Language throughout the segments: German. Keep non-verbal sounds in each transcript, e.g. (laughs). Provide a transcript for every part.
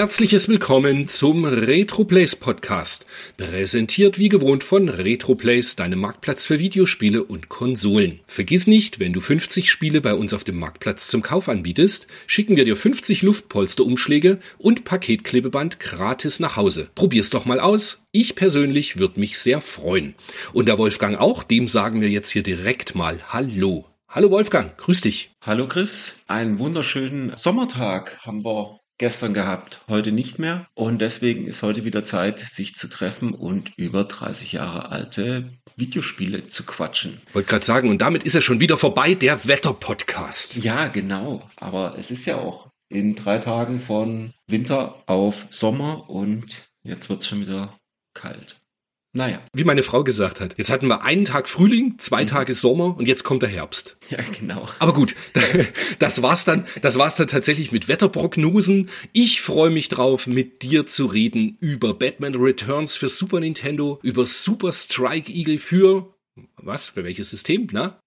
herzliches Willkommen zum Retroplays Podcast, präsentiert wie gewohnt von Retroplays, deinem Marktplatz für Videospiele und Konsolen. Vergiss nicht, wenn du 50 Spiele bei uns auf dem Marktplatz zum Kauf anbietest, schicken wir dir 50 Luftpolsterumschläge und Paketklebeband gratis nach Hause. Probier's doch mal aus. Ich persönlich würde mich sehr freuen. Und der Wolfgang auch, dem sagen wir jetzt hier direkt mal Hallo. Hallo Wolfgang, grüß dich. Hallo Chris, einen wunderschönen Sommertag haben wir gestern gehabt, heute nicht mehr. Und deswegen ist heute wieder Zeit, sich zu treffen und über 30 Jahre alte Videospiele zu quatschen. Wollte gerade sagen, und damit ist er schon wieder vorbei, der Wetter-Podcast. Ja, genau. Aber es ist ja auch in drei Tagen von Winter auf Sommer und jetzt wird es schon wieder kalt. Naja. Wie meine Frau gesagt hat, jetzt hatten wir einen Tag Frühling, zwei mhm. Tage Sommer und jetzt kommt der Herbst. Ja, genau. Aber gut, (laughs) das war's dann, das war's dann tatsächlich mit Wetterprognosen. Ich freue mich drauf, mit dir zu reden über Batman Returns für Super Nintendo, über Super Strike Eagle für was? Für welches System? Na?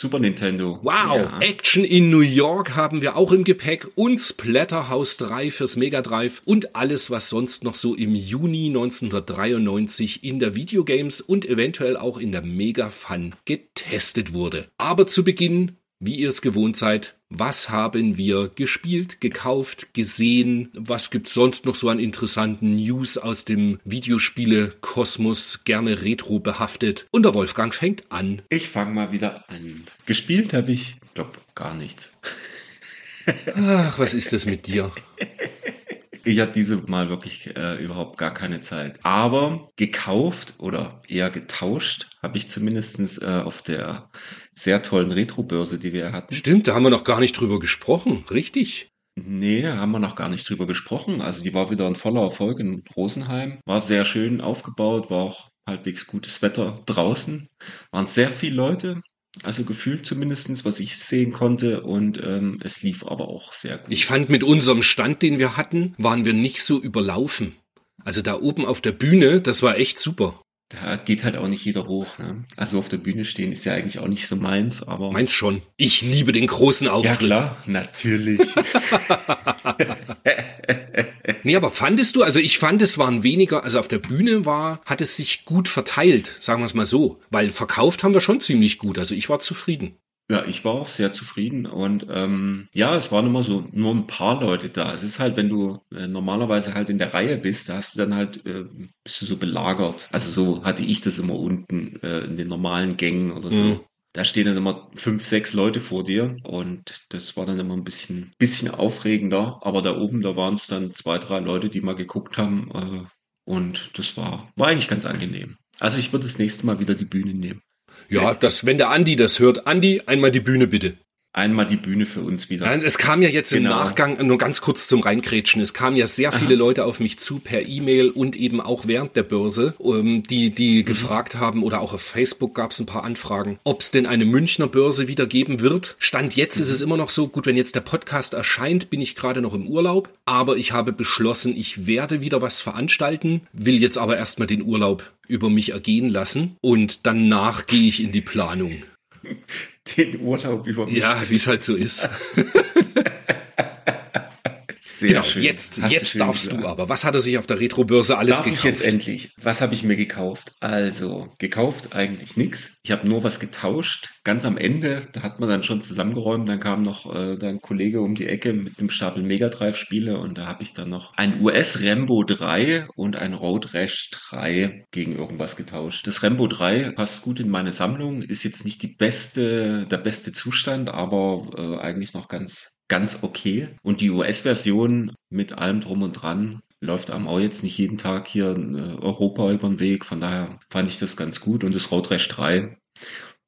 Super Nintendo. Wow, ja. Action in New York haben wir auch im Gepäck und Splatterhouse 3 fürs Mega Drive und alles, was sonst noch so im Juni 1993 in der Videogames und eventuell auch in der Mega Fun getestet wurde. Aber zu Beginn wie ihr es gewohnt seid, was haben wir gespielt, gekauft, gesehen, was gibt's sonst noch so an interessanten News aus dem Videospiele-Kosmos, gerne retro behaftet. Und der Wolfgang fängt an. Ich fange mal wieder an. Gespielt habe ich, glaube gar nichts. Ach, was ist das mit dir? Ich hatte diese Mal wirklich äh, überhaupt gar keine Zeit. Aber gekauft oder eher getauscht habe ich zumindestens äh, auf der sehr tollen Retro-Börse, die wir hatten. Stimmt, da haben wir noch gar nicht drüber gesprochen, richtig? Nee, haben wir noch gar nicht drüber gesprochen. Also die war wieder ein voller Erfolg in Rosenheim. War sehr schön aufgebaut, war auch halbwegs gutes Wetter draußen. Waren sehr viele Leute. Also gefühlt zumindestens, was ich sehen konnte. Und ähm, es lief aber auch sehr gut. Ich fand, mit unserem Stand, den wir hatten, waren wir nicht so überlaufen. Also da oben auf der Bühne, das war echt super. Da geht halt auch nicht jeder hoch. Ne? Also auf der Bühne stehen ist ja eigentlich auch nicht so meins, aber. Meins schon. Ich liebe den großen Auftritt. Ja klar, natürlich. (laughs) nee, aber fandest du, also ich fand, es waren weniger, also auf der Bühne war, hat es sich gut verteilt, sagen wir es mal so. Weil verkauft haben wir schon ziemlich gut. Also ich war zufrieden. Ja, ich war auch sehr zufrieden und ähm, ja, es waren immer so nur ein paar Leute da. Es ist halt, wenn du äh, normalerweise halt in der Reihe bist, da hast du dann halt äh, bist du so belagert. Also so hatte ich das immer unten äh, in den normalen Gängen oder so. Mhm. Da stehen dann immer fünf, sechs Leute vor dir und das war dann immer ein bisschen, bisschen aufregender. Aber da oben, da waren es dann zwei, drei Leute, die mal geguckt haben äh, und das war, war eigentlich ganz angenehm. Also ich würde das nächste Mal wieder die Bühne nehmen. Ja, das, wenn der Andi das hört, Andi, einmal die Bühne bitte. Einmal die Bühne für uns wieder. Es kam ja jetzt genau. im Nachgang, nur ganz kurz zum Reinkrätschen, es kamen ja sehr viele Aha. Leute auf mich zu per E-Mail und eben auch während der Börse, ähm, die, die mhm. gefragt haben, oder auch auf Facebook gab es ein paar Anfragen, ob es denn eine Münchner Börse wieder geben wird. Stand jetzt mhm. ist es immer noch so, gut, wenn jetzt der Podcast erscheint, bin ich gerade noch im Urlaub, aber ich habe beschlossen, ich werde wieder was veranstalten, will jetzt aber erstmal den Urlaub über mich ergehen lassen und danach gehe ich in die Planung. (laughs) Den Urlaub über mich. Ja, wie es halt so ist. (laughs) Sehr genau, schön. jetzt, jetzt darfst gesagt. du aber. Was hat er sich auf der Retrobörse alles Darf gekauft? ich jetzt endlich? Was habe ich mir gekauft? Also, gekauft eigentlich nichts. Ich habe nur was getauscht. Ganz am Ende, da hat man dann schon zusammengeräumt. Dann kam noch äh, ein Kollege um die Ecke mit dem Stapel Mega Drive Spiele und da habe ich dann noch ein US Rambo 3 und ein Road Rash 3 gegen irgendwas getauscht. Das Rambo 3 passt gut in meine Sammlung, ist jetzt nicht die beste, der beste Zustand, aber äh, eigentlich noch ganz ganz okay. Und die US-Version mit allem drum und dran läuft einem auch jetzt nicht jeden Tag hier in äh, Europa über den Weg. Von daher fand ich das ganz gut. Und das Road Rash 3,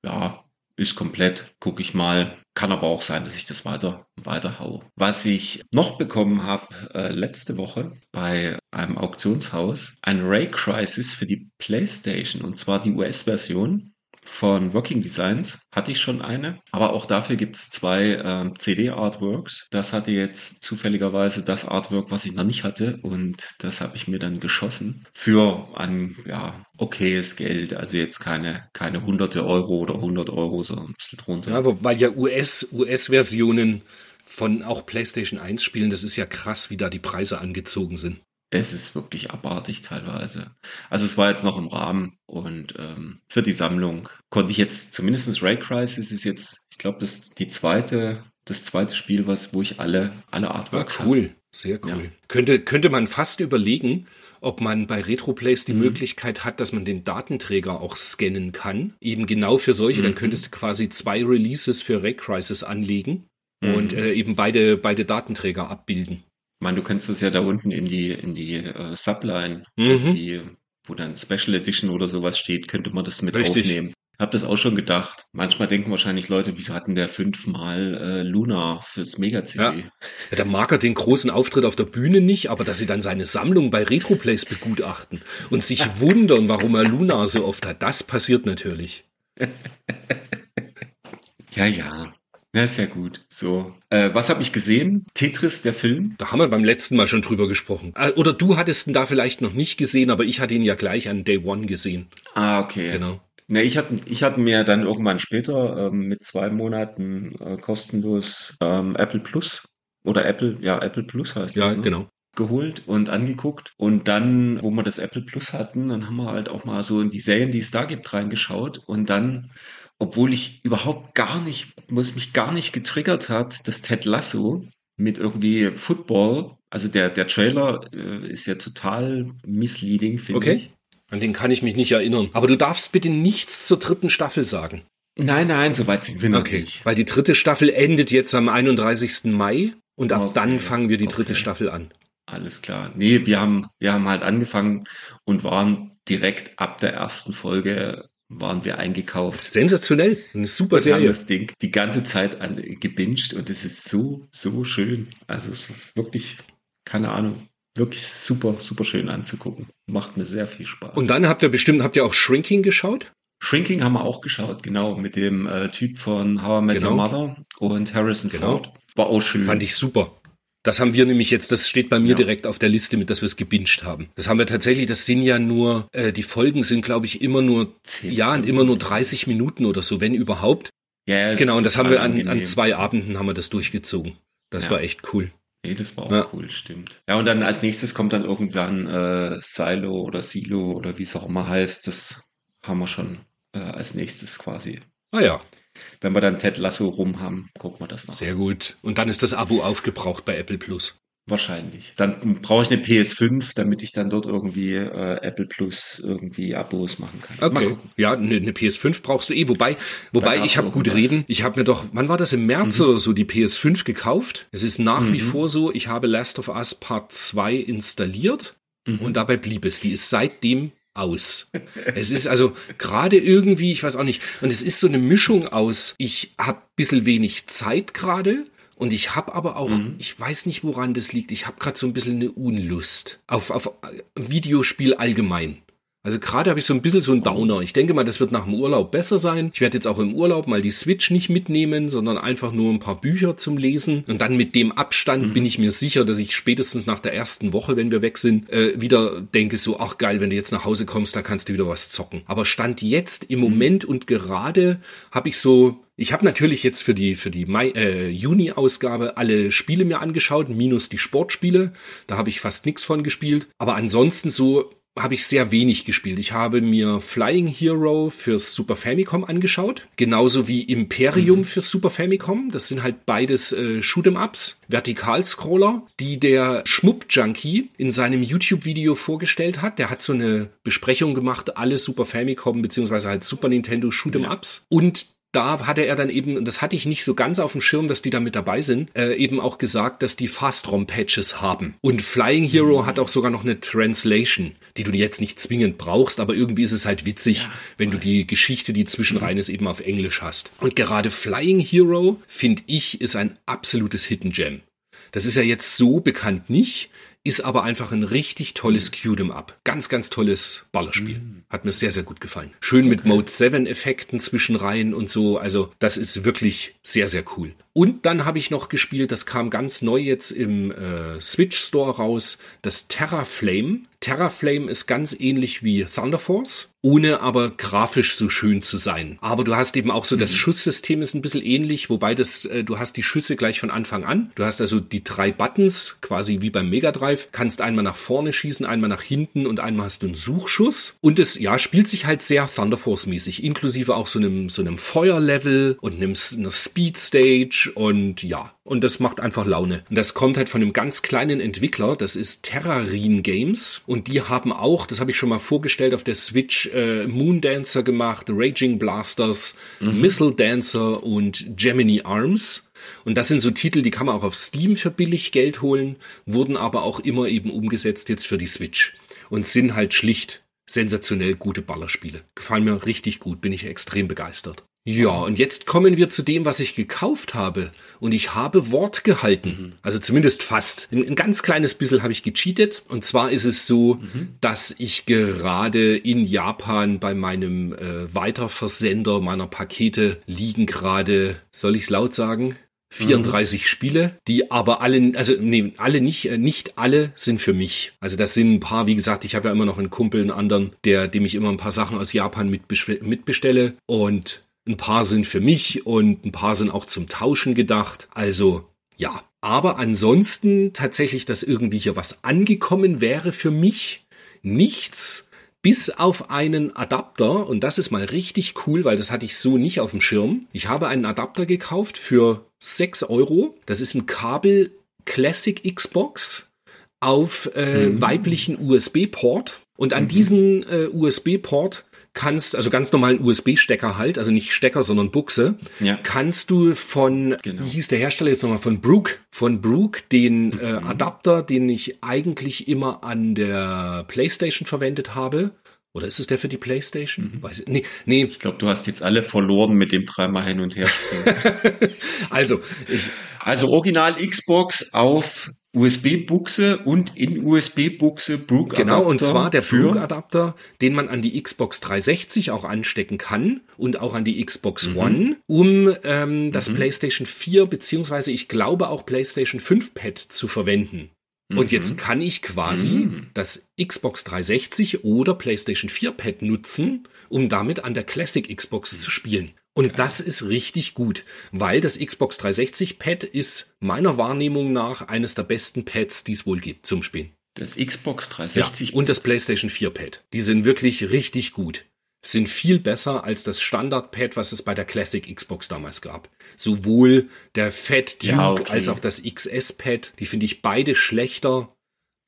ja, ist komplett, gucke ich mal. Kann aber auch sein, dass ich das weiter, weiter hau. Was ich noch bekommen habe äh, letzte Woche bei einem Auktionshaus, ein Ray Crisis für die PlayStation und zwar die US-Version von Working Designs hatte ich schon eine, aber auch dafür gibt's zwei ähm, CD-Artworks. Das hatte jetzt zufälligerweise das Artwork, was ich noch nicht hatte und das habe ich mir dann geschossen für ein ja okayes Geld, also jetzt keine keine hunderte Euro oder 100 Euro, so ein bisschen drunter. Ja, aber weil ja US US-Versionen von auch PlayStation 1 Spielen, das ist ja krass, wie da die Preise angezogen sind. Es ist wirklich abartig teilweise. Also es war jetzt noch im Rahmen und ähm, für die Sammlung konnte ich jetzt zumindestens Ray Crisis ist jetzt, ich glaube, das die zweite, das zweite Spiel, was, wo ich alle, alle Artworks ah, cool, sehr cool. Ja. Könnte, könnte man fast überlegen, ob man bei RetroPlays die mhm. Möglichkeit hat, dass man den Datenträger auch scannen kann. Eben genau für solche, mhm. dann könntest du quasi zwei Releases für Ray Crisis anlegen mhm. und äh, eben beide, beide Datenträger abbilden. Ich meine, du könntest das ja da unten in die, in die äh, Subline, mhm. die, wo dann Special Edition oder sowas steht, könnte man das mit Richtig. aufnehmen. Hab das auch schon gedacht. Manchmal denken wahrscheinlich Leute, wieso hatten der fünfmal äh, Luna fürs Mega-CD? Ja. ja, da mag er den großen Auftritt auf der Bühne nicht, aber dass sie dann seine Sammlung bei Retroplays begutachten und sich (laughs) wundern, warum er Luna so oft hat, das passiert natürlich. ja, ja. Ja, sehr gut. So. Äh, was habe ich gesehen? Tetris, der Film? Da haben wir beim letzten Mal schon drüber gesprochen. Äh, oder du hattest ihn da vielleicht noch nicht gesehen, aber ich hatte ihn ja gleich an Day One gesehen. Ah, okay. Genau. Ne, ich hatte, ich hatte mir dann irgendwann später ähm, mit zwei Monaten äh, kostenlos ähm, Apple Plus oder Apple, ja, Apple Plus heißt ja, das. Ja, ne? genau geholt und angeguckt. Und dann, wo wir das Apple Plus hatten, dann haben wir halt auch mal so in die Serien, die es da gibt, reingeschaut. Und dann obwohl ich überhaupt gar nicht, muss mich gar nicht getriggert hat, dass Ted Lasso mit irgendwie Football, also der, der Trailer äh, ist ja total misleading, finde okay. ich. An den kann ich mich nicht erinnern. Aber du darfst bitte nichts zur dritten Staffel sagen. Nein, nein, soweit sind wir noch okay. nicht. Weil die dritte Staffel endet jetzt am 31. Mai und ab okay. dann fangen wir die dritte. Staffel an. Alles klar. Nee, wir haben, wir haben halt angefangen und waren direkt ab der ersten Folge waren wir eingekauft. Sensationell, eine super und Serie. haben das Ding die ganze Zeit an, gebinged und es ist so, so schön. Also es ist wirklich, keine Ahnung, wirklich super, super schön anzugucken. Macht mir sehr viel Spaß. Und dann habt ihr bestimmt, habt ihr auch Shrinking geschaut? Shrinking haben wir auch geschaut, genau, mit dem äh, Typ von How I Met genau. Your Mother und Harrison genau. Ford. War auch schön. Fand ich super. Das haben wir nämlich jetzt, das steht bei mir ja. direkt auf der Liste mit, dass wir es gebinged haben. Das haben wir tatsächlich, das sind ja nur, äh, die Folgen sind, glaube ich, immer nur, ja, und immer nur 30 Minuten oder so, wenn überhaupt. Ja, genau, und das haben wir an, an zwei Abenden haben wir das durchgezogen. Das ja. war echt cool. Nee, das war auch ja. cool, stimmt. Ja, und dann als nächstes kommt dann irgendwann äh, Silo oder Silo oder wie es auch immer heißt. Das haben wir schon äh, als nächstes quasi. Ah ja wenn wir dann Ted Lasso rum haben, gucken wir das noch. Sehr gut. Und dann ist das Abo aufgebraucht bei Apple Plus. Wahrscheinlich. Dann brauche ich eine PS5, damit ich dann dort irgendwie äh, Apple Plus irgendwie Abos machen kann. Okay. Ja, eine, eine, PS5 brauchst du eh. Wobei, wobei ich habe gut reden. Ich habe mir doch, wann war das im März mhm. oder so die PS5 gekauft? Es ist nach mhm. wie vor so. Ich habe Last of Us Part 2 installiert mhm. und dabei blieb es. Die ist seitdem aus. Es ist also gerade irgendwie, ich weiß auch nicht, und es ist so eine Mischung aus, ich habe bisschen wenig Zeit gerade und ich habe aber auch, mhm. ich weiß nicht, woran das liegt, ich habe gerade so ein bisschen eine Unlust auf, auf Videospiel allgemein. Also gerade habe ich so ein bisschen so einen Downer. Ich denke mal, das wird nach dem Urlaub besser sein. Ich werde jetzt auch im Urlaub mal die Switch nicht mitnehmen, sondern einfach nur ein paar Bücher zum Lesen. Und dann mit dem Abstand mhm. bin ich mir sicher, dass ich spätestens nach der ersten Woche, wenn wir weg sind, äh, wieder denke so, ach geil, wenn du jetzt nach Hause kommst, da kannst du wieder was zocken. Aber Stand jetzt im mhm. Moment und gerade habe ich so ich habe natürlich jetzt für die für die Mai, äh, Juni Ausgabe alle Spiele mir angeschaut, minus die Sportspiele. Da habe ich fast nichts von gespielt, aber ansonsten so habe ich sehr wenig gespielt. Ich habe mir Flying Hero fürs Super Famicom angeschaut, genauso wie Imperium mhm. fürs Super Famicom. Das sind halt beides äh, Shoot'em Ups, Vertikalscroller, die der Schmupp Junkie in seinem YouTube-Video vorgestellt hat. Der hat so eine Besprechung gemacht, alle Super Famicom beziehungsweise halt Super Nintendo Shoot'em Ups und da hatte er dann eben, und das hatte ich nicht so ganz auf dem Schirm, dass die da mit dabei sind, äh, eben auch gesagt, dass die Fast-ROM-Patches haben. Und Flying Hero mhm. hat auch sogar noch eine Translation, die du jetzt nicht zwingend brauchst, aber irgendwie ist es halt witzig, ja. wenn du die Geschichte, die zwischenrein ist, eben auf Englisch hast. Und gerade Flying Hero, finde ich, ist ein absolutes Hidden Gem. Das ist ja jetzt so bekannt nicht. ist aber einfach ein richtig tolles Q'em Up. Ganz, ganz tolles Ballerspiel. Mhm. Hat mir sehr, sehr gut gefallen. Schön mit Mode 7 Effekten zwischen Reihen und so. Also das ist wirklich sehr, sehr cool. Und dann habe ich noch gespielt, das kam ganz neu jetzt im äh, Switch Store raus, das Terraflame. Terraflame ist ganz ähnlich wie Thunder Force ohne aber grafisch so schön zu sein. Aber du hast eben auch so, das mhm. Schusssystem ist ein bisschen ähnlich, wobei das, äh, du hast die Schüsse gleich von Anfang an. Du hast also die drei Buttons, quasi wie beim Mega Drive, kannst einmal nach vorne schießen, einmal nach hinten und einmal hast du einen Suchschuss. Und es, ja, spielt sich halt sehr Thunder Force mäßig, inklusive auch so einem, so einem Feuerlevel und einem, einer Speed Stage und ja, und das macht einfach Laune. Und das kommt halt von einem ganz kleinen Entwickler, das ist Terrarin Games und die haben auch, das habe ich schon mal vorgestellt, auf der Switch äh, Moon Dancer gemacht, Raging Blasters, mhm. Missile Dancer und Gemini Arms. Und das sind so Titel, die kann man auch auf Steam für billig Geld holen, wurden aber auch immer eben umgesetzt jetzt für die Switch und sind halt schlicht sensationell gute Ballerspiele. Gefallen mir richtig gut, bin ich extrem begeistert. Ja, und jetzt kommen wir zu dem, was ich gekauft habe. Und ich habe Wort gehalten. Mhm. Also zumindest fast. Ein, ein, ganz kleines bisschen habe ich gecheatet. Und zwar ist es so, mhm. dass ich gerade in Japan bei meinem äh, Weiterversender meiner Pakete liegen gerade, soll ich es laut sagen? 34 mhm. Spiele, die aber alle, also nee, alle nicht, äh, nicht alle sind für mich. Also das sind ein paar, wie gesagt, ich habe ja immer noch einen Kumpel, einen anderen, der, dem ich immer ein paar Sachen aus Japan mitbestelle und ein paar sind für mich und ein paar sind auch zum Tauschen gedacht. Also ja. Aber ansonsten tatsächlich, dass irgendwie hier was angekommen wäre für mich, nichts. Bis auf einen Adapter, und das ist mal richtig cool, weil das hatte ich so nicht auf dem Schirm. Ich habe einen Adapter gekauft für 6 Euro. Das ist ein Kabel Classic Xbox auf äh, mhm. weiblichen USB-Port. Und an mhm. diesen äh, USB-Port kannst, also ganz normalen USB-Stecker halt, also nicht Stecker, sondern Buchse, ja. kannst du von, genau. wie hieß der Hersteller jetzt nochmal, von Brook, von Brook den äh, mhm. Adapter, den ich eigentlich immer an der PlayStation verwendet habe, oder ist es der für die Playstation? Mhm. Weiß ich, nee, nee. Ich glaube, du hast jetzt alle verloren mit dem dreimal hin und her (laughs) also, ich, also Original Xbox auf USB-Buchse und in USB-Buchse Brook Adapter. Genau, und zwar der Brook Adapter, den man an die Xbox 360 auch anstecken kann und auch an die Xbox mhm. One, um ähm, das mhm. PlayStation 4 beziehungsweise ich glaube auch PlayStation 5 Pad zu verwenden. Und mhm. jetzt kann ich quasi mhm. das Xbox 360 oder PlayStation 4 Pad nutzen, um damit an der Classic Xbox zu spielen. Und das ist richtig gut, weil das Xbox 360 Pad ist meiner Wahrnehmung nach eines der besten Pads, die es wohl gibt zum Spielen. Das Xbox 360 ja, und das PlayStation 4 Pad. Die sind wirklich richtig gut. Sind viel besser als das Standard-Pad, was es bei der Classic Xbox damals gab. Sowohl der Fat Duke ja, okay. als auch das XS-Pad, die finde ich beide schlechter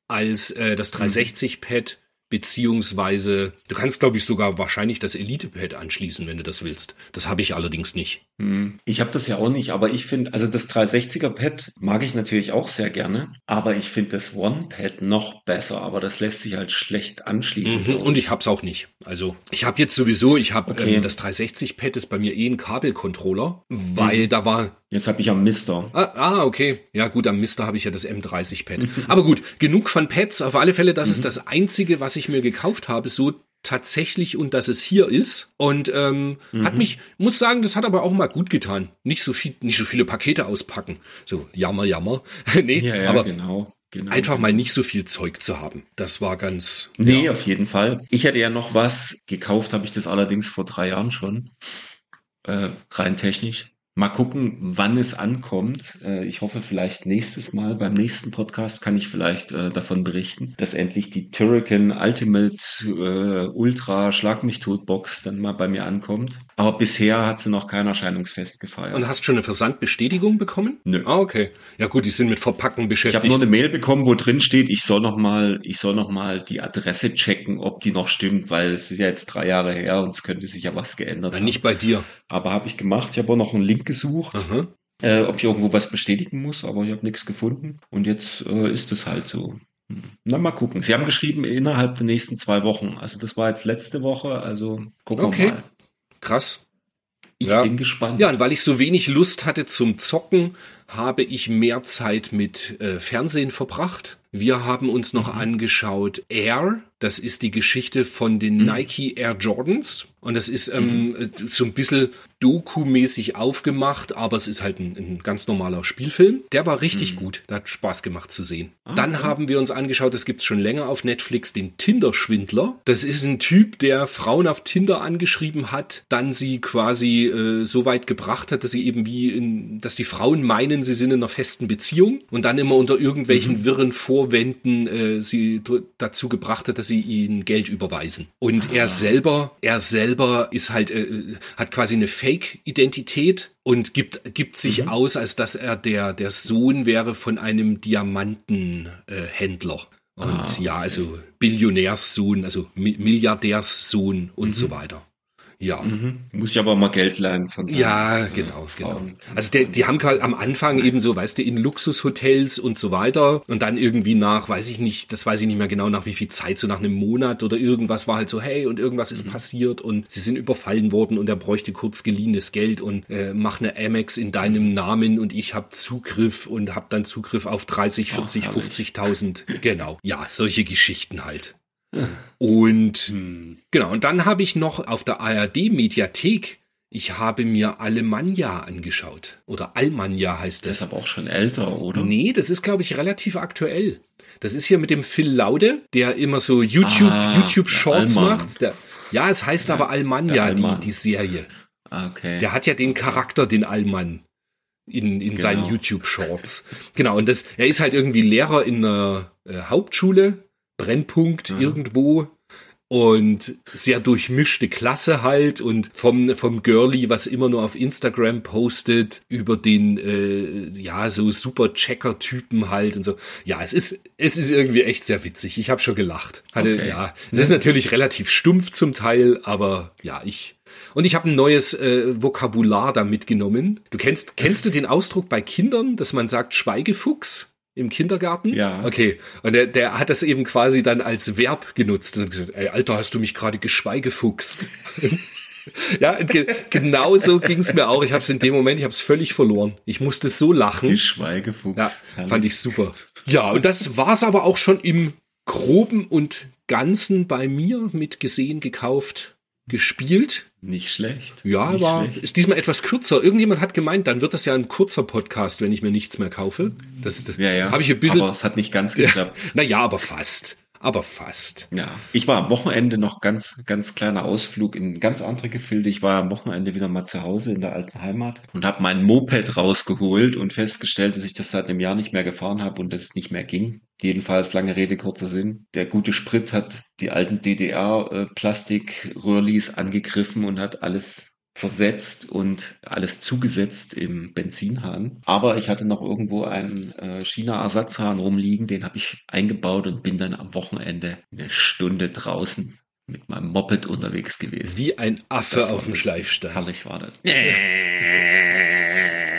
als äh, das 360-Pad beziehungsweise du kannst, glaube ich, sogar wahrscheinlich das Elite-Pad anschließen, wenn du das willst. Das habe ich allerdings nicht. Hm. Ich habe das ja auch nicht, aber ich finde, also das 360er-Pad mag ich natürlich auch sehr gerne, aber ich finde das One-Pad noch besser, aber das lässt sich halt schlecht anschließen. Mhm, und ich habe es auch nicht. Also ich habe jetzt sowieso, ich habe okay. ähm, das 360-Pad ist bei mir eh ein Kabelcontroller, weil mhm. da war Jetzt habe ich am Mister. Ah, ah, okay. Ja, gut, am Mister habe ich ja das M30-Pad. Aber gut, genug von Pads. Auf alle Fälle, das mhm. ist das Einzige, was ich mir gekauft habe, so tatsächlich und dass es hier ist. Und ähm, mhm. hat mich, muss sagen, das hat aber auch mal gut getan. Nicht so viel, nicht so viele Pakete auspacken. So, jammer, jammer. (laughs) nee, ja, ja, aber genau. Genau. Einfach mal nicht so viel Zeug zu haben. Das war ganz. Nee, ja. auf jeden Fall. Ich hätte ja noch was. Gekauft habe ich das allerdings vor drei Jahren schon. Äh, rein technisch. Mal gucken, wann es ankommt. Äh, ich hoffe vielleicht nächstes Mal, beim nächsten Podcast kann ich vielleicht äh, davon berichten, dass endlich die Turrican Ultimate äh, Ultra Schlag mich tot Box dann mal bei mir ankommt. Aber bisher hat sie noch kein Erscheinungsfest gefeiert. Und hast schon eine Versandbestätigung bekommen? Nö. Ah, okay. Ja gut, die sind mit Verpacken beschäftigt. Ich habe nur eine Mail bekommen, wo drin steht, ich soll noch mal, ich soll noch mal die Adresse checken, ob die noch stimmt, weil es ist ja jetzt drei Jahre her und es könnte sich ja was geändert ja, haben. Nicht bei dir. Aber habe ich gemacht. Ich habe auch noch einen Link gesucht, äh, ob ich irgendwo was bestätigen muss, aber ich habe nichts gefunden. Und jetzt äh, ist es halt so. Hm. Na, mal gucken. Sie haben geschrieben, innerhalb der nächsten zwei Wochen. Also das war jetzt letzte Woche, also gucken okay. wir mal. Krass. Ich ja. bin gespannt. Ja, und weil ich so wenig Lust hatte zum Zocken, habe ich mehr Zeit mit äh, Fernsehen verbracht. Wir haben uns noch angeschaut Air. Das ist die Geschichte von den Nike Air Jordans. Und das ist ähm, so ein bisschen Doku-mäßig aufgemacht, aber es ist halt ein, ein ganz normaler Spielfilm. Der war richtig gut. Der hat Spaß gemacht zu sehen. Dann haben wir uns angeschaut, das gibt's schon länger auf Netflix, den Tinder-Schwindler. Das ist ein Typ, der Frauen auf Tinder angeschrieben hat, dann sie quasi äh, so weit gebracht hat, dass sie eben wie in, dass die Frauen meinen, sie sind in einer festen Beziehung und dann immer unter irgendwelchen wirren Vorwänden äh, sie dazu gebracht hat, dass sie ihnen Geld überweisen. Und er selber, er selber ist halt, äh, hat quasi eine Fake-Identität und gibt, gibt sich aus, als dass er der, der Sohn wäre von einem Diamantenhändler. Äh, und ja, also Billionärssohn, also Mi Milliardärssohn und so weiter. Ja. Muss ich aber mal Geld leihen von seinen, Ja, äh, genau, genau. Frauen. Also der, die haben halt am Anfang eben so, weißt du, in Luxushotels und so weiter und dann irgendwie nach, weiß ich nicht, das weiß ich nicht mehr genau, nach wie viel Zeit, so nach einem Monat oder irgendwas war halt so, hey, und irgendwas Mhm. ist passiert und sie sind überfallen worden und er bräuchte kurz geliehenes Geld und äh, mach eine Amex in deinem Namen und ich hab Zugriff und hab dann Zugriff auf 30, 40, herrlich. 50.000. Genau. Ja, solche Geschichten halt. Und genau, und dann habe ich noch auf der ARD-Mediathek, ich habe mir Alemannia angeschaut. Oder Almanja heißt ist das. aber auch schon älter, oder? Nee, das ist, glaube ich, relativ aktuell. Das ist hier mit dem Phil Laude, der immer so YouTube, Ah, YouTube Shorts macht. Der, ja, es heißt aber Allmann. die, die Serie. Ah, Okay. Der hat ja den Charakter, den Allmann, in, in seinen Genau. YouTube-Shorts. Genau, und das, er ist halt irgendwie Lehrer in einer äh, Hauptschule, Brennpunkt irgendwo. Und sehr durchmischte Klasse halt und vom, vom Girlie, was immer nur auf Instagram postet, über den, äh, ja, so super Checker-Typen halt und so. Ja, es ist, es ist irgendwie echt sehr witzig. Ich habe schon gelacht. Hatte, Okay. ja, es ist natürlich relativ stumpf zum Teil, aber ja, ich, und ich habe ein neues äh, Vokabular da mitgenommen. Du kennst, kennst du den Ausdruck bei Kindern, dass man sagt Schweigefuchs im Kindergarten? Ja. Okay. Und der, der hat das eben quasi dann als Verb genutzt und gesagt, ey, Alter, hast du mich gerade geschweigefuchst? (laughs) ja, ge genau so ging es mir auch. Ich habe es in dem Moment, ich habe es völlig verloren. Ich musste so lachen. Die Schweigefuchs. Ja, Herrlich. fand ich super. Ja, und das war's aber auch schon im Groben und Ganzen bei mir mit gesehen, gekauft, gespielt. Nicht schlecht. Ja, Nicht war, schlecht. ist diesmal etwas kürzer. Irgendjemand hat gemeint, dann wird das ja ein kurzer Podcast, wenn ich mir nichts mehr kaufe. Das ist, Ja, ja. habe ich ein bisschen, Aber es hat nicht ganz geklappt. naja, aber fast. Aber fast. Ja, ich war am Wochenende noch ganz, ganz kleiner Ausflug in ganz andere Gefilde. Ich war am Wochenende wieder mal zu Hause in der alten Heimat und habe mein Moped rausgeholt und festgestellt, dass ich das seit einem Jahr nicht mehr gefahren habe und dass es nicht mehr ging. Jedenfalls lange Rede, kurzer Sinn. Der gute Sprit hat die alten DDR-Plastikröhrlis äh, angegriffen und hat alles zersetzt und alles zugesetzt im Benzinhahn. Aber ich hatte noch irgendwo einen äh, China-Ersatzhahn rumliegen, den habe ich eingebaut und bin dann am Wochenende eine Stunde draußen mit meinem Moped unterwegs gewesen. Wie ein Affe auf dem. Schleifstein. Herrlich war das.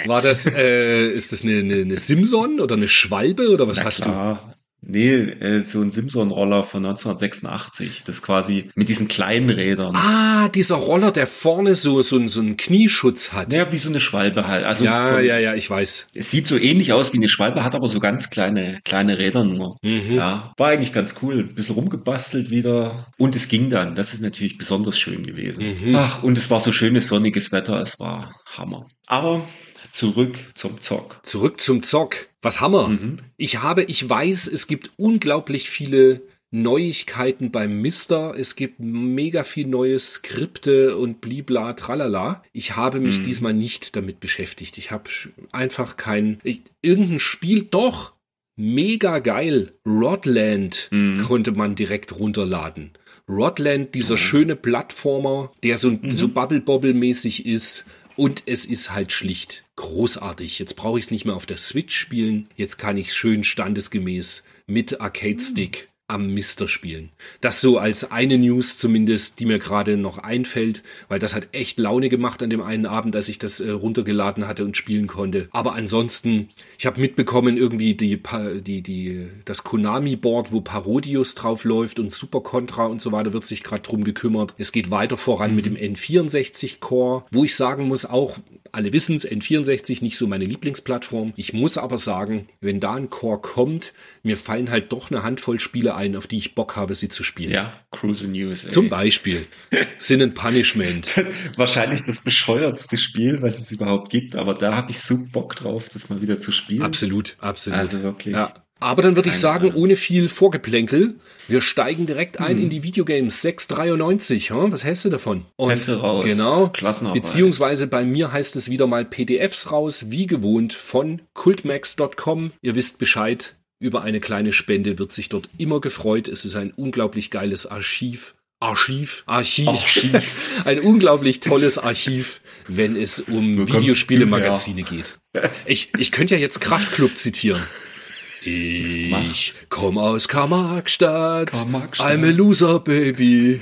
War das, äh, ist das eine, eine, eine Simson oder eine Schwalbe oder was Na hast klar. Nee, äh, so ein Simson-Roller von 1986. Das quasi mit diesen kleinen Rädern. Ah, dieser Roller, der vorne so, so, so einen Knieschutz hat. Naja, wie so eine Schwalbe halt. Also ja, von, ja, ja, ich weiß. Es sieht so ähnlich aus wie eine Schwalbe, hat aber so ganz kleine, kleine Räder nur. Mhm. Ja, war eigentlich ganz cool. Ein bisschen rumgebastelt wieder. Und es ging dann. Das ist natürlich besonders schön gewesen. Mhm. Ach, und es war so schönes sonniges Wetter. Es war Hammer. Aber zurück zum Zock. Zurück zum Zock. Was Hammer. Mhm. Ich habe, ich weiß, es gibt unglaublich viele Neuigkeiten beim Mister. Es gibt mega viel neue Skripte und blibla tralala. Ich habe mich Mhm. diesmal nicht damit beschäftigt. Ich habe einfach kein, ich, irgendein Spiel, doch, mega geil. Rodland Mhm. konnte man direkt runterladen. Rodland, dieser schöne Plattformer, der so, Mhm. so Bubble-Bobble-mäßig ist. Und es ist halt schlicht großartig. Jetzt brauche ich es nicht mehr auf der Switch spielen. Jetzt kann ich schön standesgemäß mit Arcade-Stick am Mister spielen. Das so als eine News zumindest, die mir gerade noch einfällt, weil das hat echt Laune gemacht an dem einen Abend, als ich das äh, runtergeladen hatte und spielen konnte. Aber ansonsten, ich habe mitbekommen, irgendwie die, die, die, das Konami-Board, wo Parodius drauf läuft und Super Contra und so weiter, wird sich gerade drum gekümmert. Es geht weiter voran mit dem N64-Core, wo ich sagen muss, auch alle wissen's, N64 nicht so meine Lieblingsplattform. Ich muss aber sagen, wenn da ein Core kommt, mir fallen halt doch eine Handvoll Spiele ein, auf die ich Bock habe, sie zu spielen. Ja, Cruise in USA. Zum Beispiel (laughs) Sin and Punishment. Das, wahrscheinlich das bescheuertste Spiel, was es überhaupt gibt, aber da habe ich so Bock drauf, das mal wieder zu spielen. Absolut, absolut. Also wirklich. Ja. Aber dann würde ich sagen, ohne viel Vorgeplänkel, wir steigen direkt ein Hm. in die Videogames 693. Hm? Was hältst du davon? Und Hefte raus. Genau. Klassenarbeit. Beziehungsweise bei mir heißt es wieder mal PDFs raus, wie gewohnt von cultmax.com. Ihr wisst Bescheid. Über eine kleine Spende wird sich dort immer gefreut. Es ist ein unglaublich geiles Archiv. Archiv, Archiv, Archiv. (laughs) ein unglaublich tolles Archiv, wenn es um Videospiele-Magazine geht. Ich, ich könnte ja jetzt Kraftklub zitieren. Ich komm aus Karl-Marx-Stadt. I'm a loser, baby.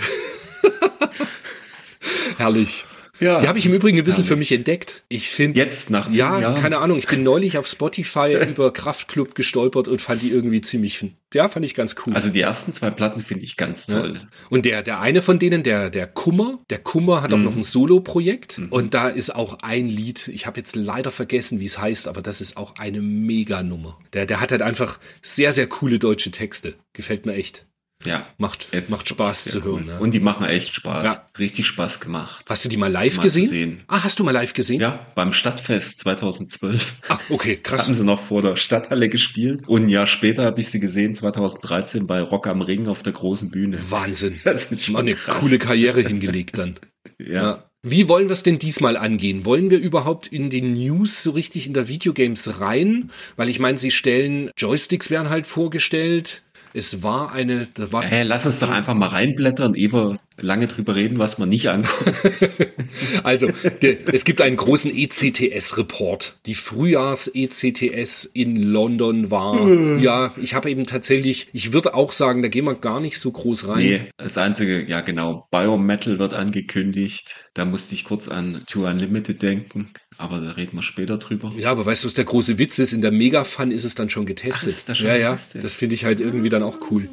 (laughs) Herrlich. Ja. Die habe ich im Übrigen ein bisschen für mich entdeckt. Ich finde. Jetzt nach zehn Ja, Jahren. keine Ahnung. Ich bin neulich auf Spotify (laughs) über Kraftklub gestolpert und fand die irgendwie ziemlich. Ja, fand ich ganz cool. Also die ersten zwei Platten finde ich ganz toll. Und der, der eine von denen, der, der Kummer, der Kummer hat auch Mhm. noch ein Solo-Projekt. Und da ist auch ein Lied, ich habe jetzt leider vergessen, wie es heißt, aber das ist auch eine Mega-Nummer. Der, der hat halt einfach sehr, sehr coole deutsche Texte. Gefällt mir echt. Ja. Macht, Es macht Spaß zu hören. cool. Ja. Und die machen echt Spaß. Ja. Richtig Spaß gemacht. Hast du die mal live Mal gesehen? zu sehen. Ah, hast du mal live gesehen? Ja, beim Stadtfest 2012 Ah, okay, krass. haben sie noch vor der Stadthalle gespielt. Und ein Jahr später habe ich sie gesehen, 2013 bei Rock am Ring auf der großen Bühne. Wahnsinn. (laughs) Das ist schon Mal eine krass. coole Karriere hingelegt dann. Ja. Ja. Wie wollen wir es denn diesmal angehen? Wollen wir überhaupt in den News so richtig in der Videogames rein? Weil ich meine, sie stellen, Joysticks werden halt vorgestellt. Es war eine, da war, Hey, lass uns doch einfach mal reinblättern, ehe wir lange drüber reden, was man nicht anguckt. (laughs) also der, es gibt einen großen ECTS-Report. Die Frühjahrs-ECTS in London war, ja, ich habe eben tatsächlich, ich würde auch sagen, da gehen wir gar nicht so groß rein. Nee, das einzige, ja genau, Biometal wird angekündigt. Da musste ich kurz an Two Unlimited denken, aber da reden wir später drüber. Ja, aber weißt du, was der große Witz ist? In der Mega-Fun ist es dann schon getestet. Ach, ist das schon ja, ja, getestet? das finde ich halt irgendwie dann auch cool.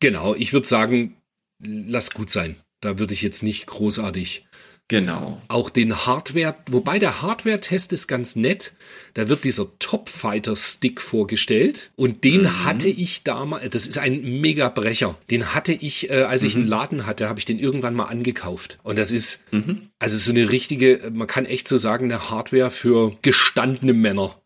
Genau, ich würde sagen, lass gut sein. Da würde ich jetzt nicht großartig Genau. auch den Hardware, wobei der Hardware-Test ist ganz nett. Da wird dieser Top Fighter Stick vorgestellt und den Mhm. hatte ich damals, das ist ein mega Brecher. Den hatte ich, äh, als ich Mhm. einen Laden hatte, habe ich den irgendwann mal angekauft. Und das ist, also so eine richtige, man kann echt so sagen, eine Hardware für gestandene Männer.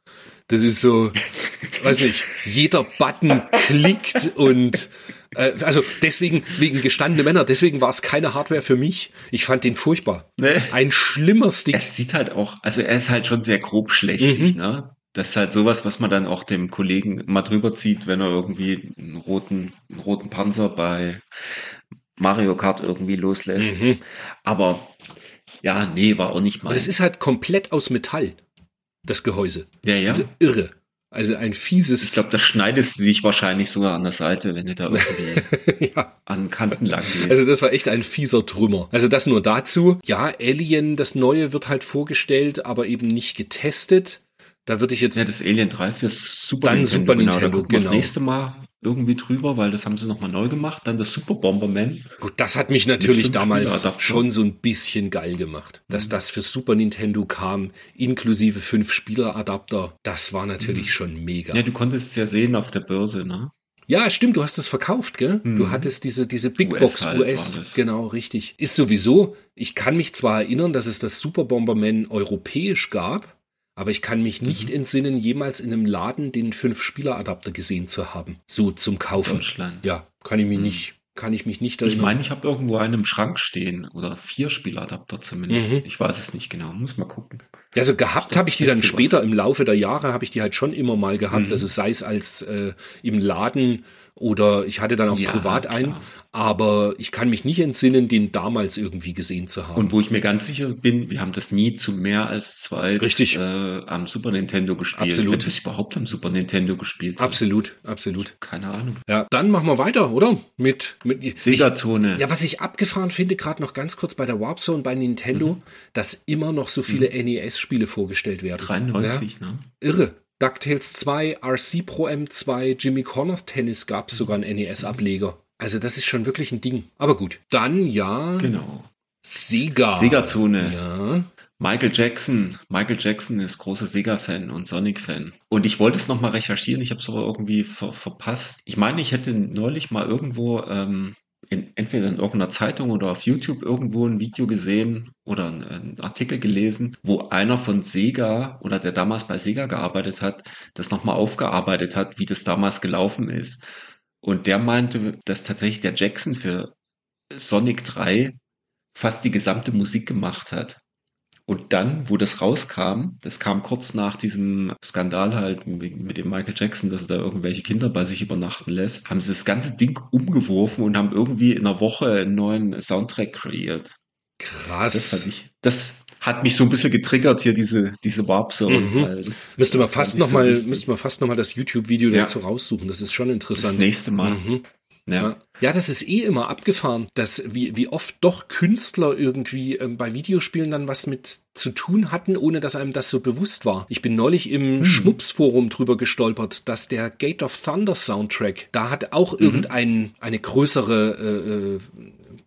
Das ist so, (laughs) weiß nicht, jeder Button klickt und äh, also deswegen, wegen gestandene Männer, deswegen war es keine Hardware für mich. Ich fand den furchtbar. Nee. Ein schlimmer Stick. Es sieht halt auch, also er ist halt schon sehr grob schlechtig, Mhm. ne? Das ist halt sowas, was man dann auch dem Kollegen mal drüber zieht, wenn er irgendwie einen roten, einen roten Panzer bei Mario Kart irgendwie loslässt. Mhm. Aber ja, nee, war auch nicht mal. Es ist halt komplett aus Metall, das Gehäuse. ja, ja. Also irre. Also ein fieses. Ich glaube, da schneidest du dich wahrscheinlich sogar an der Seite, wenn du da irgendwie (laughs) ja. an Kanten lang gehst. Also das war echt ein fieser Trümmer. Also das nur dazu. Ja, Alien, das neue wird halt vorgestellt, aber eben nicht getestet. Da würde ich jetzt ja, das Alien 3 fürs Super Dann Nintendo. Super genau, Nintendo, da gucken wir genau. das nächste Mal irgendwie drüber, weil das haben sie nochmal neu gemacht. Dann das Super Bomberman. Gut, das hat mich natürlich damals schon so ein bisschen geil gemacht. Mhm. Dass das für Super Nintendo kam, inklusive fünf Spieler-Adapter, das war natürlich schon mega. Mhm. Ja, du konntest es ja sehen auf der Börse, ne? Ja, stimmt, du hast es verkauft, gell? Du hattest diese, diese Big US Box halt US. Genau, richtig. Ist sowieso, ich kann mich zwar erinnern, dass es das Super Bomberman europäisch gab, aber ich kann mich nicht Mhm. entsinnen, jemals in einem Laden den Fünf-Spieler-Adapter gesehen zu haben. So zum Kaufen. Deutschland. Ja, kann ich mich nicht, kann ich mich nicht Ich erinnern. meine, ich habe irgendwo einen im Schrank stehen oder vier Spieladapter zumindest. Mhm. Ich weiß es nicht genau, muss mal gucken. Also gehabt habe ich die dann später im Laufe der Jahre habe ich die halt schon immer mal gehabt. Mhm. Also sei es als äh, im Laden oder ich hatte dann auch Ja, privat einen, klar. Aber ich kann mich nicht entsinnen, den damals irgendwie gesehen zu haben. Und wo ich mir ganz sicher bin, wir haben das nie zu mehr als zwei Richtig. Äh, am Super Nintendo gespielt. Absolut. Wenn wir es überhaupt am Super Nintendo gespielt haben. absolut, absolut. Keine Ahnung. Ja, dann machen wir weiter, oder? Mit mit Sega-Zone. Ja, was ich abgefahren finde, gerade noch ganz kurz bei der Warp Zone bei Nintendo, Mhm. dass immer noch so viele NES-Spiele vorgestellt werden. 93, ne? Ja, irre. DuckTales 2, RC Pro M2, Jimmy Connors Tennis gab es sogar einen NES-Ableger. Also das ist schon wirklich ein Ding. Aber gut, dann ja Genau. Sega. Sega-Zone. Ja, Michael Jackson. Michael Jackson ist großer Sega-Fan und Sonic-Fan. Und ich wollte es nochmal recherchieren, ich habe es aber irgendwie ver verpasst. Ich meine, ich hätte neulich mal irgendwo ähm, in, entweder in irgendeiner Zeitung oder auf YouTube irgendwo ein Video gesehen oder einen Artikel gelesen, wo einer von Sega oder der damals bei Sega gearbeitet hat, das nochmal aufgearbeitet hat, wie das damals gelaufen ist. Und der meinte, dass tatsächlich der Jackson für Sonic 3 fast die gesamte Musik gemacht hat. Und dann, wo das rauskam, das kam kurz nach diesem Skandal halt mit dem Michael Jackson, dass er da irgendwelche Kinder bei sich übernachten lässt, haben sie das ganze Ding umgeworfen und haben irgendwie in einer Woche einen neuen Soundtrack kreiert. Krass. Das fand ich, das hat mich so ein bisschen getriggert hier diese diese Warp Zone. Mhm. Müsste man fast noch so mal müsste man fast noch mal das YouTube Video ja. dazu raussuchen. Das ist schon interessant. Das nächste Mal. Mhm. Ja. ja, das ist eh immer abgefahren, dass wie, wie oft doch Künstler irgendwie ähm, bei Videospielen dann was mit zu tun hatten, ohne dass einem das so bewusst war. Ich bin neulich im mhm. Schmups-Forum drüber gestolpert, dass der Gate of Thunder Soundtrack, da hat auch mhm. irgendein eine größere äh, äh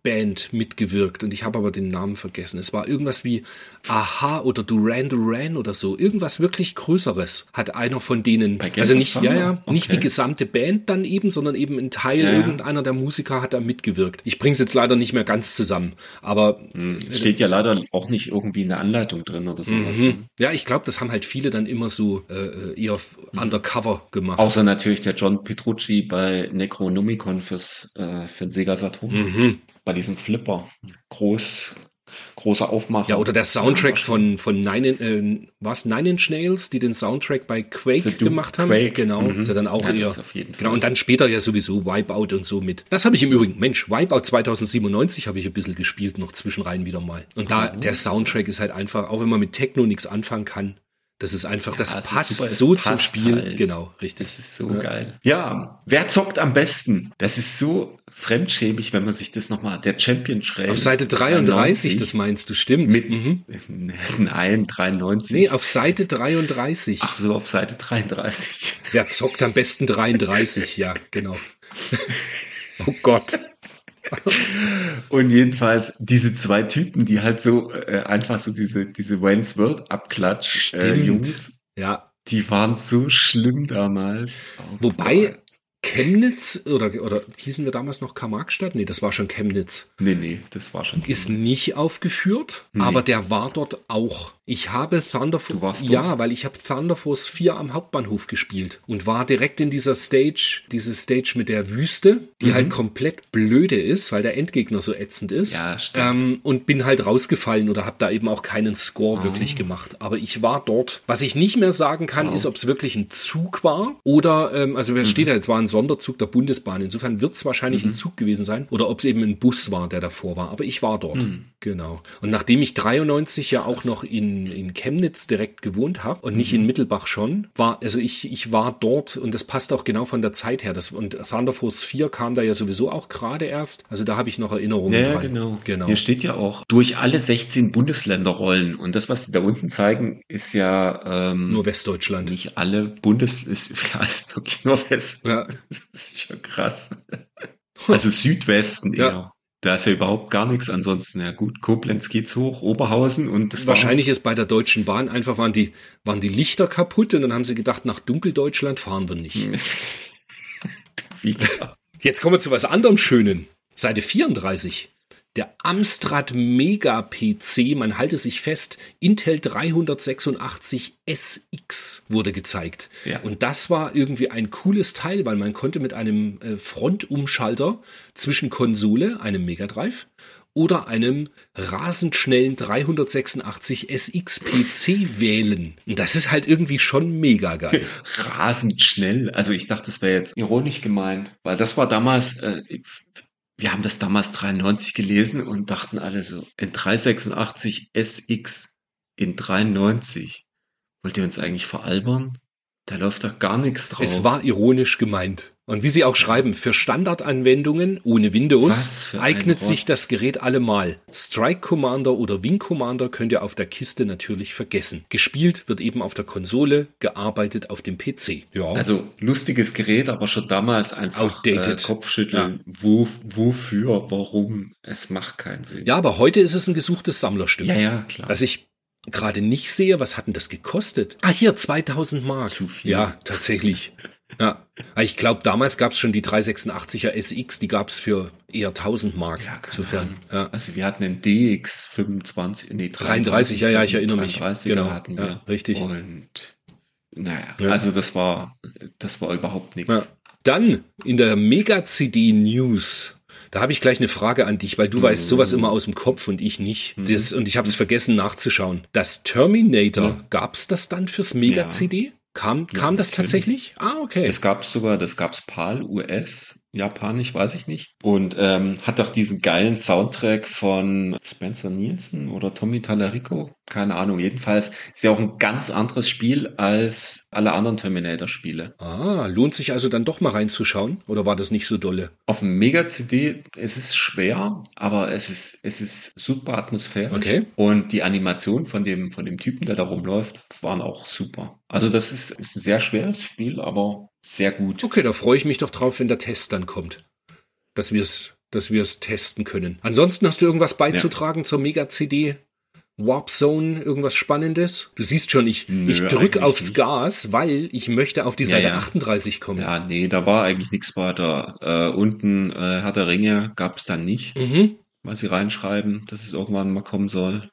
Band mitgewirkt und ich habe aber den Namen vergessen. Es war irgendwas wie Aha oder Duran Duran oder so. Irgendwas wirklich Größeres hat einer von denen. Also nicht, ja, ja, okay. nicht die gesamte Band dann eben, sondern eben ein Teil ja, irgendeiner der Musiker hat da mitgewirkt. Ich bring's jetzt leider nicht mehr ganz zusammen, aber. Hm, es steht ja leider auch nicht irgendwie in der Anleitung drin oder sowas. Mhm. Ne? Ja, ich glaube, das haben halt viele dann immer so äh, eher mhm. undercover gemacht. Außer natürlich der John Petrucci bei Necronomicon fürs, äh, für den Sega Saturn. Mhm bei diesem Flipper. Groß, großer Aufmacher. Ja, oder der Soundtrack von, von Nine, äh, was, Nine Inch Nails, die den Soundtrack bei Quake gemacht haben. Quake. Genau, mhm. ist ja dann auch ja, eher. Genau, und dann später ja sowieso Wipeout und so mit. Das habe ich im Übrigen, Mensch, Wipeout 2097 habe ich ein bisschen gespielt, noch zwischenrein wieder mal. Und da, oh. der Soundtrack ist halt einfach, auch wenn man mit Techno nichts anfangen kann, das ist einfach, ja, das passt so passt zum Spiel. Halt. Genau, richtig. Das ist so ja. geil. Ja, wer zockt am besten? Das ist so fremdschämig, wenn man sich das nochmal, der Champion schreibt. Auf Seite 33, 93, das meinst du, stimmt. Mit, mhm. (laughs) Nein, 93. Nee, auf Seite 33. Ach so, auf Seite 33. Wer (laughs) zockt am besten 33? ja, genau. (laughs) oh Gott. Und jedenfalls diese zwei Typen, die halt so äh, einfach so diese, diese Wayne's World Abklatsch äh, Jungs. Ja. Die waren so schlimm damals. Oh Wobei, Gott. Chemnitz oder, oder hießen wir damals noch Karl-Marx-Stadt? Nee, das war schon Chemnitz. Nee, nee, das war schon. Ist nicht aufgeführt, nee. aber der war dort auch. Ich habe Thunder Force, ja, weil ich habe Thunder Force 4 am Hauptbahnhof gespielt und war direkt in dieser Stage, diese Stage mit der Wüste, die mhm. halt komplett blöde ist, weil der Endgegner so ätzend ist. Ja, stimmt. Ähm, und bin halt rausgefallen oder habe da eben auch keinen Score oh. wirklich gemacht. Aber ich war dort. Was ich nicht mehr sagen kann, wow. ist, ob es wirklich ein Zug war oder, ähm, also wer mhm. steht da jetzt, war ein Sonderzug der Bundesbahn. Insofern wird es wahrscheinlich mhm. ein Zug gewesen sein oder ob es eben ein Bus war, der davor war. Aber ich war dort. Mhm. Genau. Und nachdem ich 93 ja auch noch in, in Chemnitz direkt gewohnt habe und nicht mhm. in Mittelbach schon, war, also ich, ich war dort und das passt auch genau von der Zeit her. Das, und Thunder Force 4 kam da ja sowieso auch gerade erst. Also da habe ich noch Erinnerungen ja, dran. genau. genau. Hier steht ja auch, durch alle 16 Bundesländer rollen. Und das, was die da unten zeigen, ist ja ähm, nur Westdeutschland. Nicht alle Bundes, ist, (laughs) ja, ist wirklich nur West. Ja. (laughs) Das ist schon krass. Also Südwesten eher. Ja. Da ist ja überhaupt gar nichts. Ansonsten, ja gut, Koblenz geht's hoch, Oberhausen und das Wahrscheinlich war's. ist bei der Deutschen Bahn einfach waren die, waren die Lichter kaputt und dann haben sie gedacht, nach Dunkeldeutschland fahren wir nicht. (laughs) Jetzt kommen wir zu was anderem Schönen. Seite 34. Der Amstrad Mega PC, man halte sich fest, Intel 386 SX wurde gezeigt. Ja. Und das war irgendwie ein cooles Teil, weil man konnte mit einem äh, Frontumschalter zwischen Konsole, einem Mega Drive, oder einem rasend schnellen 386 SX PC wählen. Und das ist halt irgendwie schon mega geil. (laughs) rasend schnell. Also ich dachte, das wäre jetzt ironisch gemeint, weil das war damals, äh, wir haben das damals 93 gelesen und dachten alle so, in 386 SX in 93. Wollt ihr uns eigentlich veralbern? Da läuft doch gar nichts drauf. Es war ironisch gemeint. Und wie Sie auch schreiben, für Standardanwendungen ohne Windows eignet sich das Gerät allemal. Strike Commander oder Wing Commander könnt ihr auf der Kiste natürlich vergessen. Gespielt wird eben auf der Konsole, gearbeitet auf dem PC. Ja. Also lustiges Gerät, aber schon damals einfach Äh, Kopfschütteln. Ja. Wo, wofür, warum? Es macht keinen Sinn. Ja, aber heute ist es ein gesuchtes Sammlerstück. Ja, ja, klar. Also ich gerade nicht sehe, was hat denn das gekostet? Ah, hier, 2000 Mark. Zu viel. Ja, tatsächlich. (laughs) Ja, ich glaube, damals gab es schon die 386er SX, die gab es für eher 1000 Mark. Ja, Insofern, ja. Also wir hatten den DX 25, nee, 33, ja, ja, ich erinnere mich. 33er Genau, hatten ja, wir. richtig. Und naja, Ja. also das war, das war überhaupt nichts. Ja. Dann in der Mega-CD News. Da habe ich gleich eine Frage an dich, weil du weißt sowas immer aus dem Kopf und ich nicht. Das, und ich habe es vergessen nachzuschauen. Das Terminator, Ja. gab's das dann fürs Mega-CD? Kam, kam das natürlich. tatsächlich? Ah, okay. Das gab's sogar, das gab's PAL, US, Japanisch, weiß ich nicht. Und ähm, hat auch diesen geilen Soundtrack von Spencer Nielsen oder Tommy Tallarico. Keine Ahnung. Jedenfalls ist ja auch ein ganz anderes Spiel als alle anderen Terminator-Spiele. Ah, lohnt sich also dann doch mal reinzuschauen? Oder war das nicht so dolle? Auf dem Mega-CD, es ist schwer, aber es ist, es ist super atmosphärisch. Okay. Und die Animation von dem, von dem Typen, der da rumläuft, waren auch super. Also das ist, ist ein sehr schweres Spiel, aber sehr gut. Okay, da freue ich mich doch drauf, wenn der Test dann kommt. Dass wir es dass wir es testen können. Ansonsten hast du irgendwas beizutragen zur Mega-CD? Warp Zone, irgendwas Spannendes? Du siehst schon, ich, Nö, ich drück eigentlich aufs nicht. Gas, weil ich möchte auf die Ja, Seite ja. 38 kommen. Ja, nee, da war eigentlich nichts weiter. Äh, unten äh, Herr der Ringe gab's dann nicht, Mhm. was sie reinschreiben, dass es irgendwann mal kommen soll.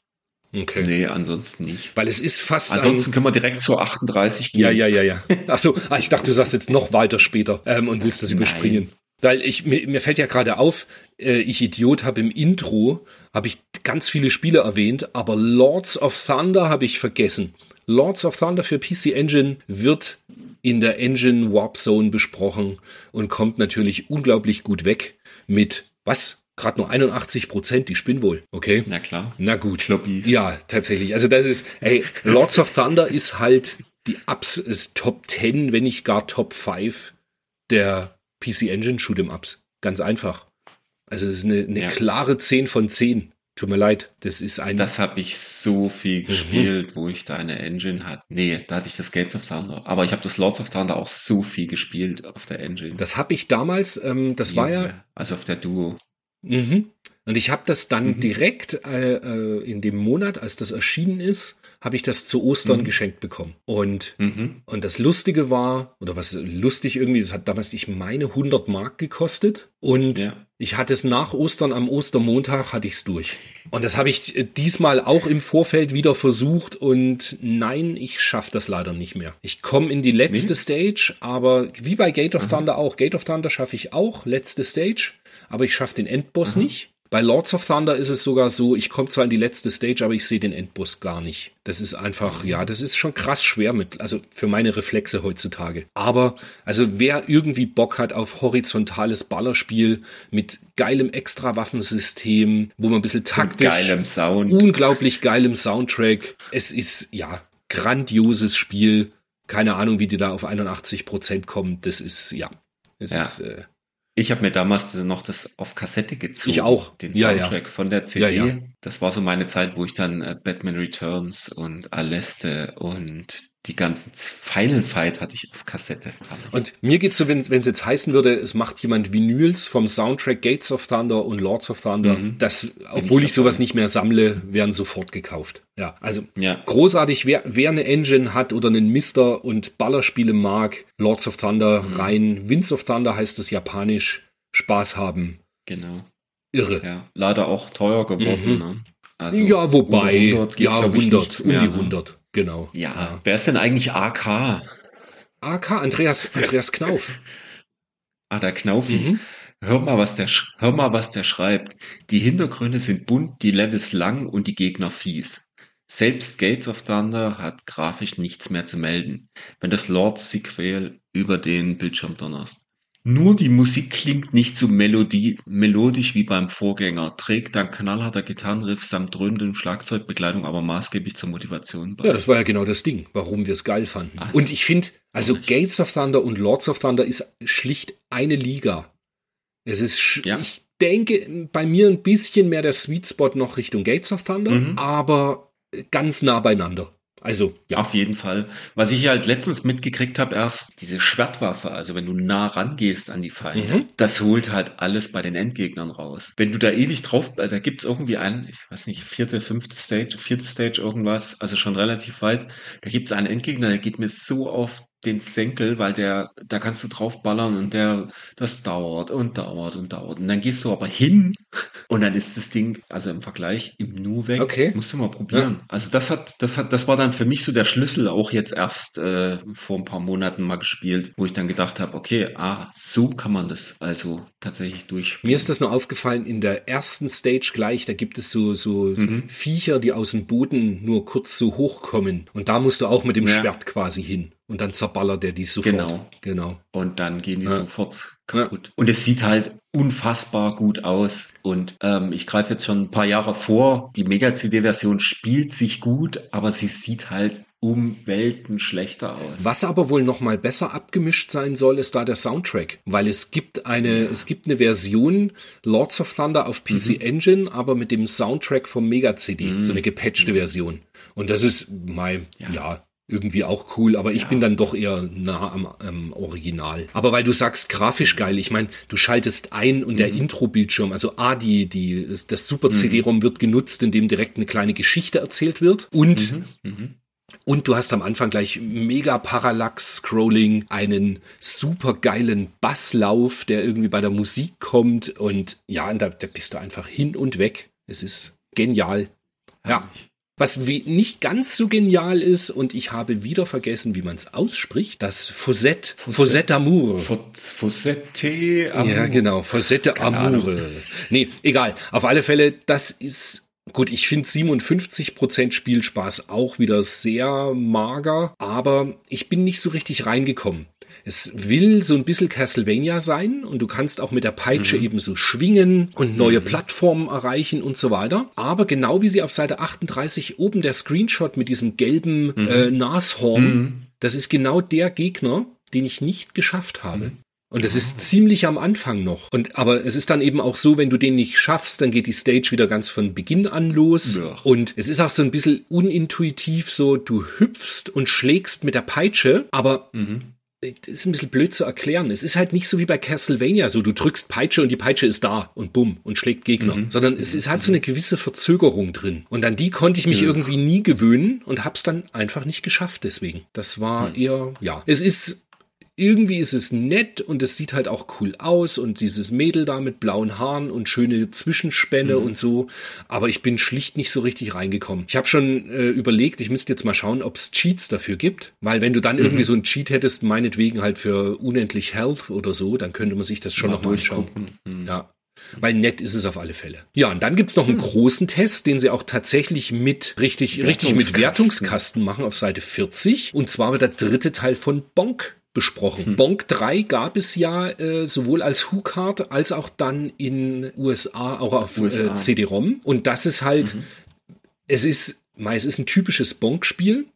Okay. Nee, ansonsten nicht. Weil es ist fast Ansonsten können wir direkt zur 38 gehen. Ja, ja, ja, ja. Ach so, ah, ich dachte, du sagst jetzt noch weiter später ähm, und willst das Nein. überspringen. Weil ich mir, mir fällt ja gerade auf, äh, ich Idiot habe im Intro habe ich ganz viele Spiele erwähnt, aber Lords of Thunder habe ich vergessen. Lords of Thunder für PC Engine wird in der Engine Warp Zone besprochen und kommt natürlich unglaublich gut weg mit was? Gerade nur 81 Prozent, die spinnen wohl. Okay. Na klar. Na gut. Kloppis. Ja, tatsächlich. Also das ist, ey, Lords of Thunder ist halt die Ups, ist Top 10, wenn nicht gar Top 5 der PC Engine Shoot'em Ups. Ganz einfach. Also es ist eine, eine Ja. klare 10 von 10. Tut mir leid, das ist ein. Das habe ich so viel Mhm. gespielt, wo ich da eine Engine hatte. Nee, da hatte ich das Gates of Thunder. Aber ich habe das Lords of Thunder auch so viel gespielt auf der Engine. das habe ich damals, ähm, das war ja, Also auf der Duo. Mhm. Und ich habe das dann Mhm. direkt äh, äh, in dem Monat, als das erschienen ist, habe ich das zu Ostern Mhm. geschenkt bekommen. Und Mhm. Und das Lustige war, oder was lustig irgendwie, das hat damals, ich meine, 100 Mark gekostet. Und Ja. ich hatte es nach Ostern, am Ostermontag hatte ich es durch. Und das habe ich äh, diesmal auch im Vorfeld wieder versucht. Und nein, ich schaffe das leider nicht mehr. Ich komme in die letzte Nee? Stage, aber wie bei Gate of Thunder auch. Gate of Thunder schaffe ich auch, letzte Stage, aber ich schaffe den Endboss nicht. Bei Lords of Thunder ist es sogar so, ich komme zwar in die letzte Stage, aber ich sehe den Endboss gar nicht. Das ist einfach, ja, das ist schon krass schwer mit, also für meine Reflexe heutzutage. Aber, also wer irgendwie Bock hat auf horizontales Ballerspiel mit geilem Extra-Waffensystem, wo man ein bisschen taktisch, Geilem Sound. unglaublich geilem Soundtrack. Es ist, ja, grandioses Spiel. Keine Ahnung, wie die da auf 81 Prozent kommen. Das ist, ja, es Ja. ist, äh, Ich habe mir damals noch das auf Kassette gezogen. Ich auch. Den Ja, ja. Soundtrack von der CD. Ja, ja. Das war so meine Zeit, wo ich dann äh, Batman Returns und Aleste und die ganzen Final Fight hatte ich auf Kassette. Und mir geht's so, wenn es jetzt heißen würde, es macht jemand Vinyls vom Soundtrack Gates of Thunder und Lords of Thunder, Mhm. das, obwohl ich, ich sowas nicht mehr sammle, werden sofort gekauft. Ja, also Ja. großartig, wer, wer eine Engine hat oder einen Mister und Ballerspiele mag, Lords of Thunder Mhm. rein. Winds of Thunder heißt es japanisch. Spaß haben. Genau. Irre. Ja. Leider auch teuer geworden. Mhm. Ne? Also ja, wobei, unter 100 geht, ja, glaub ich, 100, nichts um die ne? 100, genau. Ja. Wer ist denn eigentlich AK? AK, Andreas, Andreas Knauf. (laughs) Ah, der Knaufi. Mhm. Hör mal, was der, hör mal, was der schreibt. Die Hintergründe sind bunt, die Levels lang und die Gegner fies. Selbst Gates of Thunder hat grafisch nichts mehr zu melden, wenn das Lords Sequel über den Bildschirm donnerst. Nur die Musik klingt nicht so melodie, melodisch wie beim Vorgänger, trägt dann knallharter Gitarrenriff samt dröhnendem Schlagzeugbegleitung aber maßgeblich zur Motivation bei. Ja, das war ja genau das Ding, warum wir es geil fanden. Ach so. Und ich finde, also Gates of Thunder und Lords of Thunder ist schlicht eine Liga. Es ist, Ja. ich denke, bei mir ein bisschen mehr der Sweet Spot noch Richtung Gates of Thunder, Mhm. aber ganz nah beieinander. Also, ja. Auf jeden Fall. Was ich halt letztens mitgekriegt habe, erst diese Schwertwaffe, also wenn du nah rangehst an die Feinde, mhm. das holt halt alles bei den Endgegnern raus. Wenn du da ewig drauf, äh, da gibt's irgendwie einen, ich weiß nicht, vierte, fünfte Stage, vierte Stage irgendwas, also schon relativ weit, da gibt's einen Endgegner, der geht mir so auf den Senkel, weil der, da kannst du drauf ballern und der, das dauert und dauert und dauert. Und dann gehst du aber hin und dann ist das Ding, also im Vergleich, im Nu weg. Okay. Musst du mal probieren. Ja. Also das hat, das hat, das war dann für mich so der Schlüssel, auch jetzt erst äh, vor ein paar Monaten mal gespielt, wo ich dann gedacht habe, okay, ah, so kann man das also tatsächlich durchspielen. Mir ist das nur aufgefallen, in der ersten Stage gleich, da gibt es so, so mhm. Viecher, die aus dem Boden nur kurz so hochkommen. Und da musst du auch mit dem ja. Schwert quasi hin. Und dann zerballert er die sofort. Genau. genau. Und dann gehen die ja. sofort kaputt. Ja. Und es sieht halt unfassbar gut aus. Und ähm, ich greife jetzt schon ein paar Jahre vor. Die Mega-CD-Version spielt sich gut, aber sie sieht halt um Welten schlechter aus. Was aber wohl noch mal besser abgemischt sein soll, ist da der Soundtrack, weil es gibt eine ja. es gibt eine Version Lords of Thunder auf PC mhm. Engine, aber mit dem Soundtrack vom Mega CD, mhm. so eine gepatchte mhm. Version. Und das ist mein ja, ja irgendwie auch cool, aber ich ja. bin dann doch eher nah am, am Original. Aber weil du sagst, grafisch geil, ich meine, du schaltest ein und mhm. der Intro-Bildschirm, also A, die, die, das Super CD-ROM mhm. wird genutzt, indem direkt eine kleine Geschichte erzählt wird und mhm. mhm. Und du hast am Anfang gleich mega Parallax-Scrolling, einen super geilen Basslauf, der irgendwie bei der Musik kommt. Und ja, da, da bist du einfach hin und weg. Es ist genial. Ja. Was nicht ganz so genial ist, und ich habe wieder vergessen, wie man es ausspricht, das Fosette, Fosette Amour. Fosette Amour. Ja, genau, Fosette Amour. Nee, egal. Auf alle Fälle, das ist Gut, ich finde 57% Spielspaß auch wieder sehr mager, aber ich bin nicht so richtig reingekommen. Es will so ein bisschen Castlevania sein und du kannst auch mit der Peitsche mhm. eben so schwingen und neue mhm. Plattformen erreichen und so weiter. Aber genau wie sie auf Seite 38 oben der Screenshot mit diesem gelben mhm. äh, Nashorn, mhm. das ist genau der Gegner, den ich nicht geschafft habe. Mhm. Und es ist ziemlich am Anfang noch. Und aber es ist dann eben auch so, wenn du den nicht schaffst, dann geht die Stage wieder ganz von Beginn an los. Ja. Und es ist auch so ein bisschen unintuitiv, so du hüpfst und schlägst mit der Peitsche, aber mhm das ist ein bisschen blöd zu erklären. Es ist halt nicht so wie bei Castlevania, so du drückst Peitsche und die Peitsche ist da und bumm und schlägt Gegner, mhm. sondern es, es hat so eine gewisse Verzögerung drin. Und an die konnte ich mich ja. irgendwie nie gewöhnen und hab's dann einfach nicht geschafft deswegen. Das war mhm. eher, ja. Es ist irgendwie ist es nett und es sieht halt auch cool aus und dieses Mädel da mit blauen Haaren und schöne Zwischenspänne mhm. und so. Aber ich bin schlicht nicht so richtig reingekommen. Ich habe schon äh, überlegt, ich müsste jetzt mal schauen, ob es Cheats dafür gibt, weil wenn du dann mhm. irgendwie so ein Cheat hättest, meinetwegen halt für unendlich Health oder so, dann könnte man sich das schon nochmal anschauen. Mhm. Ja. Weil nett ist es auf alle Fälle. Ja, und dann gibt's noch einen hm. großen Test, den sie auch tatsächlich mit richtig, richtig mit Wertungskasten machen auf Seite 40. Und zwar wird der dritte Teil von Bonk besprochen. Hm. Bonk 3 gab es ja äh, sowohl als Hu-Card als auch dann in USA auch auf USA. Äh, CD-ROM. Und das ist halt, mhm. es ist, es ist ein typisches Bonk-Spiel.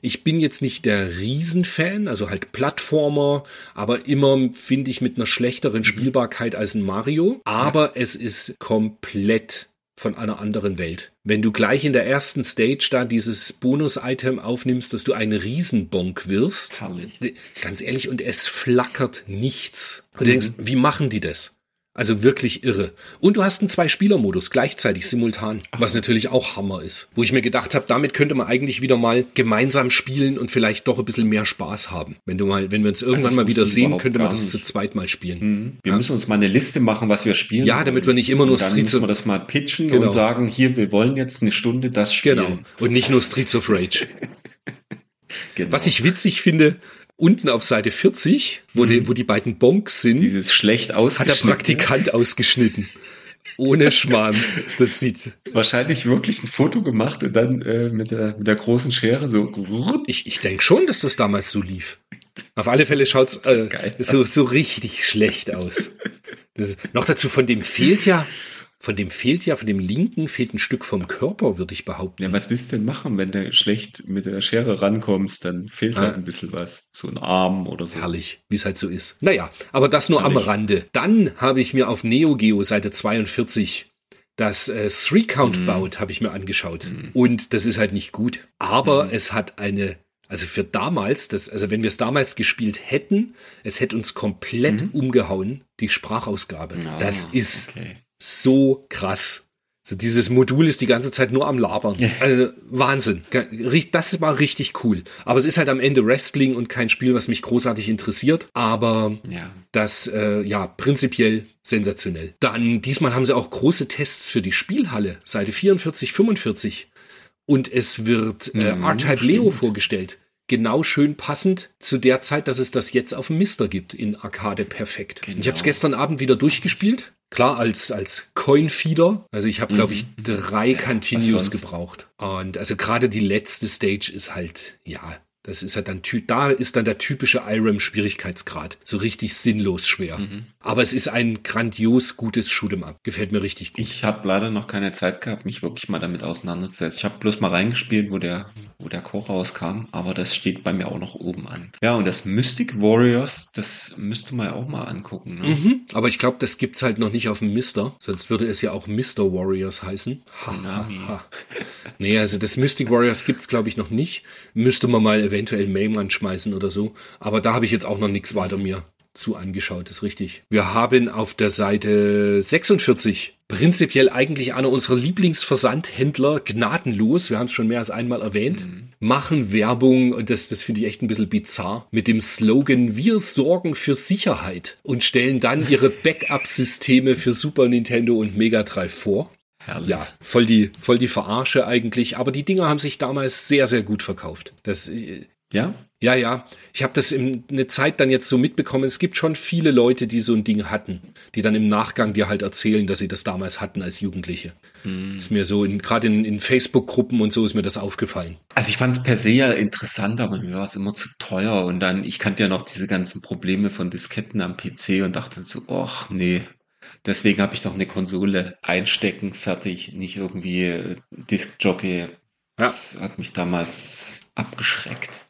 Ich bin jetzt nicht der Riesenfan, also halt Plattformer, aber immer finde ich mit einer schlechteren mhm. Spielbarkeit als ein Mario. Aber ja. es ist komplett von einer anderen Welt. Wenn du gleich in der ersten Stage da dieses Bonus-Item aufnimmst, dass du ein Riesenbonk wirst, Herrlich. ganz ehrlich, und es flackert nichts. Und du denkst, mhm. wie machen die das? Also wirklich irre. Und du hast einen Zwei-Spieler-Modus gleichzeitig simultan, was natürlich auch Hammer ist. Wo ich mir gedacht habe, damit könnte man eigentlich wieder mal gemeinsam spielen und vielleicht doch ein bisschen mehr Spaß haben. Wenn du mal, wenn wir uns irgendwann mal wieder sehen, könnte man das nicht. zu zweit mal spielen. Mhm. Wir ja. müssen uns mal eine Liste machen, was wir spielen. Ja, damit wir nicht immer nur Streets of Rage. wir das mal pitchen genau. und sagen, hier, wir wollen jetzt eine Stunde das spielen. Genau. Und nicht nur Streets of Rage. (laughs) genau. Was ich witzig finde, unten auf Seite 40, wo, mhm. die, wo die beiden Bonks sind, dieses schlecht hat der Praktikant ausgeschnitten. Ohne Schmarrn. Das sieht. Wahrscheinlich wirklich ein Foto gemacht und dann äh, mit, der, mit der großen Schere so. Ich, ich denke schon, dass das damals so lief. Auf alle Fälle schaut's äh, (laughs) so, so richtig schlecht aus. Das, noch dazu, von dem fehlt ja, von dem fehlt ja, von dem linken fehlt ein Stück vom Körper, würde ich behaupten. Ja, was willst du denn machen, wenn du schlecht mit der Schere rankommst? Dann fehlt halt ah. halt ein bisschen was. So ein Arm oder so. Herrlich, wie es halt so ist. Naja, aber das nur Herrlich. am Rande. Dann habe ich mir auf Neo Geo Seite 42 das äh, Three Count mhm. baut, habe ich mir angeschaut. Mhm. Und das ist halt nicht gut. Aber mhm. es hat eine, also für damals, das, also wenn wir es damals gespielt hätten, es hätte uns komplett mhm. umgehauen, die Sprachausgabe. Oh, das ist okay. So krass. So dieses Modul ist die ganze Zeit nur am Labern. Also Wahnsinn. Das war richtig cool. Aber es ist halt am Ende Wrestling und kein Spiel, was mich großartig interessiert. Aber ja. das, äh, ja, prinzipiell sensationell. Dann, diesmal haben sie auch große Tests für die Spielhalle. Seite 44, 45. Und es wird äh, mhm, R-Type Leo vorgestellt genau schön passend zu der Zeit, dass es das jetzt auf dem Mister gibt in Arcade Perfekt. Genau. Ich habe es gestern Abend wieder durchgespielt. Klar, als, als Coin-Feeder. Also ich habe, glaube ich, mhm. drei Continues gebraucht. Und also gerade die letzte Stage ist halt, ja, das ist halt dann, da ist dann der typische IRAM-Schwierigkeitsgrad. So richtig sinnlos schwer. Mhm. Aber es ist ein grandios gutes Shoot'em Up. Gefällt mir richtig gut. Ich habe leider noch keine Zeit gehabt, mich wirklich mal damit auseinanderzusetzen. Ich habe bloß mal reingespielt, wo der, wo der Chor rauskam, aber das steht bei mir auch noch oben an. Ja, und das Mystic Warriors, das müsste man ja auch mal angucken. Ne? Mhm, aber ich glaube, das gibt's halt noch nicht auf dem Mister. Sonst würde es ja auch Mr. Warriors heißen. Ha, ha, ha. nee, also das Mystic Warriors gibt's glaube ich noch nicht. Müsste man mal eventuell Mame anschmeißen oder so. Aber da habe ich jetzt auch noch nichts weiter mir zu angeschaut, ist richtig. Wir haben auf der Seite 46 prinzipiell eigentlich einer unserer Lieblingsversandhändler gnadenlos, wir haben es schon mehr als einmal erwähnt, mhm. machen Werbung und das, das finde ich echt ein bisschen bizarr, mit dem Slogan Wir sorgen für Sicherheit und stellen dann ihre Backup-Systeme für Super Nintendo und Mega Drive vor. Herrlich. Ja, voll die, voll die Verarsche eigentlich. Aber die Dinger haben sich damals sehr, sehr gut verkauft. Das, äh, ja? Ja, ja. Ich habe das in eine Zeit dann jetzt so mitbekommen. Es gibt schon viele Leute, die so ein Ding hatten, die dann im Nachgang dir halt erzählen, dass sie das damals hatten als Jugendliche. Hm. Ist mir so, gerade in, in Facebook-Gruppen und so ist mir das aufgefallen. Also ich fand es per se ja interessant, aber mir war es immer zu teuer. Und dann, ich kannte ja noch diese ganzen Probleme von Disketten am PC und dachte so, ach nee, Deswegen habe ich doch eine Konsole einstecken, fertig, nicht irgendwie äh, Diskjockey. Das ja. hat mich damals abgeschreckt.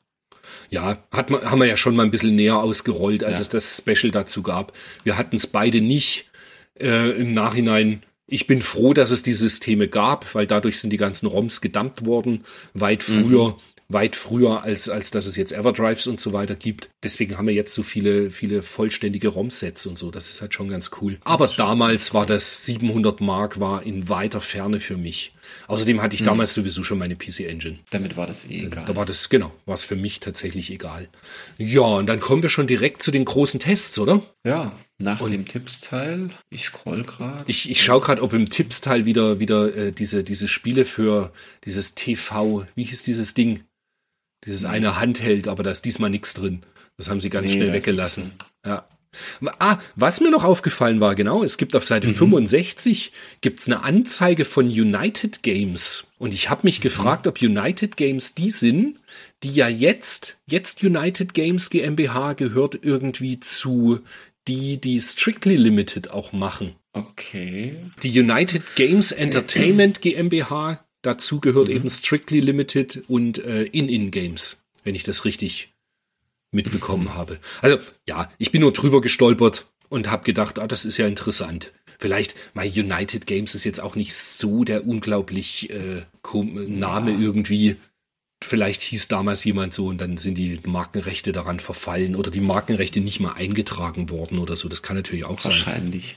Ja, hat man, haben wir ja schon mal ein bisschen näher ausgerollt, als ja. es das Special dazu gab. Wir hatten es beide nicht. Äh, Im Nachhinein, ich bin froh, dass es die Systeme gab, weil dadurch sind die ganzen ROMs gedumpt worden. Weit früher mhm weit früher, als, als dass es jetzt Everdrives und so weiter gibt. Deswegen haben wir jetzt so viele, viele vollständige ROM-Sets und so. Das ist halt schon ganz cool. Aber damals war das 700 Mark war in weiter Ferne für mich. Außerdem hatte ich mhm. damals sowieso schon meine PC Engine. Damit war das eh egal. Da war das, genau, war es für mich tatsächlich egal. Ja, und dann kommen wir schon direkt zu den großen Tests, oder? Ja, nach und dem Tipps-Teil. Ich scroll gerade. Ich, ich schaue gerade, ob im Tipps-Teil wieder, wieder äh, diese, diese Spiele für dieses TV, wie hieß dieses Ding? Dieses eine Handheld, aber da ist diesmal nichts drin. Das haben sie ganz nee, schnell weggelassen. Ja. Ah, was mir noch aufgefallen war, genau, es gibt auf Seite mhm. 65 gibt's eine Anzeige von United Games. Und ich habe mich mhm. gefragt, ob United Games die sind, die ja jetzt, jetzt United Games GmbH gehört irgendwie zu die, die Strictly Limited auch machen. Okay. Die United Games Entertainment (clears throat) GmbH Dazu gehört mhm. eben Strictly Limited und äh, In-In-Games, wenn ich das richtig mitbekommen mhm. habe. Also ja, ich bin nur drüber gestolpert und habe gedacht, ah, das ist ja interessant. Vielleicht, mein United Games ist jetzt auch nicht so der unglaublich äh, Name ja. irgendwie. Vielleicht hieß damals jemand so und dann sind die Markenrechte daran verfallen oder die Markenrechte nicht mal eingetragen worden oder so. Das kann natürlich auch Wahrscheinlich. sein. Wahrscheinlich.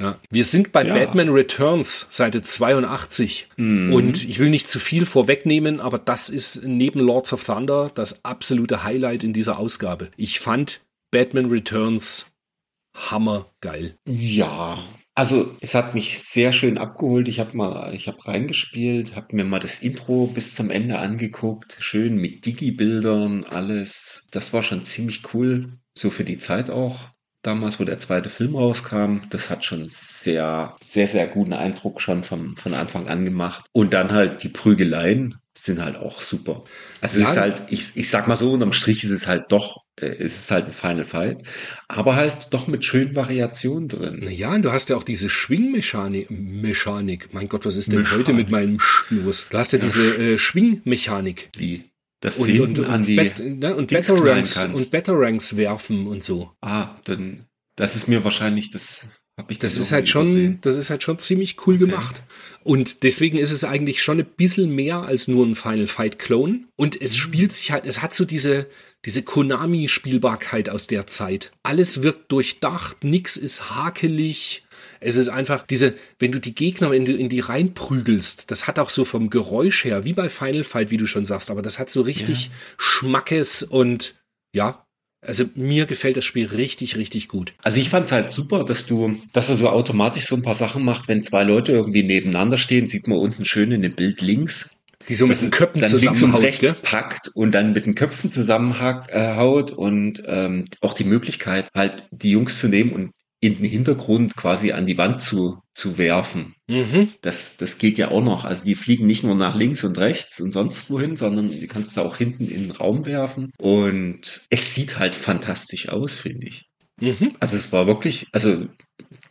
Ja. Wir sind bei ja. Batman Returns, Seite 82. Mhm. Und ich will nicht zu viel vorwegnehmen, aber das ist neben Lords of Thunder das absolute Highlight in dieser Ausgabe. Ich fand Batman Returns hammergeil. Ja. Also es hat mich sehr schön abgeholt. Ich habe mal, ich habe reingespielt, habe mir mal das Intro bis zum Ende angeguckt, schön mit Digi-Bildern, alles. Das war schon ziemlich cool, so für die Zeit auch damals, wo der zweite Film rauskam. Das hat schon sehr, sehr, sehr guten Eindruck schon vom, von Anfang an gemacht. Und dann halt die Prügeleien sind halt auch super. Also ja. es ist halt, ich, ich sag mal so, unterm Strich ist es halt doch, äh, es ist halt ein Final Fight, aber halt doch mit schönen Variationen drin. Ja, und du hast ja auch diese Schwingmechanik, Mechanik. Mein Gott, was ist denn Mechanik. heute mit meinem Sch los? Du hast ja diese äh, Schwingmechanik. Wie? Das und, und, und, an die Bet, ne, und Batarangs und Batarangs werfen und so. Ah, dann das ist mir wahrscheinlich das Hab ich das ist halt schon, übersehen. das ist halt schon ziemlich cool okay. gemacht. Und deswegen ist es eigentlich schon ein bisschen mehr als nur ein Final Fight Clone. Und es mhm. spielt sich halt, es hat so diese, diese Konami-Spielbarkeit aus der Zeit. Alles wirkt durchdacht, nix ist hakelig. Es ist einfach diese, wenn du die Gegner in die, in die reinprügelst, das hat auch so vom Geräusch her, wie bei Final Fight, wie du schon sagst, aber das hat so richtig ja. Schmackes und ja, also mir gefällt das Spiel richtig, richtig gut. Also ich fand es halt super, dass du, dass er so automatisch so ein paar Sachen macht, wenn zwei Leute irgendwie nebeneinander stehen, sieht man unten schön in dem Bild links. Die so mit den Köpfen dann links und rechts gell? packt und dann mit den Köpfen zusammenhaut und ähm, auch die Möglichkeit, halt die Jungs zu nehmen und in den Hintergrund quasi an die Wand zu, zu werfen. Mhm. Das, das geht ja auch noch. Also die fliegen nicht nur nach links und rechts und sonst wohin, sondern die kannst du auch hinten in den Raum werfen. Und es sieht halt fantastisch aus, finde ich. Mhm. Also es war wirklich, also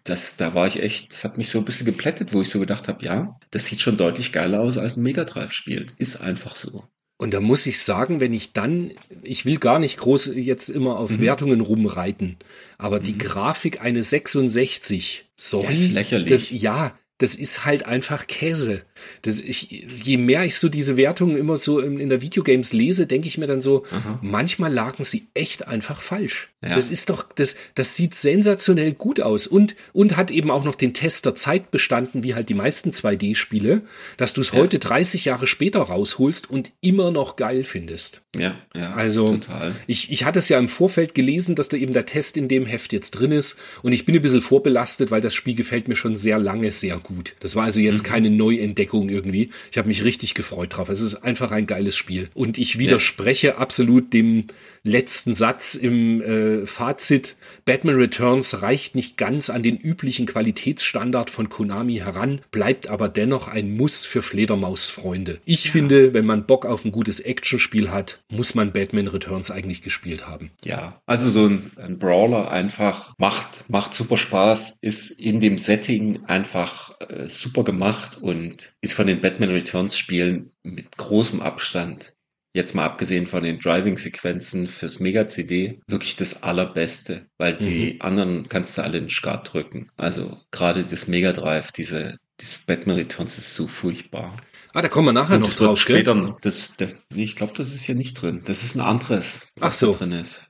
das, da war ich echt, das hat mich so ein bisschen geplättet, wo ich so gedacht habe, ja, das sieht schon deutlich geiler aus als ein Mega Drive Spiel. Ist einfach so. Und da muss ich sagen, wenn ich dann, ich will gar nicht groß jetzt immer auf mhm. Wertungen rumreiten, aber mhm. die Grafik eine 66, sorry. Das ist lächerlich. Das, ja, das ist halt einfach Käse. Das, ich, je mehr ich so diese Wertungen immer so in, in der Videogames lese, denke ich mir dann so, Aha. manchmal lagen sie echt einfach falsch. Ja. Das ist doch, das, das sieht sensationell gut aus und, und hat eben auch noch den Test der Zeit bestanden, wie halt die meisten 2D-Spiele, dass du es ja. heute 30 Jahre später rausholst und immer noch geil findest. Ja, ja. Also, total. Ich, ich hatte es ja im Vorfeld gelesen, dass da eben der Test in dem Heft jetzt drin ist und ich bin ein bisschen vorbelastet, weil das Spiel gefällt mir schon sehr lange sehr gut. Das war also jetzt mhm. keine Neuentdeckung irgendwie. Ich habe mich richtig gefreut drauf. Es ist einfach ein geiles Spiel und ich widerspreche ja. absolut dem letzten Satz im äh, Fazit. Batman Returns reicht nicht ganz an den üblichen Qualitätsstandard von Konami heran, bleibt aber dennoch ein Muss für Fledermausfreunde. Ich ja. finde, wenn man Bock auf ein gutes Actionspiel hat, muss man Batman Returns eigentlich gespielt haben. Ja, also so ein, ein Brawler einfach macht, macht super Spaß, ist in dem Setting einfach äh, super gemacht und ist von den Batman Returns Spielen mit großem Abstand jetzt mal abgesehen von den Driving-Sequenzen fürs Mega-CD, wirklich das Allerbeste, weil die mhm. anderen kannst du alle in Skat drücken. Also gerade das Mega Drive, diese, dieses Batman Returns ist so furchtbar. Ah, da kommen wir nachher Und noch drauf, später, gell? Das, das, ich glaube, das ist hier nicht drin. Das ist ein anderes, was Ach so. drin ist.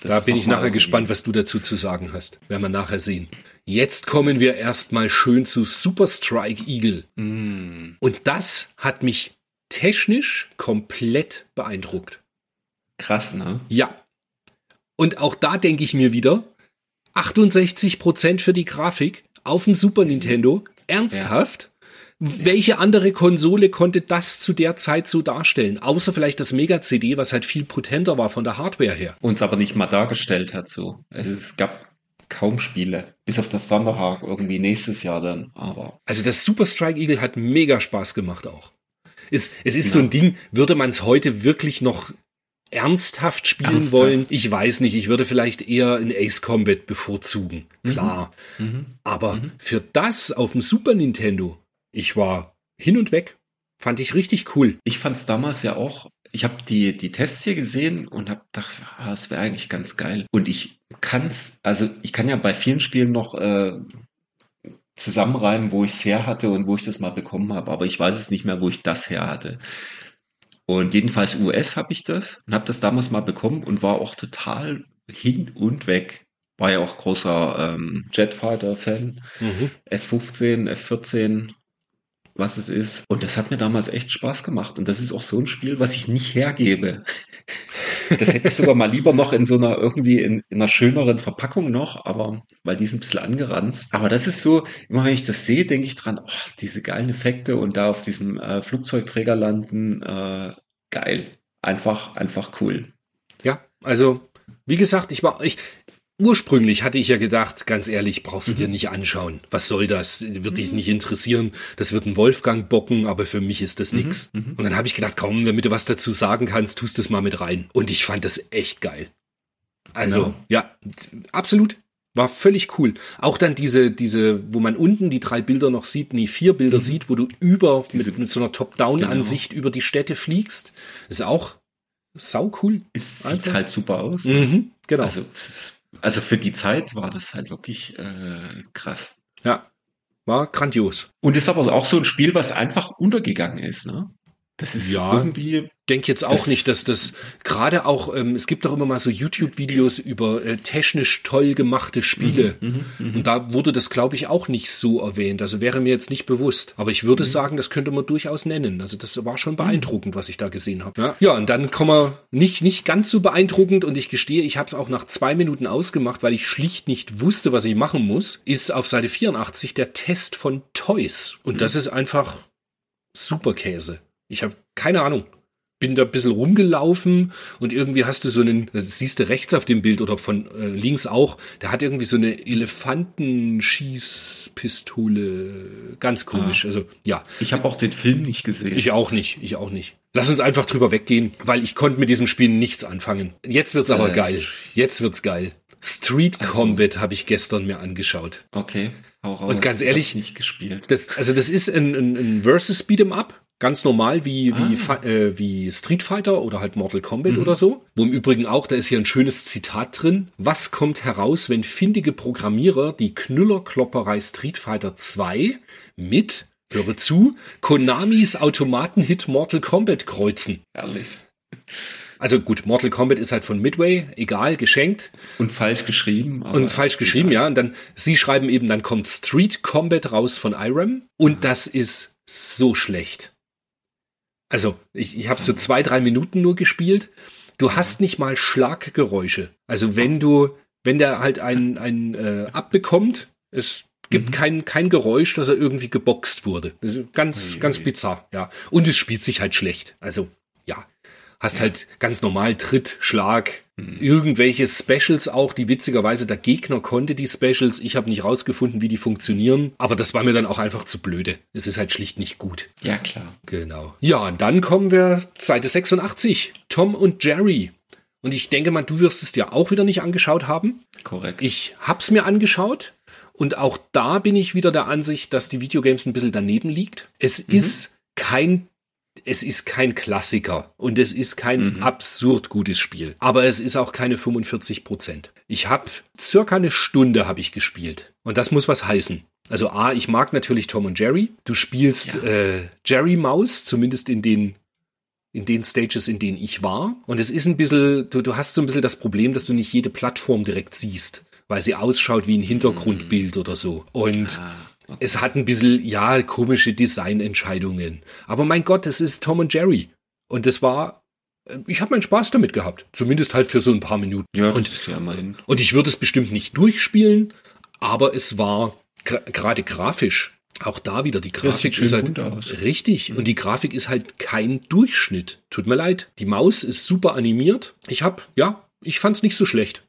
Das da bin ich nachher gespannt, was du dazu zu sagen hast. Werden wir nachher sehen. Jetzt kommen wir erstmal schön zu Super Strike Eagle. Mm. Und das hat mich technisch komplett beeindruckt. Krass, ne? Ja. Und auch da denke ich mir wieder, 68% für die Grafik auf dem Super Nintendo. Ernsthaft? Ja. Welche andere Konsole konnte das zu der Zeit so darstellen? Außer vielleicht das Mega-CD, was halt viel potenter war von der Hardware her. Uns aber nicht mal dargestellt hat so. Es gab kaum Spiele. Bis auf das Thunderhawk irgendwie nächstes Jahr dann, aber. Also das Super Strike Eagle hat mega Spaß gemacht auch. Es, es ist genau. so ein Ding, würde man es heute wirklich noch ernsthaft spielen ernsthaft? wollen? Ich weiß nicht. Ich würde vielleicht eher in Ace Combat bevorzugen. Mhm. Klar. Mhm. Aber mhm. für das auf dem Super Nintendo, ich war hin und weg. Fand ich richtig cool. Ich fand es damals ja auch. Ich habe die, die Tests hier gesehen und habe gedacht, ah, das wäre eigentlich ganz geil. Und ich kann's, also ich kann ja bei vielen Spielen noch äh, zusammenreimen, wo ich es her hatte und wo ich das mal bekommen habe. Aber ich weiß es nicht mehr, wo ich das her hatte. Und jedenfalls US habe ich das und habe das damals mal bekommen und war auch total hin und weg. War ja auch großer ähm, Jetfighter-Fan. Mhm. F-15, F-14 was es ist. Und das hat mir damals echt Spaß gemacht. Und das ist auch so ein Spiel, was ich nicht hergebe. Das hätte ich sogar mal lieber noch in so einer irgendwie in, in einer schöneren Verpackung noch, aber weil die ist ein bisschen angeranzt. Aber das ist so, immer wenn ich das sehe, denke ich dran, oh, diese geilen Effekte und da auf diesem äh, Flugzeugträger landen, äh, geil. Einfach, einfach cool. Ja, also wie gesagt, ich war, ich, Ursprünglich hatte ich ja gedacht, ganz ehrlich, brauchst du mhm. dir nicht anschauen. Was soll das? Wird dich mhm. nicht interessieren. Das wird ein Wolfgang bocken, aber für mich ist das mhm. nix. Mhm. Und dann habe ich gedacht, komm, damit du was dazu sagen kannst, tust es mal mit rein. Und ich fand das echt geil. Also, genau. ja, absolut. War völlig cool. Auch dann diese, diese, wo man unten die drei Bilder noch sieht, nee, vier Bilder mhm. sieht, wo du über, diese, mit, mit, so einer Top-Down-Ansicht genau. über die Städte fliegst. Ist auch sau cool. Es sieht halt super aus. Mhm, genau. Also, Also für die Zeit war das halt wirklich äh, krass. Ja, war grandios. Und ist aber auch so ein Spiel, was einfach untergegangen ist, ne? Das ist Ja. irgendwie. denke jetzt auch nicht, dass das gerade auch, ähm, es gibt doch immer mal so YouTube-Videos über äh, technisch toll gemachte Spiele. Und da wurde das, glaube ich, auch nicht so erwähnt. Also wäre mir jetzt nicht bewusst. Aber ich würde sagen, das könnte man durchaus nennen. Also das war schon beeindruckend, was ich da gesehen habe. Ja, ja und dann kommen wir nicht, nicht ganz so beeindruckend und ich gestehe, ich habe es auch nach zwei Minuten ausgemacht, weil ich schlicht nicht wusste, was ich machen muss, ist auf Seite 84 der Test von Toys. Und das ist einfach super Käse. Ich habe keine Ahnung. Bin da ein bisschen rumgelaufen und irgendwie hast du so einen, das siehst du rechts auf dem Bild oder von äh, links auch, der hat irgendwie so eine Elefantenschießpistole. Ganz komisch. Also ja, Ich habe auch den Film nicht gesehen. ich auch nicht, ich auch nicht. Lass uns einfach drüber weggehen, weil ich konnte mit diesem Spiel nichts anfangen. Jetzt wird's aber Äh, geil. Jetzt wird's geil. Street Combat habe ich gestern mir angeschaut. okay, hau raus. Und ganz Ich ehrlich, hab's nicht gespielt. Das, also das ist ein, ein, ein Versus Beat'em Up, ganz normal wie wie, Fi- äh, wie Street Fighter oder halt Mortal Kombat oder so. Wo im Übrigen auch, da ist hier ein schönes Zitat drin. Was kommt heraus, wenn findige Programmierer die Knüllerklopperei Street Fighter 2 mit, höre zu, Konamis Automatenhit Mortal Kombat kreuzen? Ehrlich. Also gut, Mortal Kombat ist halt von Midway, egal, geschenkt. Und falsch geschrieben. Und falsch geschrieben, ja. Und dann, sie schreiben eben, dann kommt Street Combat raus von Irem. Und das ist so schlecht. Also, ich, ich habe so zwei, drei Minuten nur gespielt. Du hast nicht mal Schlaggeräusche. Also, wenn du, wenn der halt ein, ein äh, abbekommt, es gibt kein, kein Geräusch, dass er irgendwie geboxt wurde. Das ist ganz, ganz bizarr, ja. Und es spielt sich halt schlecht. Also, ja. Hast halt ganz normal Tritt, Schlag, irgendwelche Specials auch, die witzigerweise der Gegner konnte die Specials. Ich habe nicht rausgefunden, wie die funktionieren, aber das war mir dann auch einfach zu blöde. Es ist halt schlicht nicht gut. Ja, klar. Genau. Ja, und dann kommen wir Seite 86. Tom und Jerry. Und ich denke mal, du wirst es dir auch wieder nicht angeschaut haben. Korrekt. Ich hab's mir angeschaut und auch da bin ich wieder der Ansicht, dass die Videogames ein bisschen daneben liegt. Es ist kein es ist kein Klassiker und es ist kein absurd gutes Spiel, aber es ist auch keine 45 Prozent. Ich habe circa eine Stunde habe ich gespielt und das muss was heißen. Also a, ich mag natürlich Tom und Jerry. Du spielst äh, Jerry Maus, zumindest in den in den Stages, in denen ich war. Und es ist ein bisschen, du, du hast so ein bisschen das Problem, dass du nicht jede Plattform direkt siehst, weil sie ausschaut wie ein Hintergrundbild oder so. Und es hat ein bisschen, ja, komische Designentscheidungen. Aber mein Gott, es ist Tom und Jerry. Und es war, äh, ich habe meinen Spaß damit gehabt. Zumindest halt für so ein paar Minuten. ja, und das ja und ich würde es bestimmt nicht durchspielen, aber es war gerade grafisch. Auch da wieder, die Grafik ist halt richtig. Und die Grafik ist halt kein Durchschnitt. Tut mir leid. Die Maus ist super animiert. Ich hab, ja, ich fand's nicht so schlecht.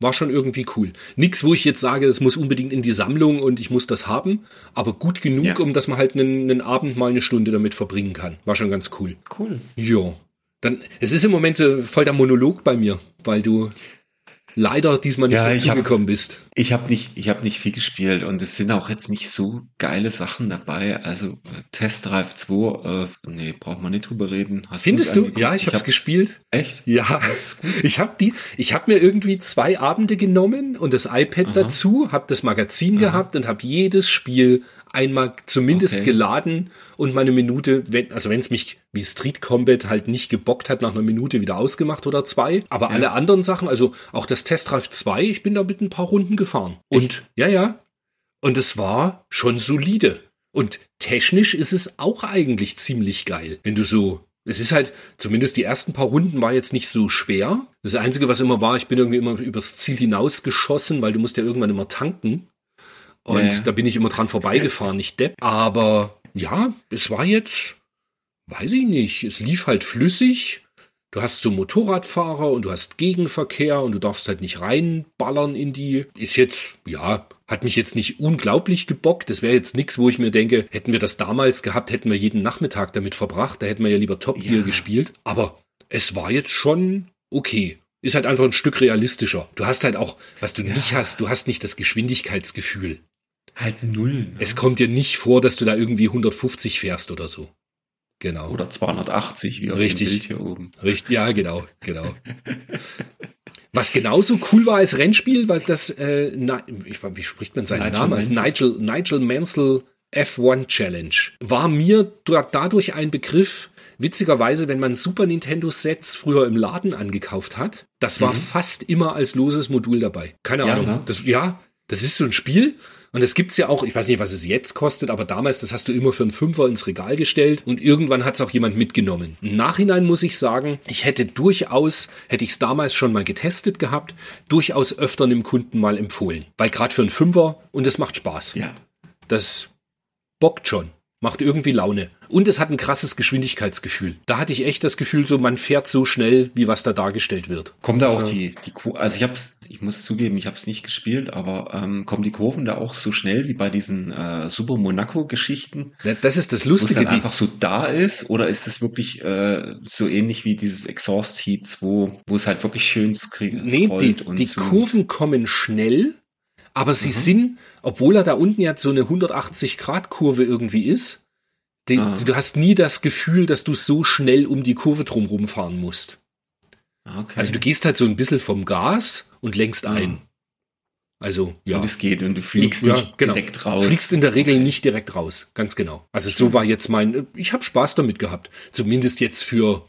War schon irgendwie cool. Nix, wo ich jetzt sage, das muss unbedingt in die Sammlung und ich muss das haben, aber gut genug, Ja. um dass man halt einen, einen Abend mal eine Stunde damit verbringen kann. War schon ganz cool. Cool. Ja. Dann, es ist im Moment äh, voll der Monolog bei mir, weil du leider diesmal nicht Ja, ich dazugekommen bist. Ich habe nicht, ich habe nicht viel gespielt und es sind auch jetzt nicht so geile Sachen dabei. Also Test Drive 2, äh, nee, braucht man nicht drüber reden. Hast Findest du? Ja, ich hab's hab's- gespielt. Echt? Ja, ich habe die, ich habe mir irgendwie zwei Abende genommen und das iPad dazu, habe das Magazin gehabt und habe jedes Spiel einmal zumindest Okay. geladen und meine Minute, wenn, also wenn es mich wie Street Combat halt nicht gebockt hat, nach einer Minute wieder ausgemacht oder zwei. Aber alle anderen Sachen, also auch das Test Drive 2, ich bin da mit ein paar Runden gefahren. Und ja, ja. Und es war schon solide. Und technisch ist es auch eigentlich ziemlich geil, wenn du so es ist halt, zumindest die ersten paar Runden war jetzt nicht so schwer. Das Einzige, was immer war, ich bin irgendwie immer übers Ziel hinausgeschossen, weil du musst ja irgendwann immer tanken. Und Ja, ja. da bin ich immer dran vorbeigefahren, nicht depp. Aber ja, es war jetzt, weiß ich nicht, es lief halt flüssig. Du hast so Motorradfahrer und du hast Gegenverkehr und du darfst halt nicht reinballern in die. Ist jetzt, ja, hat mich jetzt nicht unglaublich gebockt. Das wäre jetzt nichts, wo ich mir denke, hätten wir das damals gehabt, hätten wir jeden Nachmittag damit verbracht. Da hätten wir ja lieber Top Gear Ja. gespielt. Aber es war jetzt schon okay. Ist halt einfach ein Stück realistischer. Du hast halt auch, was du nicht hast, du hast nicht das Geschwindigkeitsgefühl. Halt null. Ne? Es kommt dir nicht vor, dass du da irgendwie 150 fährst oder so. Genau. Oder 280, wie auf Richtig. dem Bild hier oben. Richtig, ja, genau, genau. Was genauso cool war als Rennspiel, war das, äh, na, ich, wie spricht man seinen Nigel Namen? Als Mansell. Nigel, Nigel Mansell F1 Challenge. War mir da- dadurch ein Begriff, witzigerweise, wenn man Super Nintendo Sets früher im Laden angekauft hat, das war fast immer als loses Modul dabei. Keine Ja, Ahnung. ne? Das, ja, das ist so ein Spiel. Und das gibt's ja auch, ich weiß nicht, was es jetzt kostet, aber damals, das hast du immer für einen Fünfer ins Regal gestellt und irgendwann hat's auch jemand mitgenommen. Im Nachhinein muss ich sagen, ich hätte durchaus, hätte ich's damals schon mal getestet gehabt, durchaus öfter einem Kunden mal empfohlen. Weil gerade für einen Fünfer und es macht Spaß. Ja. Das bockt schon. Macht irgendwie Laune. Und es hat ein krasses Geschwindigkeitsgefühl. Da hatte ich echt das Gefühl, so man fährt so schnell, wie was da dargestellt wird. Kommen da auch die, die Ku also ich hab's, ich muss zugeben, ich habe es nicht gespielt, aber ähm, kommen die Kurven da auch so schnell wie bei diesen äh, Super Monaco-Geschichten, Ja, Das ist das wo es Lustige. dann Die, einfach so da ist, oder ist es wirklich äh, so ähnlich wie dieses Exhaust Heats, wo, wo es halt wirklich schön skri- nee, die, scrollt die so. Kurven kommen schnell, aber sie sind, obwohl er da unten jetzt so eine 180-Grad-Kurve irgendwie ist, die, Ah. du hast nie das Gefühl, dass du so schnell um die Kurve drumherum fahren musst. Ah, Okay. Also du gehst halt so ein bisschen vom Gas und lenkst ein. Also, ja. Und es geht und du fliegst Ja, nicht genau. direkt raus. Fliegst in der Regel nicht direkt raus, ganz genau. Also so war jetzt mein, ich habe Spaß damit gehabt. Zumindest jetzt für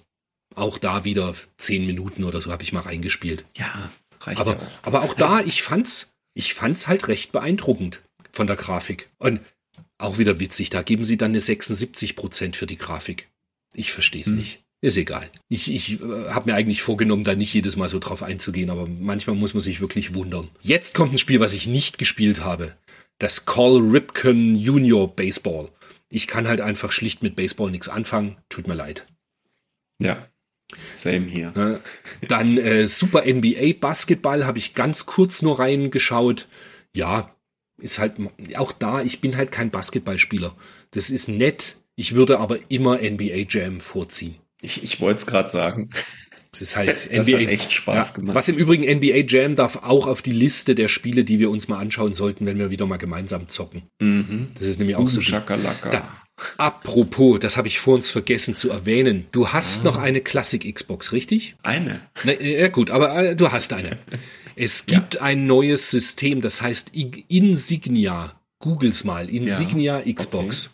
auch da wieder zehn Minuten oder so habe ich mal reingespielt. ja, reicht Aber, ja auch. aber auch da, ich fand's, ich fand's halt recht beeindruckend von der Grafik. Und auch wieder witzig, da geben sie dann eine 76 Prozent für die Grafik. Ich verstehe es Hm. nicht. Ist egal. Ich, ich äh, habe mir eigentlich vorgenommen, da nicht jedes Mal so drauf einzugehen, aber manchmal muss man sich wirklich wundern. Jetzt kommt ein Spiel, was ich nicht gespielt habe. Das Call Ripken Junior Baseball. Ich kann halt einfach schlicht mit Baseball nichts anfangen. Tut mir leid. Ja, same hier. Dann äh, Super NBA Basketball habe ich ganz kurz nur reingeschaut. Ja, ist halt auch da, ich bin halt kein Basketballspieler. Das ist nett. Ich würde aber immer NBA Jam vorziehen. Ich, ich wollte es gerade sagen. Es ist halt (laughs) Das NBA. hat echt Spaß gemacht. Was im Übrigen NBA Jam darf auch auf die Liste der Spiele, die wir uns mal anschauen sollten, wenn wir wieder mal gemeinsam zocken. Mhm. Das ist nämlich auch so. Uh, Schakalaka. Da, apropos, das habe ich vor uns vergessen zu erwähnen. Du Ah. hast noch eine Classic Xbox, richtig? Eine. Na, ja gut, aber äh, du hast eine. (laughs) Es gibt ein neues System, das heißt Insignia. Googles mal. Insignia Xbox.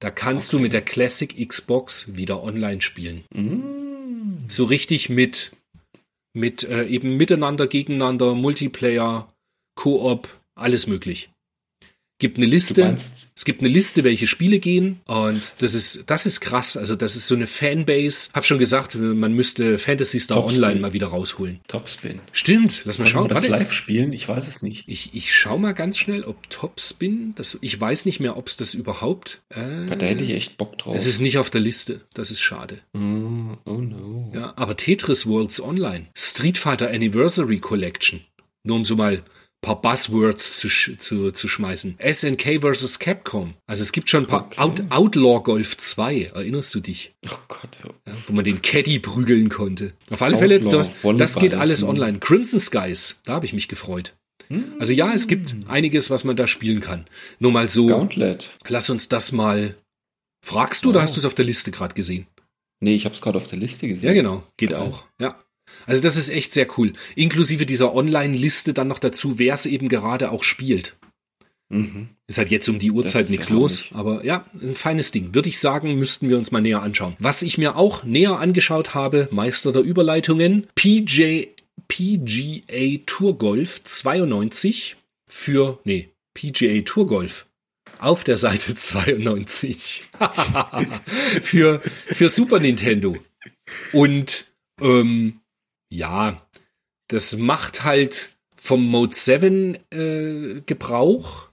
Da kannst du mit der Classic Xbox wieder online spielen. So richtig mit, mit äh, eben miteinander, gegeneinander, Multiplayer, Koop, alles möglich. Gibt eine Liste. Es gibt eine Liste, welche Spiele gehen und das ist das ist krass. Also das ist so eine Fanbase. Hab schon gesagt, man müsste Fantasy Star Topspin. Online mal wieder rausholen. Topspin. Stimmt, lass mal wir schauen. das Warte. live spielen? Ich weiß es nicht. Ich, ich schau mal ganz schnell, ob Topspin, das, ich weiß nicht mehr, ob es das überhaupt. Äh, Da hätte ich echt Bock drauf. es ist nicht auf der Liste. Das ist schade. oh, oh no. Ja, aber Tetris Worlds Online, Street Fighter Anniversary Collection, nur um so mal paar Buzzwords zu, zu, zu schmeißen. SNK vs. Capcom. Also es gibt schon ein paar Okay. Out Outlaw Golf 2, erinnerst du dich? Oh Gott. oh. Ja, wo man den Caddy prügeln konnte. Auf alle Fälle, das, das geht alles Hm. online. Crimson Skies, da habe ich mich gefreut. Also ja, es gibt einiges, was man da spielen kann. Nur mal so, Gauntlet. lass uns das mal. Fragst du oder hast du es auf der Liste gerade gesehen? Nee, ich habe es gerade auf der Liste gesehen. Ja, genau. Geht Geil. auch. Ja. Also das ist echt sehr cool. Inklusive dieser Online-Liste dann noch dazu, wer es eben gerade auch spielt. Mhm. Ist halt jetzt um die Uhrzeit nichts los. Aber ja, ein feines Ding. Würde ich sagen, müssten wir uns mal näher anschauen. Was ich mir auch näher angeschaut habe, Meister der Überleitungen, PJ, PGA Tour Golf 92 für, nee, PGA Tour Golf auf der Seite (laughs) 92 (laughs) für, für Super Nintendo. Und ähm, ja, das macht halt vom Mode 7 äh, Gebrauch.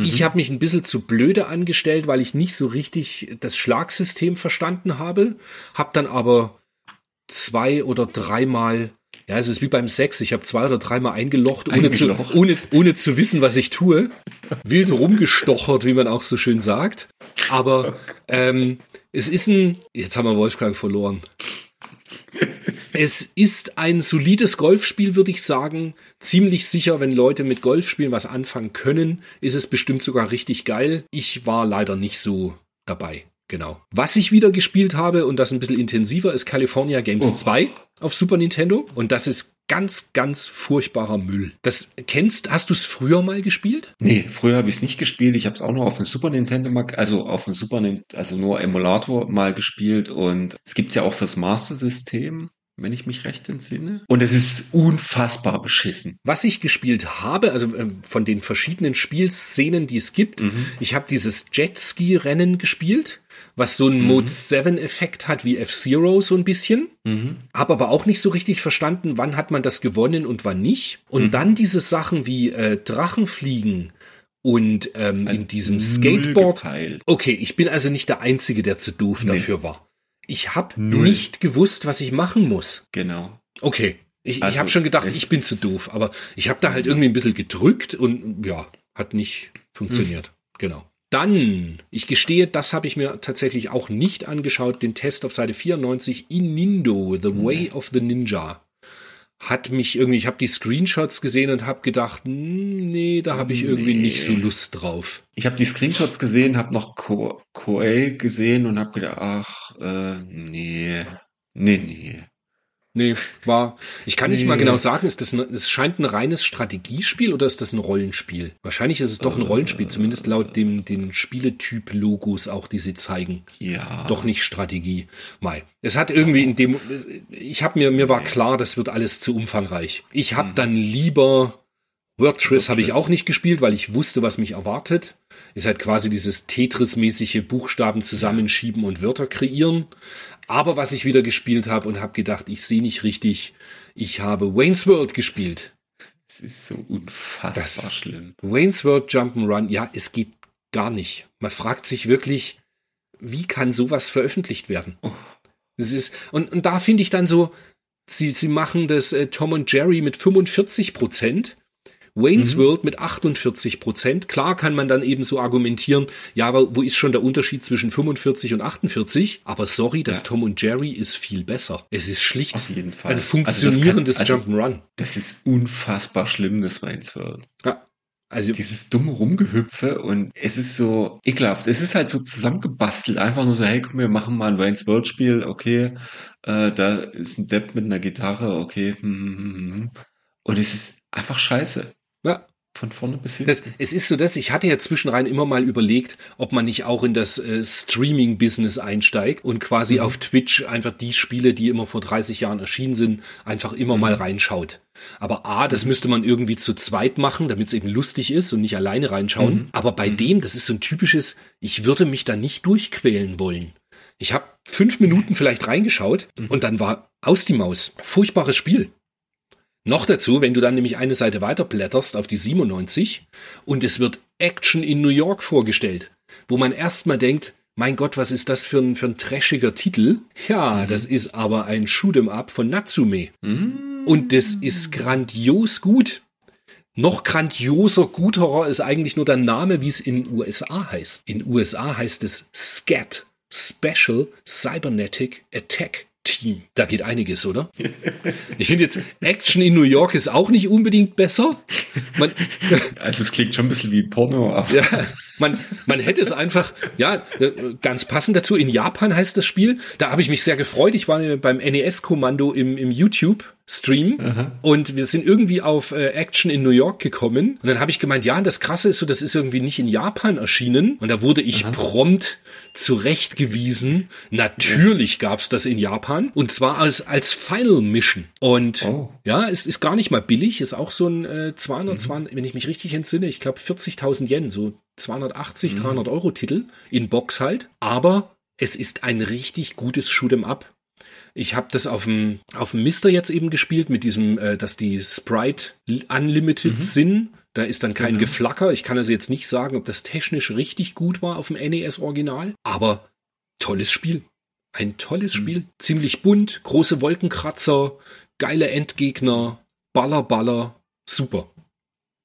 Ich habe mich ein bisschen zu blöde angestellt, weil ich nicht so richtig das Schlagsystem verstanden habe. Hab dann aber zwei oder dreimal, ja, es ist wie beim Sex, ich habe zwei oder dreimal eingelocht, ohne zu, ohne, ohne zu wissen, was ich tue. Wild rumgestochert, wie man auch so schön sagt. Aber ähm, es ist ein, jetzt haben wir Wolfgang verloren. Es ist ein solides Golfspiel, würde ich sagen. Ziemlich sicher, wenn Leute mit Golfspielen was anfangen können, ist es bestimmt sogar richtig geil. Ich war leider nicht so dabei. Genau. Was ich wieder gespielt habe und das ein bisschen intensiver ist California Games Oh. 2 auf Super Nintendo. Und das ist ganz, ganz furchtbarer Müll. Das kennst, hast du es früher mal gespielt? Nee, früher habe ich es nicht gespielt. Ich habe es auch nur auf dem Super Nintendo also auf dem Super Nintendo, also nur Emulator mal gespielt und es gibt's ja auch fürs Master System wenn ich mich recht entsinne. Und es ist unfassbar beschissen. Was ich gespielt habe, also äh, von den verschiedenen Spielszenen, die es gibt, mhm. ich habe dieses Jetski-Rennen gespielt was so einen mhm. Mode 7 Effekt hat wie F-Zero so ein bisschen. Mhm. Habe aber auch nicht so richtig verstanden, wann hat man das gewonnen und wann nicht. Und mhm. dann diese Sachen wie äh, Drachenfliegen und ähm, in diesem Skateboard. Okay, ich bin also nicht der Einzige, der zu doof nee. dafür war. Ich habe nicht gewusst, was ich machen muss. Genau. Okay. Ich, also, ich habe schon gedacht, ich bin zu doof, aber ich habe da halt irgendwie ein bisschen gedrückt und ja, hat nicht funktioniert. Mhm. Genau. Dann, ich gestehe, das habe ich mir tatsächlich auch nicht angeschaut, den Test auf Seite 94, Inindo, The Way of the Ninja. Hat mich irgendwie, ich habe die Screenshots gesehen und habe gedacht, hm, nee, da habe ich irgendwie nee. nicht so Lust drauf. Ich habe die Screenshots gesehen, habe noch Ko Koei gesehen und habe gedacht, ach, äh, nee, nee, nee. Nee, war. Ich kann nicht mal genau sagen, ist das, ein, es scheint ein reines Strategiespiel oder ist das ein Rollenspiel? Wahrscheinlich ist es doch ein Rollenspiel, zumindest laut dem, den Spieletyp-Logos auch, die sie zeigen. Ja. Doch nicht Strategie. Mai. Es hat irgendwie in dem, ich habe mir, mir war klar, das wird alles zu umfangreich. Ich habe hm. dann lieber WordTris habe ich auch nicht gespielt, weil ich wusste, was mich erwartet. Ist halt quasi dieses Tetris-mäßige Buchstaben zusammenschieben und Wörter kreieren. Aber was ich wieder gespielt habe und habe gedacht, ich sehe nicht richtig, ich habe Wayne's World gespielt. Es ist so unfassbar das schlimm. Wayne's World Jump'n'Run, ja, es geht gar nicht. Man fragt sich wirklich, wie kann sowas veröffentlicht werden? Oh. Es ist, und, und da finde ich dann so, sie, sie machen das äh, Tom und Jerry mit 45 Prozent Wayne's mhm. World mit 48 Prozent. Klar kann man dann eben so argumentieren, ja, aber wo ist schon der Unterschied zwischen 45 und 48? Aber sorry, das ja. Tom und Jerry ist viel besser. Es ist schlicht ein also funktionierendes also also, Jump'n'Run. Das ist unfassbar schlimm, das Wayne's World. Ja. Also dieses dumme Rumgehüpfe und es ist so ekelhaft. Es ist halt so zusammengebastelt. Einfach nur so, hey, komm, wir machen mal ein Wayne's World Spiel. Okay, äh, da ist ein Depp mit einer Gitarre. Okay. Hm, hm, hm. Und es ist einfach scheiße. Ja. Von vorne bis hinten. Das, es ist so, dass ich hatte ja zwischenrein immer mal überlegt, ob man nicht auch in das äh, Streaming-Business einsteigt und quasi mhm. auf Twitch einfach die Spiele, die immer vor 30 Jahren erschienen sind, einfach immer mhm. mal reinschaut. Aber A, das müsste man irgendwie zu zweit machen, damit es eben lustig ist und nicht alleine reinschauen. Mhm. Aber bei mhm. dem, das ist so ein typisches, ich würde mich da nicht durchquälen wollen. Ich habe fünf Minuten vielleicht reingeschaut mhm. und dann war aus die Maus. Furchtbares Spiel. Noch dazu, wenn du dann nämlich eine Seite weiter blätterst auf die 97 und es wird Action in New York vorgestellt, wo man erstmal denkt, mein Gott, was ist das für ein, für ein trashiger Titel? Ja, mhm. das ist aber ein Shoot'em Up von Natsume. Mhm. Und das ist grandios gut. Noch grandioser, guterer ist eigentlich nur der Name, wie es in USA heißt. In USA heißt es SCAT, Special Cybernetic Attack Team. Da geht einiges, oder? Ich finde jetzt, Action in New York ist auch nicht unbedingt besser. Man, (laughs) also es klingt schon ein bisschen wie Porno. Aber. Ja, man, man hätte es einfach, ja, ganz passend dazu, in Japan heißt das Spiel. Da habe ich mich sehr gefreut. Ich war beim NES-Kommando im, im YouTube Stream Aha. und wir sind irgendwie auf äh, Action in New York gekommen und dann habe ich gemeint, ja, das krasse ist so, das ist irgendwie nicht in Japan erschienen und da wurde ich Aha. prompt zurechtgewiesen. Natürlich ja. gab's das in Japan und zwar als als Final Mission und oh. ja, es ist gar nicht mal billig, ist auch so ein äh, 200, mhm. 200 wenn ich mich richtig entsinne, ich glaube 40.000 Yen, so 280, mhm. 300 Euro Titel in Box halt, aber es ist ein richtig gutes Shoot'em Up ich habe das auf dem auf dem Mister jetzt eben gespielt mit diesem, äh, dass die Sprite unlimited mhm. sind. Da ist dann kein genau. Geflacker. Ich kann also jetzt nicht sagen, ob das technisch richtig gut war auf dem NES Original, aber tolles Spiel. Ein tolles mhm. Spiel. Ziemlich bunt, große Wolkenkratzer, geile Endgegner, Baller, Baller, super.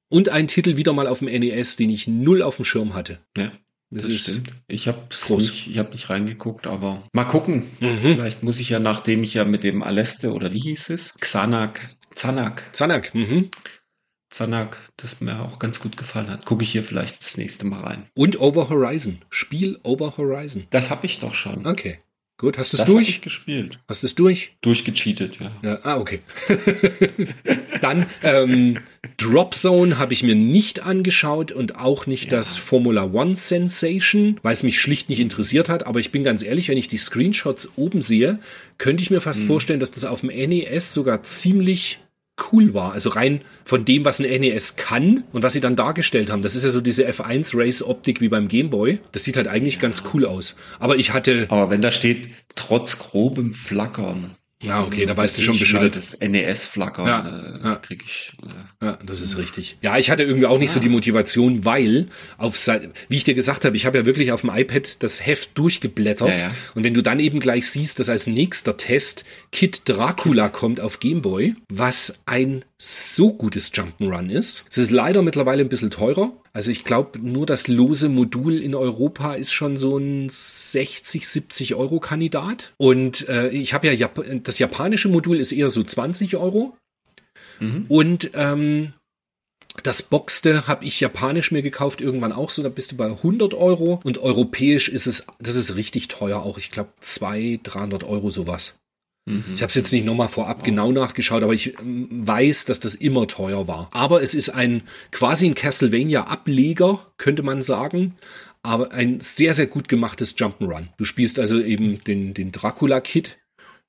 Und ein Titel wieder mal auf dem NES, den ich null auf dem Schirm hatte. Ja. Das, das stimmt. Ich habe nicht, ich habe nicht reingeguckt, aber mal gucken. Mhm. Vielleicht muss ich ja, nachdem ich ja mit dem Aleste oder wie hieß es? Xanak, Zanak. Zanak, mhm. Zanak, das mir auch ganz gut gefallen hat. Gucke ich hier vielleicht das nächste Mal rein. Und Over Horizon. Spiel Over Horizon. Das habe ich doch schon. Okay. Gut, hast du es durch? ich gespielt. Hast du es durch? Durchgecheatet, ja. Ja, ah, okay. (laughs) Dann ähm, Drop Zone habe ich mir nicht angeschaut und auch nicht das Formula One Sensation, weil es mich schlicht nicht interessiert hat. Aber ich bin ganz ehrlich, wenn ich die Screenshots oben sehe, könnte ich mir fast vorstellen, dass das auf dem NES sogar ziemlich cool war. Also rein von dem, was ein NES kann und was sie dann dargestellt haben. Das ist ja so diese F1 Race Optik wie beim Game Boy. Das sieht halt eigentlich ganz cool aus. Aber ich hatte, Aber wenn da steht, trotz grobem Flackern. Ja okay, da weißt du schon Bescheid. Das NES-Flackern Ja, äh, ja. krieg ich. Äh, Ja, das ist richtig. Ja, ich hatte irgendwie auch nicht so die Motivation, weil auf wie ich dir gesagt habe, ich habe ja wirklich auf dem iPad das Heft durchgeblättert Ja, ja. und wenn du dann eben gleich siehst, dass als nächster Test Kid Dracula kommt auf Game Boy, was ein so gutes Jump'n'Run ist. Es ist leider mittlerweile ein bisschen teurer. Also ich glaube, nur das lose Modul in Europa ist schon so ein 60, 70 Euro Kandidat. Und äh, ich habe ja Jap das japanische Modul ist eher so 20 Euro. Und ähm, das Boxte habe ich japanisch mir gekauft, irgendwann auch so, da bist du bei 100 Euro. Und europäisch ist es, das ist richtig teuer auch. Ich glaube 200, 300 Euro sowas. Ich habe es jetzt nicht nochmal vorab genau nachgeschaut, aber ich ähm, weiß, dass das immer teuer war. Aber es ist ein quasi ein Castlevania-Ableger, könnte man sagen. Aber ein sehr, sehr gut gemachtes Jump'n'Run. Du spielst also eben den, den Dracula-Kid,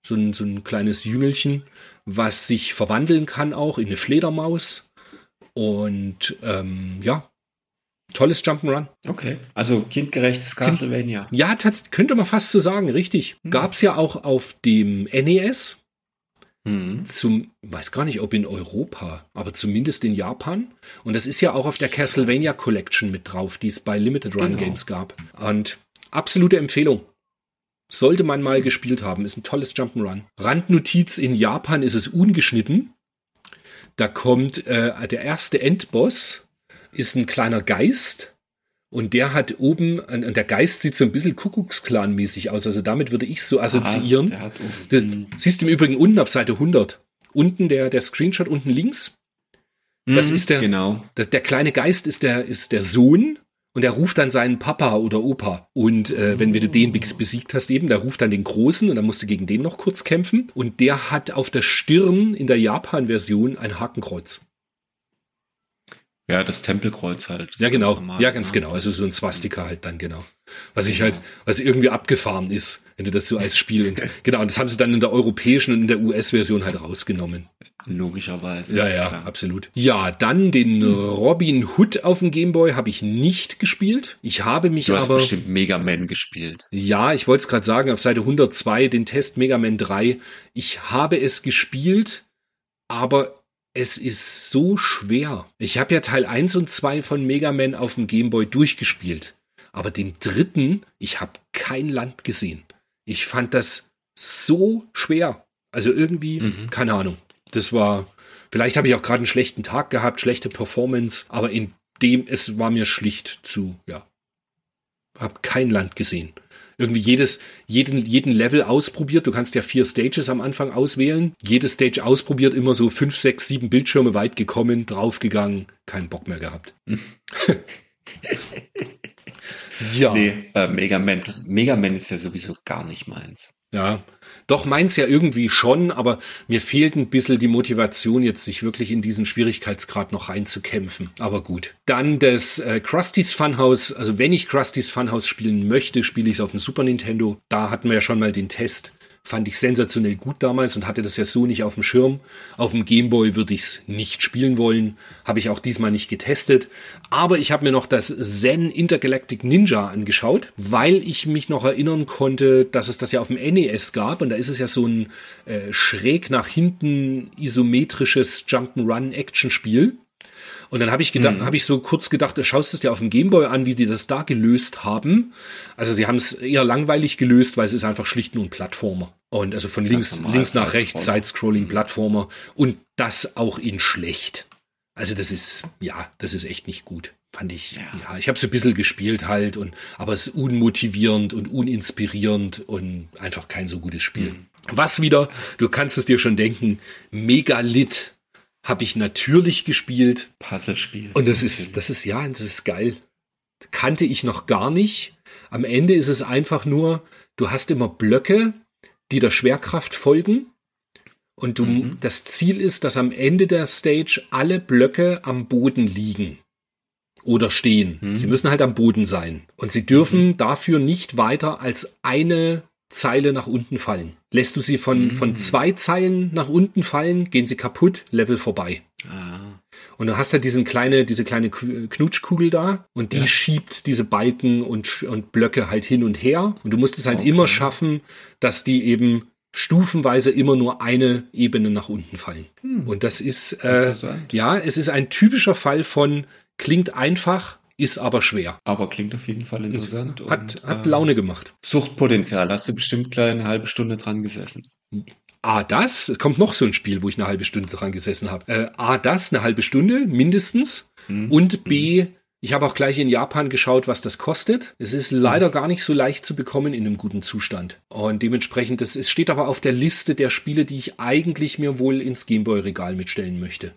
so ein, so ein kleines Jüngelchen, was sich verwandeln kann auch in eine Fledermaus. Und ähm, ja, tolles Jump'n'Run. okay. Also kindgerechtes Castlevania. Ja, tats könnte man fast so sagen, richtig. Gab's ja auch auf dem NES. Mhm. Zum, weiß gar nicht, ob in Europa, aber zumindest in Japan. Und das ist ja auch auf der Castlevania Collection mit drauf, die es bei Limited Run Genau. Games gab. Und absolute Empfehlung. Sollte man mal gespielt haben, ist ein tolles Jump'n'Run. Randnotiz, in Japan ist es ungeschnitten. Da kommt äh, der erste Endboss, ist ein kleiner Geist. Und der hat oben, und der Geist sieht so ein bisschen Kuckucksklan-mäßig aus. Also damit würde ich so assoziieren. der hat Du oben- siehst im Übrigen unten auf Seite 100. Unten der, der Screenshot unten links. Das Mhm, ist der, Genau. das, der kleine Geist ist der, ist der Sohn und der ruft dann seinen Papa oder Opa. Und äh, wenn du den bes- besiegt hast eben, der ruft dann den Großen und dann musst du gegen den noch kurz kämpfen. Und der hat auf der Stirn in der Japan-Version ein Hakenkreuz. Ja, das Tempelkreuz halt. Das Ja, genau. normal, ja, ganz ne? genau. Also so ein Swastika halt dann, genau. Was ich halt, was irgendwie abgefahren ist, wenn du das so als Spiel. (laughs) Und, genau, und das haben sie dann in der europäischen und in der US-Version halt rausgenommen. Logischerweise. Ja, ja, klar. absolut. Ja, dann den Robin Hood auf dem Gameboy habe ich nicht gespielt. Ich habe mich Du hast aber. bestimmt Mega Man gespielt. Ja, ich wollte es gerade sagen, auf Seite 102, den Test Mega Man 3. Ich habe es gespielt, aber es ist so schwer. Ich habe ja Teil 1 und 2 von Mega Man auf dem Gameboy durchgespielt. Aber den dritten, ich habe kein Land gesehen. Ich fand das so schwer. Also irgendwie, keine Ahnung. Das war, vielleicht habe ich auch gerade einen schlechten Tag gehabt, schlechte Performance, aber in dem, es war mir schlicht zu, ja, hab kein Land gesehen. Irgendwie jedes, jeden, jeden Level ausprobiert. Du kannst ja vier Stages am Anfang auswählen. Jedes Stage ausprobiert, immer so fünf, sechs, sieben Bildschirme weit gekommen, draufgegangen, keinen Bock mehr gehabt. (laughs) ja. Nee, äh, Mega Man. Mega Man ist ja sowieso gar nicht meins. Ja, doch meins ja irgendwie schon, aber mir fehlt ein bisschen die Motivation, jetzt sich wirklich in diesen Schwierigkeitsgrad noch reinzukämpfen. Aber gut. Dann das äh, Krusty's Funhouse. Also wenn ich Krusty's Funhouse spielen möchte, spiele ich es auf dem Super Nintendo. Da hatten wir ja schon mal den Test. Fand ich sensationell gut damals und hatte das ja so nicht auf dem Schirm. Auf dem Gameboy würde ich es nicht spielen wollen. Habe ich auch diesmal nicht getestet. Aber ich habe mir noch das Zen Intergalactic Ninja angeschaut, weil ich mich noch erinnern konnte, dass es das ja auf dem NES gab. Und da ist es ja so ein äh, schräg nach hinten isometrisches Jump'n'Run-Action-Spiel. Und dann habe ich gedacht, habe ich so kurz gedacht, du schaust es dir auf dem Gameboy an, wie die das da gelöst haben. Also sie haben es eher langweilig gelöst, weil es ist einfach schlicht nur ein Plattformer. Und also von links, links nach rechts. Side-Scrolling Plattformer. Und das auch in schlecht. Also das ist, ja, das ist echt nicht gut. Fand ich, ja, ich habe so ein bisschen gespielt halt, und aber es ist unmotivierend und uninspirierend und einfach kein so gutes Spiel. Was wieder, du kannst es dir schon denken, Megalit habe ich natürlich gespielt. Puzzlespiel. Und das ist, das ist, ja, das ist geil. Kannte ich noch gar nicht. Am Ende ist es einfach nur, du hast immer Blöcke, die der Schwerkraft folgen. Und du, mhm. das Ziel ist, dass am Ende der Stage alle Blöcke am Boden liegen oder stehen. Mhm. Sie müssen halt am Boden sein. Und sie dürfen mhm. dafür nicht weiter als eine Zeile nach unten fallen. Lässt du sie von, mhm. von zwei Zeilen nach unten fallen, gehen sie kaputt, Level vorbei. Ah. Und du hast ja diesen kleine, diese kleine Knutschkugel da und die ja. schiebt diese Balken und, und Blöcke halt hin und her. Und du musst es halt okay. immer schaffen, dass die eben stufenweise immer nur eine Ebene nach unten fallen. Hm. Und das ist, äh, ja, es ist ein typischer Fall von klingt einfach, ist aber schwer. Aber klingt auf jeden Fall interessant. Hat, und, hat Laune gemacht. Suchtpotenzial, hast du bestimmt gleich eine halbe Stunde dran gesessen. A, das, es kommt noch so ein Spiel, wo ich eine halbe Stunde dran gesessen habe. Äh, A, das, eine halbe Stunde mindestens. Mhm. Und B, ich habe auch gleich in Japan geschaut, was das kostet. Es ist leider gar nicht so leicht zu bekommen in einem guten Zustand. Und dementsprechend, das, es steht aber auf der Liste der Spiele, die ich eigentlich mir wohl ins Gameboy-Regal mitstellen möchte.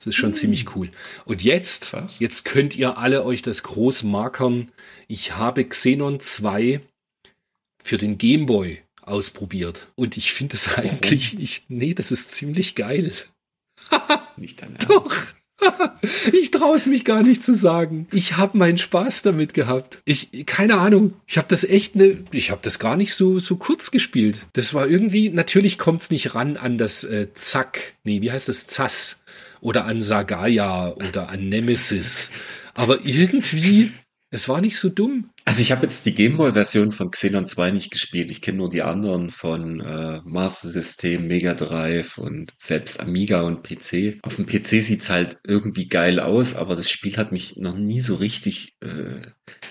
Das ist schon mhm. ziemlich cool. Und jetzt, Was? jetzt könnt ihr alle euch das groß markern. Ich habe Xenon 2 für den Gameboy ausprobiert. Und ich finde es eigentlich, ich, nee, das ist ziemlich geil. (laughs) nicht dein Ernst. Doch. (laughs) ich traue es mich gar nicht zu sagen. Ich habe meinen Spaß damit gehabt. Ich keine Ahnung. Ich habe das echt ne. Ich habe das gar nicht so so kurz gespielt. Das war irgendwie. Natürlich kommt es nicht ran an das äh, Zack. Nee, wie heißt das Zass? Oder an Sagaya oder an Nemesis. Aber irgendwie, es war nicht so dumm. Also ich habe jetzt die Gameboy-Version von Xenon 2 nicht gespielt. Ich kenne nur die anderen von äh, Master System, Mega Drive und selbst Amiga und PC. Auf dem PC sieht's halt irgendwie geil aus, aber das Spiel hat mich noch nie so richtig äh,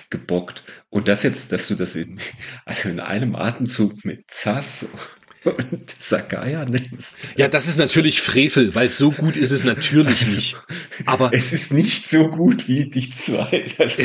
gebockt. Und das jetzt, dass du das in, (laughs) also in einem Atemzug mit Zass und Sakaya nennst. Ja, das ist natürlich Frevel, weil so gut ist es natürlich also, nicht. Aber es ist nicht so gut wie die zwei. Das,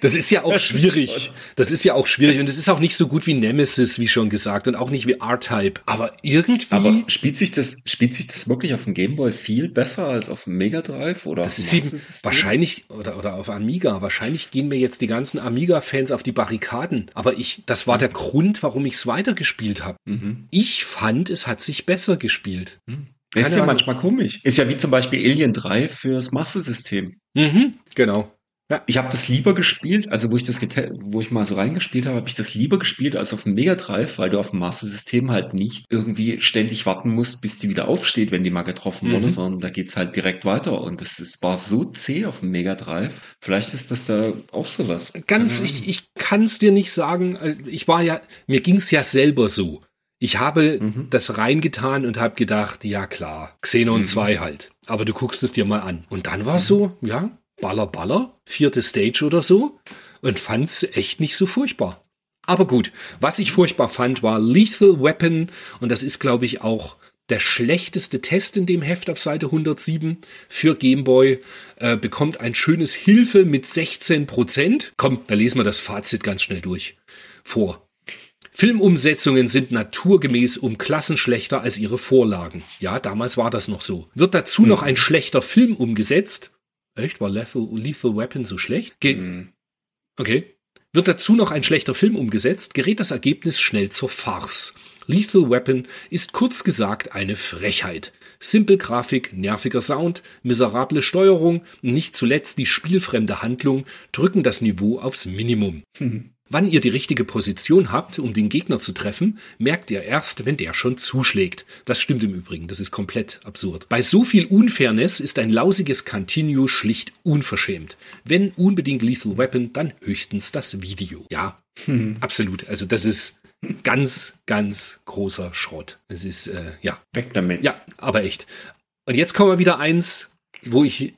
das ist ja auch das schwierig. Ist das ist ja auch schwierig und es ist auch nicht so gut wie Nemesis, wie schon gesagt, und auch nicht wie R-Type. Aber irgendwie. Aber spielt sich das, spielt sich das wirklich auf dem Gameboy viel besser als auf dem Mega Drive oder? Das ist eben wahrscheinlich oder oder auf Amiga. Wahrscheinlich gehen mir jetzt die ganzen Amiga-Fans auf die Barrikaden. Aber ich, das war der Grund, warum ich es weitergespielt habe. Mhm. Ich ich fand, es hat sich besser gespielt. Hm. ist ja manchmal komisch. Ist ja wie zum Beispiel Alien 3 fürs Master-System. Mhm, genau. Ja. Ich habe das lieber gespielt, also wo ich das wo ich mal so reingespielt habe, habe ich das lieber gespielt als auf dem Mega Drive, weil du auf dem Master System halt nicht irgendwie ständig warten musst, bis die wieder aufsteht, wenn die mal getroffen mhm. wurde, sondern da geht's halt direkt weiter und das ist, war so zäh auf dem Mega Drive. Vielleicht ist das da auch sowas. Ganz, ich, ich kann es dir nicht sagen. Also ich war ja, mir ging's ja selber so. Ich habe mhm. das reingetan und habe gedacht, ja klar, Xenon mhm. 2 halt. Aber du guckst es dir mal an. Und dann war es mhm. so, ja, Baller, Baller, vierte Stage oder so. Und fand es echt nicht so furchtbar. Aber gut, was ich furchtbar fand, war Lethal Weapon. Und das ist, glaube ich, auch der schlechteste Test in dem Heft auf Seite 107 für Gameboy. Äh, bekommt ein schönes Hilfe mit 16 Prozent. Komm, da lesen wir das Fazit ganz schnell durch. Vor. Filmumsetzungen sind naturgemäß um Klassen schlechter als ihre Vorlagen. Ja, damals war das noch so. Wird dazu mhm. noch ein schlechter Film umgesetzt? Echt? War Lethal, Lethal Weapon so schlecht? Ge mhm. Okay. Wird dazu noch ein schlechter Film umgesetzt, gerät das Ergebnis schnell zur Farce. Lethal Weapon ist kurz gesagt eine Frechheit. Simpel Grafik, nerviger Sound, miserable Steuerung, nicht zuletzt die spielfremde Handlung drücken das Niveau aufs Minimum. Mhm. Wann ihr die richtige Position habt, um den Gegner zu treffen, merkt ihr erst, wenn der schon zuschlägt. Das stimmt im Übrigen, das ist komplett absurd. Bei so viel Unfairness ist ein lausiges Continue schlicht unverschämt. Wenn unbedingt Lethal Weapon, dann höchstens das Video. Ja, hm. absolut. Also das ist ganz, ganz großer Schrott. Es ist, äh, ja. Weg damit. Ja, aber echt. Und jetzt kommen wir wieder eins, wo ich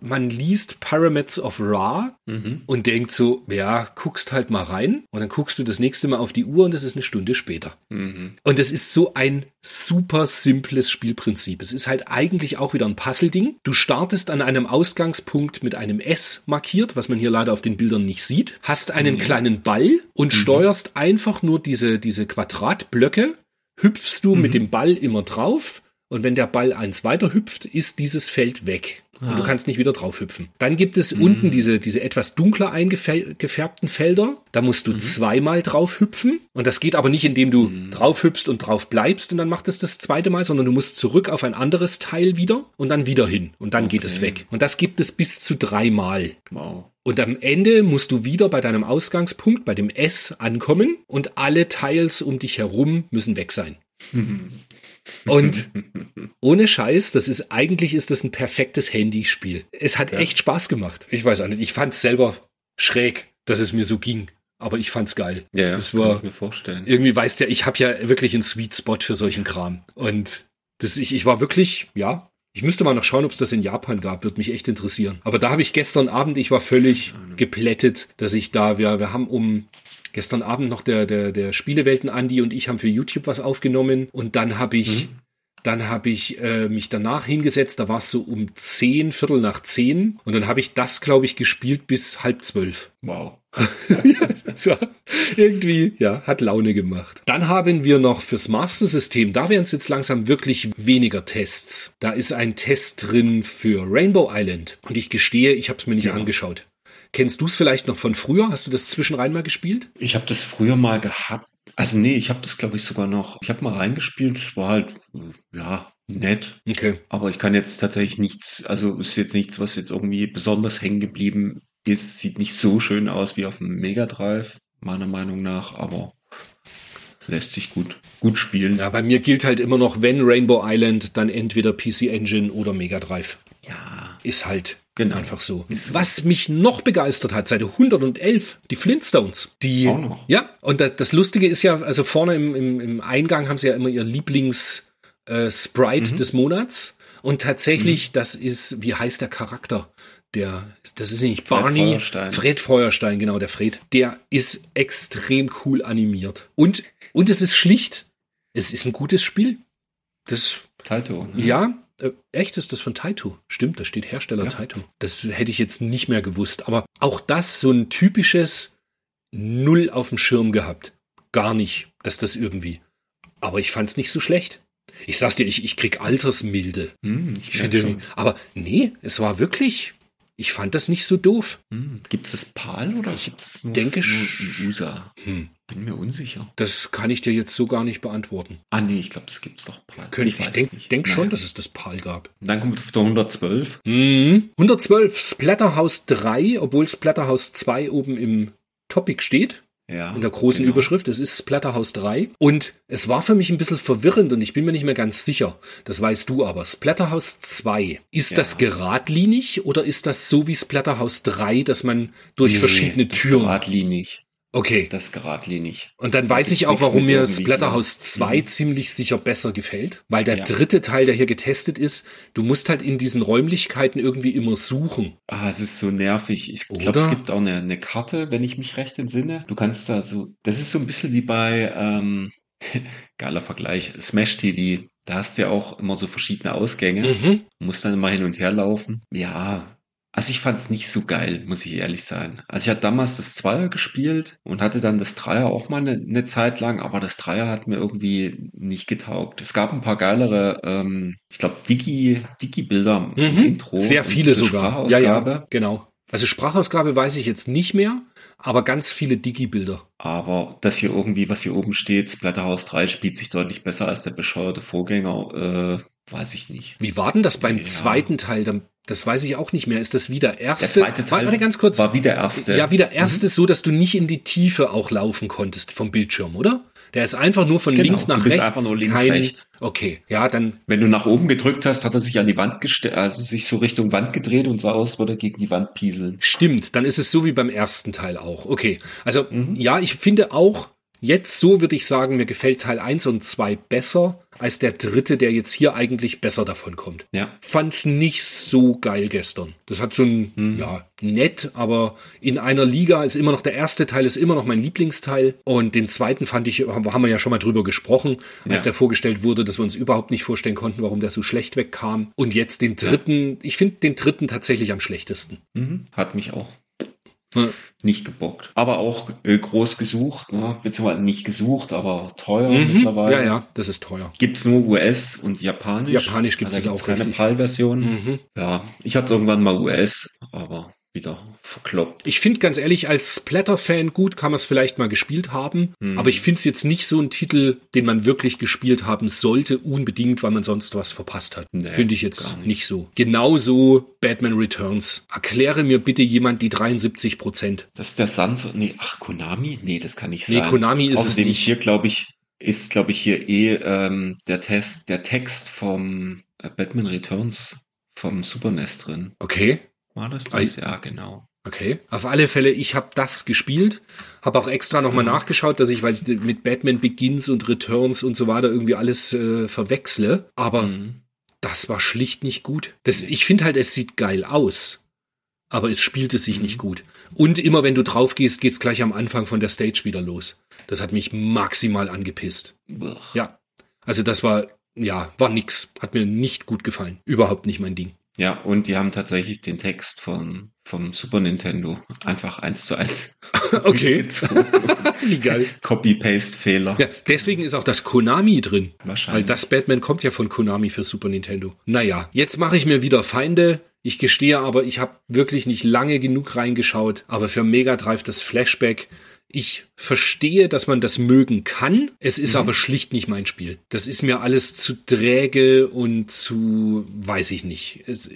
man liest Pyramids of Ra mhm. und denkt so, ja, guckst halt mal rein und dann guckst du das nächste Mal auf die Uhr und es ist eine Stunde später. Mhm. Und es ist so ein super simples Spielprinzip. Es ist halt eigentlich auch wieder ein Puzzle-Ding. Du startest an einem Ausgangspunkt mit einem S markiert, was man hier leider auf den Bildern nicht sieht, hast einen mhm. kleinen Ball und mhm. steuerst einfach nur diese, diese Quadratblöcke, hüpfst du mit mhm. dem Ball immer drauf und wenn der Ball eins weiter hüpft, ist dieses Feld weg. Und du kannst nicht wieder drauf hüpfen. Dann gibt es unten diese, diese etwas dunkler eingefärbten Felder. Da musst du zweimal drauf hüpfen. Und das geht aber nicht, indem du drauf hüpfst und drauf bleibst und dann macht es das zweite Mal, sondern du musst zurück auf ein anderes Teil wieder und dann wieder hin. Und dann geht es weg. Und das gibt es bis zu dreimal. Wow. Und am Ende musst du wieder bei deinem Ausgangspunkt, bei dem S, ankommen und alle Teils um dich herum müssen weg sein. Und (laughs) ohne Scheiß, das ist eigentlich ist das ein perfektes Handyspiel. Es hat echt Spaß gemacht. Ich weiß auch nicht, ich fand es selber schräg, dass es mir so ging. Aber ich fand's geil. Ja, ja, das kann war ich mir vorstellen. irgendwie weißt ja, ich habe ja wirklich einen Sweet Spot für solchen Kram. Und das, ich, ich war wirklich, ja, ich müsste mal noch schauen, ob es das in Japan gab, würde mich echt interessieren. Aber da habe ich gestern Abend, ich war völlig geplättet, dass ich da, wir, wir haben um gestern Abend noch der, der, der Spielewelten Andi und ich haben für YouTube was aufgenommen und dann habe ich, dann habe ich äh, mich danach hingesetzt, da war es so um zehn, Viertel nach zehn und dann habe ich das, glaube ich, gespielt bis halb zwölf. Wow. (laughs) Das war irgendwie, ja, hat Laune gemacht. Dann haben wir noch fürs Master-System, da wären es jetzt langsam wirklich weniger Tests. Da ist ein Test drin für Rainbow Island. Und ich gestehe, ich habe es mir nicht angeschaut. Kennst du es vielleicht noch von früher? Hast du das zwischenrein mal gespielt? Ich habe das früher mal gehabt. Also nee, ich habe das glaube ich sogar noch. Ich habe mal reingespielt. Es war halt ja nett. Okay. Aber ich kann jetzt tatsächlich nichts. Also ist jetzt nichts, was jetzt irgendwie besonders hängen geblieben ist. Sieht nicht so schön aus wie auf dem Mega Drive meiner Meinung nach, aber lässt sich gut gut spielen. Ja, bei mir gilt halt immer noch, wenn Rainbow Island, dann entweder PC Engine oder Mega Drive. Ja, Ist halt Genau. einfach so. Was mich noch begeistert hat, Seite 111, die Flintstones. Die, Auch noch. Ja, und das, das Lustige ist ja, also vorne im, im, im Eingang haben sie ja immer ihr Lieblings äh, Mhm. des Monats. Und tatsächlich, das ist, wie heißt der Charakter? Der, das ist nicht Fred Barney. Feuerstein. Fred Feuerstein, genau, der Fred. Der ist extrem cool animiert. Und, und es ist schlicht. Es ist ein gutes Spiel. Das Taito. Ne? ja, äh, echt ist das von Taito. Stimmt, da steht Hersteller Taito. Das hätte ich jetzt nicht mehr gewusst. Aber auch das so ein typisches Null auf dem Schirm gehabt. Gar nicht, dass das irgendwie. Aber ich fand's nicht so schlecht. Ich sag's dir, ich, ich krieg Altersmilde. Hm, Ich ich finde, aber nee, es war wirklich. Ich fand das nicht so doof. Hm. Gibt es das PAL oder gibt es nur, denke nur USA? Hm. Bin mir unsicher. Das kann ich dir jetzt so gar nicht beantworten. Ah nee, ich glaube, das gibt's doch PAL. Könnte ich, ich denk, es nicht. denk schon, dass es das PAL gab. Dann kommt auf der 112. Mhm. 112 Splatterhouse 3, obwohl Splatterhouse 2 oben im Topic steht, Ja. in der großen genau. Überschrift. Es ist Splatterhouse 3. Und es war für mich ein bisschen verwirrend und ich bin mir nicht mehr ganz sicher. Das weißt du aber. Splatterhouse 2, ist Ja. das geradlinig oder ist das so wie Splatterhouse 3, dass man durch Nee, verschiedene Türen. Geradlinig. Okay. Das geradlinig. Und dann weiß ich auch, warum mir Splatterhouse hier. 2 ziemlich sicher besser gefällt. Weil der Ja. dritte Teil, der hier getestet ist, du musst halt in diesen Räumlichkeiten irgendwie immer suchen. Ah, es ist so nervig. Ich glaube, es gibt auch eine, eine Karte, wenn ich mich recht entsinne. Du kannst da so, das ist so ein bisschen wie bei, ähm, (laughs) geiler Vergleich, Smash TV. Da hast du ja auch immer so verschiedene Ausgänge. Mhm. Musst dann immer hin und her laufen. Ja, also ich fand's nicht so geil, muss ich ehrlich sein. Also ich hatte damals das Zweier gespielt und hatte dann das Dreier auch mal eine, eine Zeit lang, aber das Dreier hat mir irgendwie nicht getaugt. Es gab ein paar geilere, ähm, ich glaube, Digi, Digi-Bilder im Mhm. Intro. Sehr viele sogar. Ja, ja, genau. Also Sprachausgabe weiß ich jetzt nicht mehr, aber ganz viele Digi-Bilder. Aber das hier irgendwie, was hier oben steht, Splatterhouse 3 spielt sich deutlich besser als der bescheuerte Vorgänger, äh, weiß ich nicht. Wie war denn das beim Ja. zweiten Teil? Dann- Das weiß ich auch nicht mehr. Ist das wieder erste? Der zweite Teil Warte ganz kurz. war wie der erste. Ja, wie der erste so, dass du nicht in die Tiefe auch laufen konntest vom Bildschirm, oder? Der ist einfach nur von Genau, links nach rechts. einfach nur links, kein- rechts. Okay, ja, dann Wenn du nach oben gedrückt hast, hat er sich an die Wand gestellt, also sich so Richtung Wand gedreht und sah aus, würde er gegen die Wand pieseln. Stimmt, dann ist es so wie beim ersten Teil auch. Okay. Also, Mhm. ja, ich finde auch, jetzt so würde ich sagen, mir gefällt Teil 1 und 2 besser als der dritte, der jetzt hier eigentlich besser davon kommt. Ja. Fand's nicht so geil gestern. Das hat so ein, Mhm. ja, nett, aber in einer Liga ist immer noch der erste Teil, ist immer noch mein Lieblingsteil. Und den zweiten fand ich, haben wir ja schon mal drüber gesprochen, als Ja. der vorgestellt wurde, dass wir uns überhaupt nicht vorstellen konnten, warum der so schlecht wegkam. Und jetzt den dritten, ich finde den dritten tatsächlich am schlechtesten. Mhm. Hat mich auch Ja. Nicht gebockt. Aber auch äh, groß gesucht, ne? beziehungsweise nicht gesucht, aber teuer Mhm. mittlerweile. Ja, ja, das ist teuer. Gibt's nur US und Japanisch. Japanisch gibt's es gibt's auch, keine richtig. PAL-Version. Mhm. Ja, ich hatte irgendwann mal US, aber wieder verkloppt. Ich finde ganz ehrlich, als Splatter-Fan gut kann man es vielleicht mal gespielt haben, Mhm. aber ich finde es jetzt nicht so ein Titel, den man wirklich gespielt haben sollte, unbedingt, weil man sonst was verpasst hat. Nee, finde ich jetzt nicht. nicht. so. Genauso Batman Returns. Erkläre mir bitte jemand die 73 Prozent. Das ist der Sand. Nee, ach, Konami? Nee, das kann nicht Nee, sein. Konami ist es Außerdem nicht. hier, glaube ich, ist, glaube ich, hier eh ähm, der Test, der Text vom äh, Batman Returns vom Super NES drin. Okay. War das das? Ja, genau. Okay. Auf alle Fälle, ich habe das gespielt, habe auch extra nochmal nachgeschaut, dass ich, weil ich mit Batman Begins und Returns und so weiter irgendwie alles äh, verwechsle. Aber Mhm. das war schlicht nicht gut. Das, ich finde halt, es sieht geil aus, aber es spielte sich nicht gut. Und immer wenn du drauf gehst, geht's gleich am Anfang von der Stage wieder los. Das hat mich maximal angepisst. Buch. Ja. Also das war, ja, war nix. Hat mir nicht gut gefallen. Überhaupt nicht mein Ding. Ja, und die haben tatsächlich den Text von, vom Super Nintendo einfach eins zu eins (laughs) Okay. (laughs) (laughs) Wie geil. Copy-Paste-Fehler. Ja, deswegen ist auch das Konami drin. Wahrscheinlich. Weil das Batman kommt ja von Konami für Super Nintendo. Naja, jetzt mache ich mir wieder Feinde. Ich gestehe aber, ich habe wirklich nicht lange genug reingeschaut. Aber für Mega Drive das Flashback, ich verstehe, dass man das mögen kann. Es Mhm. ist aber schlicht nicht mein Spiel. Das ist mir alles zu träge und zu, weiß ich nicht. Es,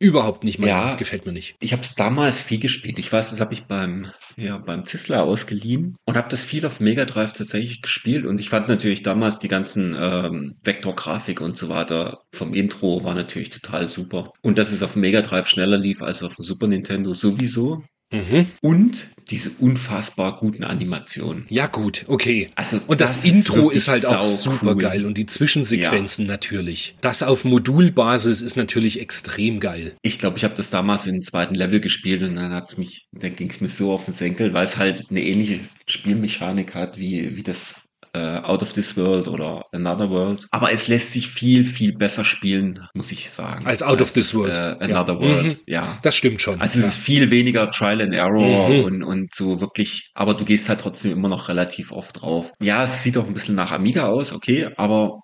überhaupt nicht mein, Ja. gefällt mir nicht. Ich habe es damals viel gespielt. Ich weiß, das habe ich beim ja beim Zissler ausgeliehen und habe das viel auf Mega Drive tatsächlich gespielt. Und ich fand natürlich damals die ganzen ähm, Vektorgrafik und so weiter vom Intro war natürlich total super. Und dass es auf Mega Drive schneller lief als auf dem Super Nintendo sowieso. Mhm. Und diese unfassbar guten Animationen. Ja, gut, okay. Also Und das, das ist Intro wirklich ist halt auch super cool. geil und die Zwischensequenzen natürlich. Das auf Modulbasis ist natürlich extrem geil. Ich glaube, ich habe das damals in den zweiten Level gespielt und dann hat's mich, dann ging es mir so auf den Senkel, weil es halt eine ähnliche Spielmechanik hat wie, wie das äh, Out of This World oder Another World. Aber es lässt sich viel, viel besser spielen, muss ich sagen. Als Out of This World. Äh, Ja. Another World, Mhm. ja. Das stimmt schon. Also es ist viel weniger Trial and Error Mhm. und, und so wirklich, aber du gehst halt trotzdem immer noch relativ oft drauf. Ja, es sieht auch ein bisschen nach Amiga aus, okay, aber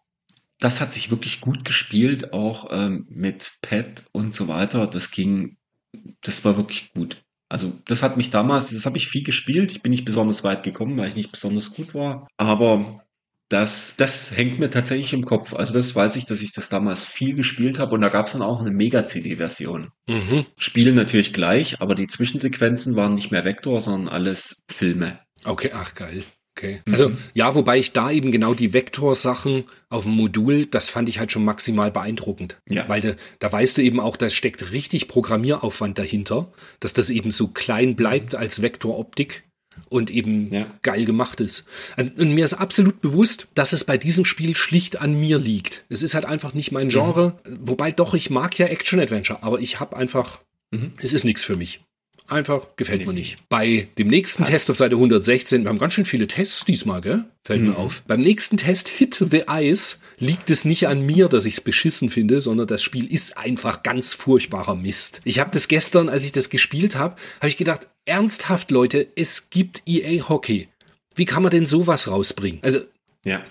das hat sich wirklich gut gespielt, auch ähm, mit Pad und so weiter. Das ging, das war wirklich gut. Also das hat mich damals, das habe ich viel gespielt. Ich bin nicht besonders weit gekommen, weil ich nicht besonders gut war. Aber das, das hängt mir tatsächlich im Kopf. Also das weiß ich, dass ich das damals viel gespielt habe. Und da gab es dann auch eine Mega-CD-Version. mhm. Spielen natürlich gleich, aber die Zwischensequenzen waren nicht mehr Vektor, sondern alles Filme. Okay, ach geil. Okay. Also ja, wobei ich da eben genau die Vektorsachen auf dem Modul, das fand ich halt schon maximal beeindruckend. Ja. Weil da, da weißt du eben auch, da steckt richtig Programmieraufwand dahinter, dass das eben so klein bleibt als Vektoroptik und eben Ja. geil gemacht ist. Und, und mir ist absolut bewusst, dass es bei diesem Spiel schlicht an mir liegt. Es ist halt einfach nicht mein Genre. Wobei doch, ich mag ja Action-Adventure, aber ich habe einfach, es ist nichts für mich. Einfach gefällt mir Nee. nicht. Bei dem nächsten Passt. Test auf Seite 116, wir haben ganz schön viele Tests diesmal, gell? Fällt mir auf. Beim nächsten Test Hit the Ice liegt es nicht an mir, dass ich es beschissen finde, sondern das Spiel ist einfach ganz furchtbarer Mist. Ich habe das gestern, als ich das gespielt habe, habe ich gedacht, ernsthaft Leute, es gibt EA Hockey. Wie kann man denn sowas rausbringen? Also Ja.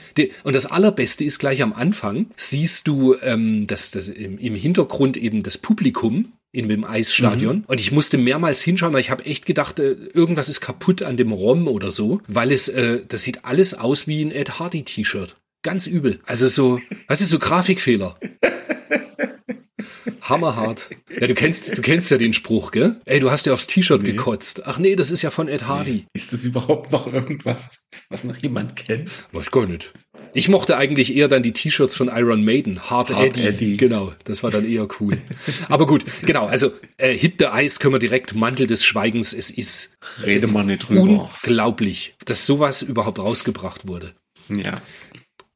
Und das Allerbeste ist gleich am Anfang, siehst du ähm, das, das im, im Hintergrund eben das Publikum in dem Eisstadion. Und ich musste mehrmals hinschauen, weil ich habe echt gedacht, äh, irgendwas ist kaputt an dem ROM oder so, weil es, äh, das sieht alles aus wie ein Ed Hardy T-Shirt. Ganz übel. Also so, (laughs) was ist so Grafikfehler? (laughs) Hammerhart. Ja, du kennst, du kennst ja den Spruch, gell? Ey, du hast ja aufs T-Shirt gekotzt. Ach nee, das ist ja von Ed Hardy. Ist das überhaupt noch irgendwas, was noch jemand kennt? Weiß gar nicht. Ich mochte eigentlich eher dann die T-Shirts von Iron Maiden. Hard, Hard Eddie. Eddie. Genau, das war dann eher cool. Aber gut, genau. Also äh, Hit the Ice können wir direkt Mantel des Schweigens. Es ist Rede mal nicht drüber. unglaublich, dass sowas überhaupt rausgebracht wurde. Ja.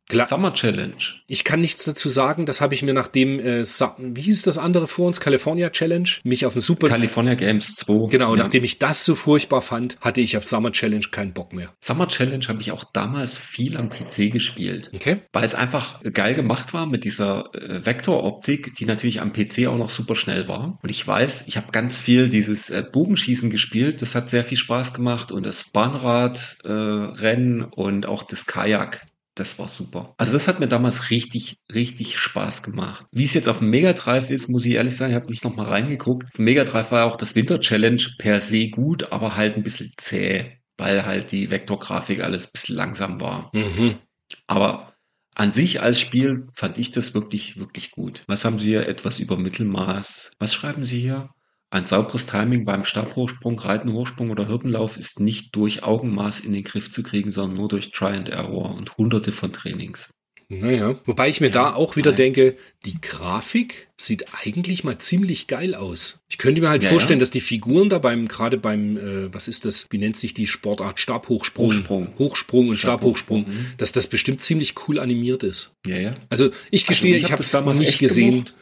Klar. Summer Challenge. Ich kann nichts dazu sagen. Das habe ich mir nachdem, äh, wie hieß das andere vor uns? California Challenge? Mich auf den Super... California Games 2. genau, Ja. nachdem ich das so furchtbar fand, hatte ich auf Summer Challenge keinen Bock mehr. Summer Challenge habe ich auch damals viel am PC gespielt. Okay? Weil es einfach geil gemacht war mit dieser äh, Vektoroptik, die natürlich am PC auch noch super schnell war. Und ich weiß, ich habe ganz viel dieses äh, Bogenschießen gespielt. Das hat sehr viel Spaß gemacht. Und das Bahnradrennen äh, Rennen und auch das Kajak. Das war super. Also das hat mir damals richtig, richtig Spaß gemacht. Wie es jetzt auf dem Mega Drive ist, muss ich ehrlich sagen, ich habe nicht noch mal reingeguckt. Auf dem Mega Drive war auch das Winter Challenge per se gut, aber halt ein bisschen zäh, weil halt die Vektorgrafik alles ein bisschen langsam war. Mhm. Aber an sich als Spiel fand ich das wirklich, wirklich gut. Was haben Sie hier? Etwas über Mittelmaß. Was schreiben Sie hier? Ein sauberes Timing beim Stabhochsprung, Reitenhochsprung oder Hürdenlauf ist nicht durch Augenmaß in den Griff zu kriegen, sondern nur durch Try and Error und hunderte von Trainings. Naja, wobei ich mir da auch wieder nein. denke, die Grafik sieht eigentlich mal ziemlich geil aus. Ich könnte mir halt Ja, vorstellen, ja. dass die Figuren da beim, gerade beim, äh, was ist das, wie nennt sich die Sportart, Stabhochsprung, Hochsprung. Hochsprung und Stabhochsprung, Stabhochsprung, dass das bestimmt ziemlich cool animiert ist. Ja, ja. Also ich gestehe, ich ich hab habe das es damals nicht gesehen. gemocht.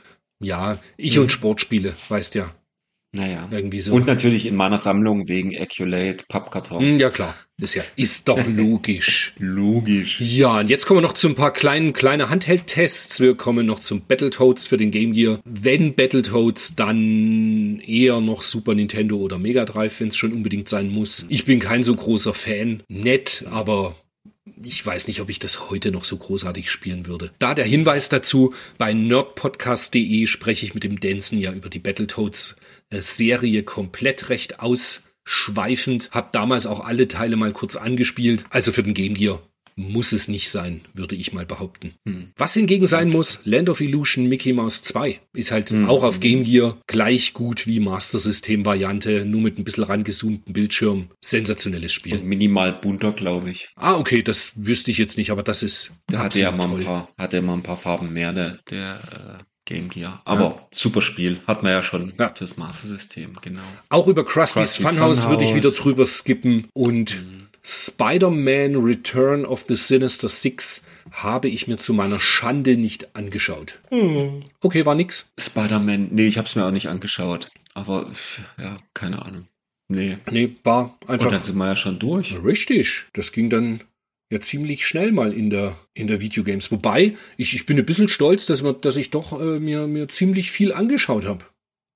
Ja, ich Mhm. und Sportspiele, weißt ja, Naja. irgendwie so. Und natürlich in meiner Sammlung wegen Eculate Pappkarton. Hm, ja klar, ist ja, ist doch (laughs) logisch. Logisch. Ja, und jetzt kommen wir noch zu ein paar kleinen, kleine Handheld-Tests. Wir kommen noch zum Battletoads für den Game Gear. Wenn Battletoads, dann eher noch Super Nintendo oder Mega Drive, wenn es schon unbedingt sein muss. Ich bin kein so großer Fan. Nett, aber ich weiß nicht, ob ich das heute noch so großartig spielen würde. Da der Hinweis dazu, bei nerdpodcast.de spreche ich mit dem Danson ja über die Battletoads Serie komplett recht ausschweifend. Hab damals auch alle Teile mal kurz angespielt. Also für den Game Gear muss es nicht sein, würde ich mal behaupten. Was hingegen sein muss, Land of Illusion Mickey Mouse 2 ist halt auch auf Game Gear gleich gut wie Master System Variante, nur mit ein bisschen rangezoomten Bildschirm. Sensationelles Spiel. Und minimal bunter, glaube ich. Ah, okay, das wüsste ich jetzt nicht, aber das ist Der hatte ja mal ein paar, hatte mal ein paar Farben mehr, der, der äh, Game Gear. Aber super Spiel. Hat man ja schon Ja. fürs Master System, genau. Auch über Krusty's Krusty's Funhouse würde ich Funhouse. wieder drüber skippen und Spider-Man Return of the Sinister Six habe ich mir zu meiner Schande nicht angeschaut. Okay, war nix. Spider-Man, nee, ich habe es mir auch nicht angeschaut. Aber ja, keine Ahnung. Nee. Nee, war Und dann einfach sind wir ja schon durch. richtig. Das ging dann ja ziemlich schnell mal in der, in der Videogames. Wobei, ich, ich bin ein bisschen stolz, dass, man, dass ich doch äh, mir, mir ziemlich viel angeschaut habe.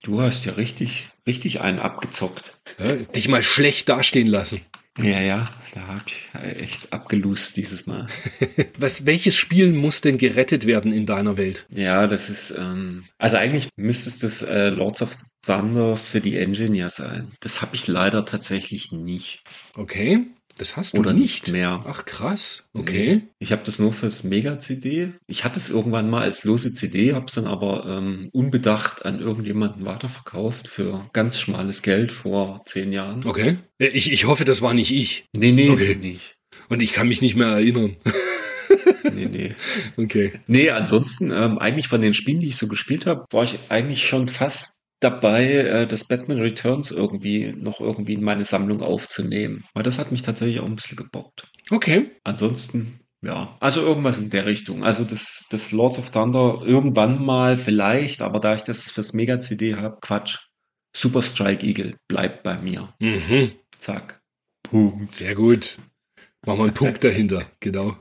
Du hast ja richtig, richtig einen abgezockt. Ja, dich mal schlecht dastehen lassen. Ja, ja, da habe ich echt abgelust dieses Mal. (laughs) Was, welches Spiel muss denn gerettet werden in deiner Welt? Ja, das ist, ähm, also eigentlich müsste es das äh, Lords of Thunder für die Engine ja sein. Das habe ich leider tatsächlich nicht. Okay, das hast du Oder nicht. nicht mehr. Ach krass, okay. Ich habe das nur fürs Mega-CD. Ich hatte es irgendwann mal als lose CD, habe es dann aber ähm, unbedacht an irgendjemanden weiterverkauft für ganz schmales Geld vor zehn Jahren. Okay. Ich, ich hoffe, das war nicht ich. Nee, nee, Okay. nicht. Und ich kann mich nicht mehr erinnern. (laughs) Nee, nee. Okay. Nee, ansonsten, ähm, eigentlich von den Spielen, die ich so gespielt habe, war ich eigentlich schon fast dabei, äh, das Batman Returns irgendwie noch irgendwie in meine Sammlung aufzunehmen. Weil das hat mich tatsächlich auch ein bisschen gebockt. Okay. Ansonsten, ja, also irgendwas in der Richtung. Also das, das Lords of Thunder irgendwann mal vielleicht, aber da ich das fürs Mega-CD habe, Quatsch. Super Strike Eagle bleibt bei mir. Mhm. Zack. Punkt. Sehr gut. Machen wir einen Punkt (laughs) dahinter. Genau.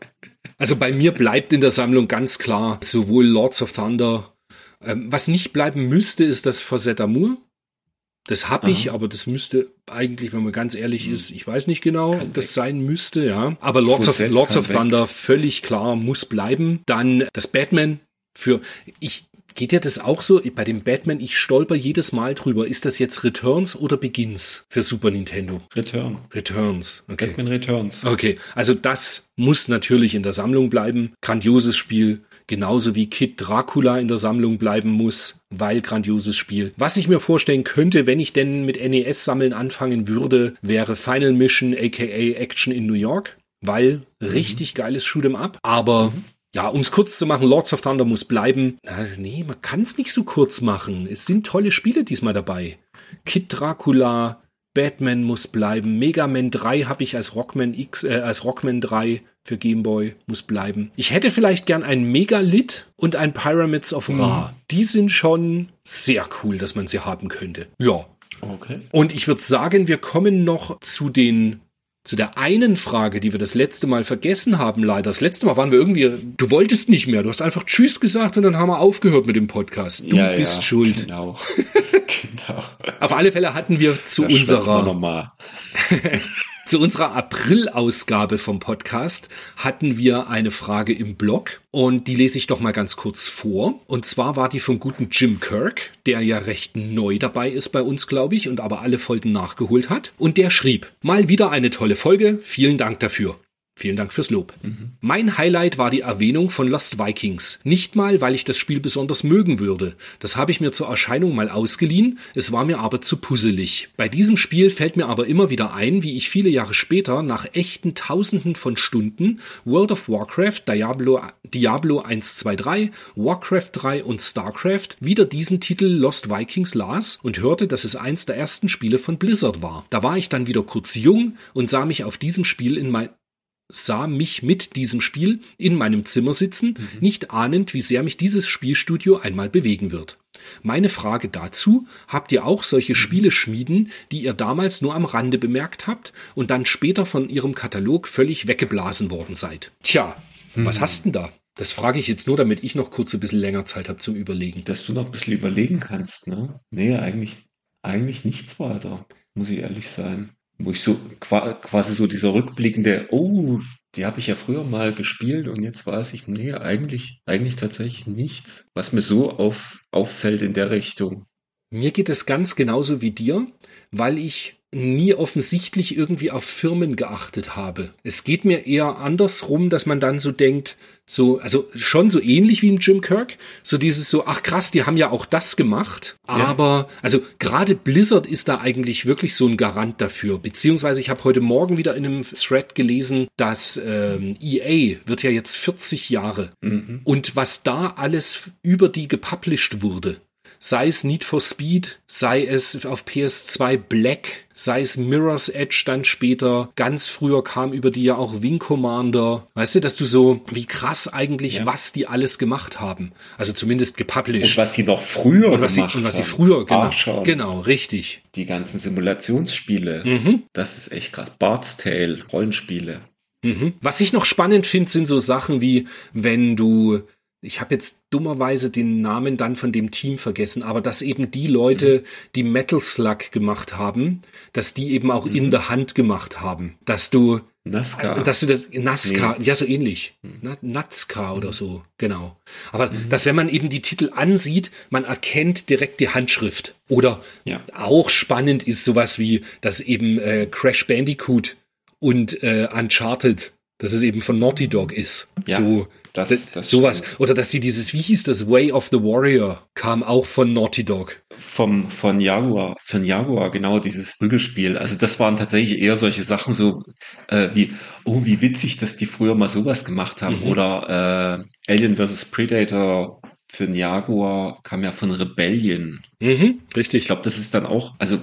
Also bei mir bleibt in der Sammlung ganz klar sowohl Lords of Thunder. Ähm, was nicht bleiben müsste, ist das Fawcett Amour. Das habe ich, Aha. aber das müsste eigentlich, wenn man ganz ehrlich ist, ich weiß nicht genau, Kann das weg. sein müsste, ja. Aber Lords of, Fawcett Lords of weg. Thunder völlig klar muss bleiben. Dann das Batman für ich Geht dir das auch so? Bei dem Batman, ich stolper jedes Mal drüber. Ist das jetzt Returns oder Begins für Super Nintendo? Return. Returns. Okay. Batman Returns. Okay, also das muss natürlich in der Sammlung bleiben. Grandioses Spiel, genauso wie Kid Dracula in der Sammlung bleiben muss, weil grandioses Spiel. Was ich mir vorstellen könnte, wenn ich denn mit NES-Sammeln anfangen würde, wäre Final Mission aka Action in New York, weil richtig geiles Shoot'em Up. Aber ja, um es kurz zu machen, Lords of Thunder muss bleiben. Na, nee, man kann es nicht so kurz machen. Es sind tolle Spiele diesmal dabei. Kid Dracula, Batman muss bleiben. Mega Man 3 habe ich als Rockman X, äh, als Rockman 3 für Game Boy muss bleiben. Ich hätte vielleicht gern ein Megalith und ein Pyramids of Ra. Mhm. Die sind schon sehr cool, dass man sie haben könnte. Ja. Okay. Und ich würde sagen, wir kommen noch zu den zu der einen Frage, die wir das letzte Mal vergessen haben, leider. Das letzte Mal waren wir irgendwie, du wolltest nicht mehr. Du hast einfach Tschüss gesagt und dann haben wir aufgehört mit dem Podcast. Du ja, bist ja, schuld. Genau. (laughs) genau. Auf alle Fälle hatten wir zu das unserer, (laughs) Zu unserer April-Ausgabe vom Podcast hatten wir eine Frage im Blog und die lese ich doch mal ganz kurz vor. Und zwar war die vom guten Jim Kirk, der ja recht neu dabei ist bei uns, glaube ich, und aber alle Folgen nachgeholt hat. Und der schrieb, mal wieder eine tolle Folge, vielen Dank dafür. Vielen Dank fürs Lob. Mhm. Mein Highlight war die Erwähnung von Lost Vikings. Nicht mal, weil ich das Spiel besonders mögen würde. Das habe ich mir zur Erscheinung mal ausgeliehen, es war mir aber zu puzzelig. Bei diesem Spiel fällt mir aber immer wieder ein, wie ich viele Jahre später nach echten Tausenden von Stunden World of Warcraft, Diablo, Diablo 1, 2, 3, Warcraft 3 und StarCraft wieder diesen Titel Lost Vikings las und hörte, dass es eins der ersten Spiele von Blizzard war. Da war ich dann wieder kurz jung und sah mich auf diesem Spiel in mein sah mich mit diesem Spiel in meinem Zimmer sitzen, mhm. nicht ahnend, wie sehr mich dieses Spielstudio einmal bewegen wird. Meine Frage dazu, habt ihr auch solche mhm. Spiele schmieden, die ihr damals nur am Rande bemerkt habt und dann später von ihrem Katalog völlig weggeblasen worden seid? Tja, mhm. was hast denn da? Das frage ich jetzt nur, damit ich noch kurz ein bisschen länger Zeit habe zum Überlegen. Dass du noch ein bisschen überlegen kannst, ne? Nee, eigentlich, eigentlich nichts weiter, muss ich ehrlich sein wo ich so quasi so dieser rückblickende, oh, die habe ich ja früher mal gespielt und jetzt weiß ich, nee, eigentlich, eigentlich tatsächlich nichts, was mir so auf, auffällt in der Richtung. Mir geht es ganz genauso wie dir, weil ich nie offensichtlich irgendwie auf Firmen geachtet habe. Es geht mir eher andersrum, dass man dann so denkt, so, also schon so ähnlich wie im Jim Kirk, so dieses so, ach krass, die haben ja auch das gemacht, aber, ja. also gerade Blizzard ist da eigentlich wirklich so ein Garant dafür, beziehungsweise ich habe heute Morgen wieder in einem Thread gelesen, dass ähm, EA wird ja jetzt 40 Jahre mhm. und was da alles über die gepublished wurde, sei es Need for Speed, sei es auf PS2 Black, sei es Mirror's Edge dann später, ganz früher kam über die ja auch Wing Commander. Weißt du, dass du so, wie krass eigentlich, ja. was die alles gemacht haben. Also zumindest gepublished. Und was sie noch früher und was gemacht sie, Und was sie früher, genau. Genau, richtig. Die ganzen Simulationsspiele. Mhm. Das ist echt krass. Bart's Tale, Rollenspiele. Mhm. Was ich noch spannend finde, sind so Sachen wie, wenn du ich habe jetzt dummerweise den Namen dann von dem Team vergessen, aber dass eben die Leute, mhm. die Metal Slug gemacht haben, dass die eben auch mhm. in der Hand gemacht haben, dass du NASCAR. Dass du das NASCAR, nee. ja so ähnlich, mhm. NASCAR oder so, genau. Aber mhm. dass wenn man eben die Titel ansieht, man erkennt direkt die Handschrift. Oder ja. auch spannend ist sowas wie, dass eben äh, Crash Bandicoot und äh, Uncharted, dass es eben von Naughty Dog ist. Ja. So das, das, das sowas. Stimmt. Oder dass sie dieses, wie hieß das, Way of the Warrior, kam auch von Naughty Dog. Vom, von Jaguar, von Jaguar, genau, dieses Prügelspiel. Also das waren tatsächlich eher solche Sachen so, äh, wie, oh, wie witzig, dass die früher mal sowas gemacht haben. Mhm. Oder äh, Alien vs. Predator für den Jaguar kam ja von Rebellion. Mhm, richtig. Ich glaube, das ist dann auch, also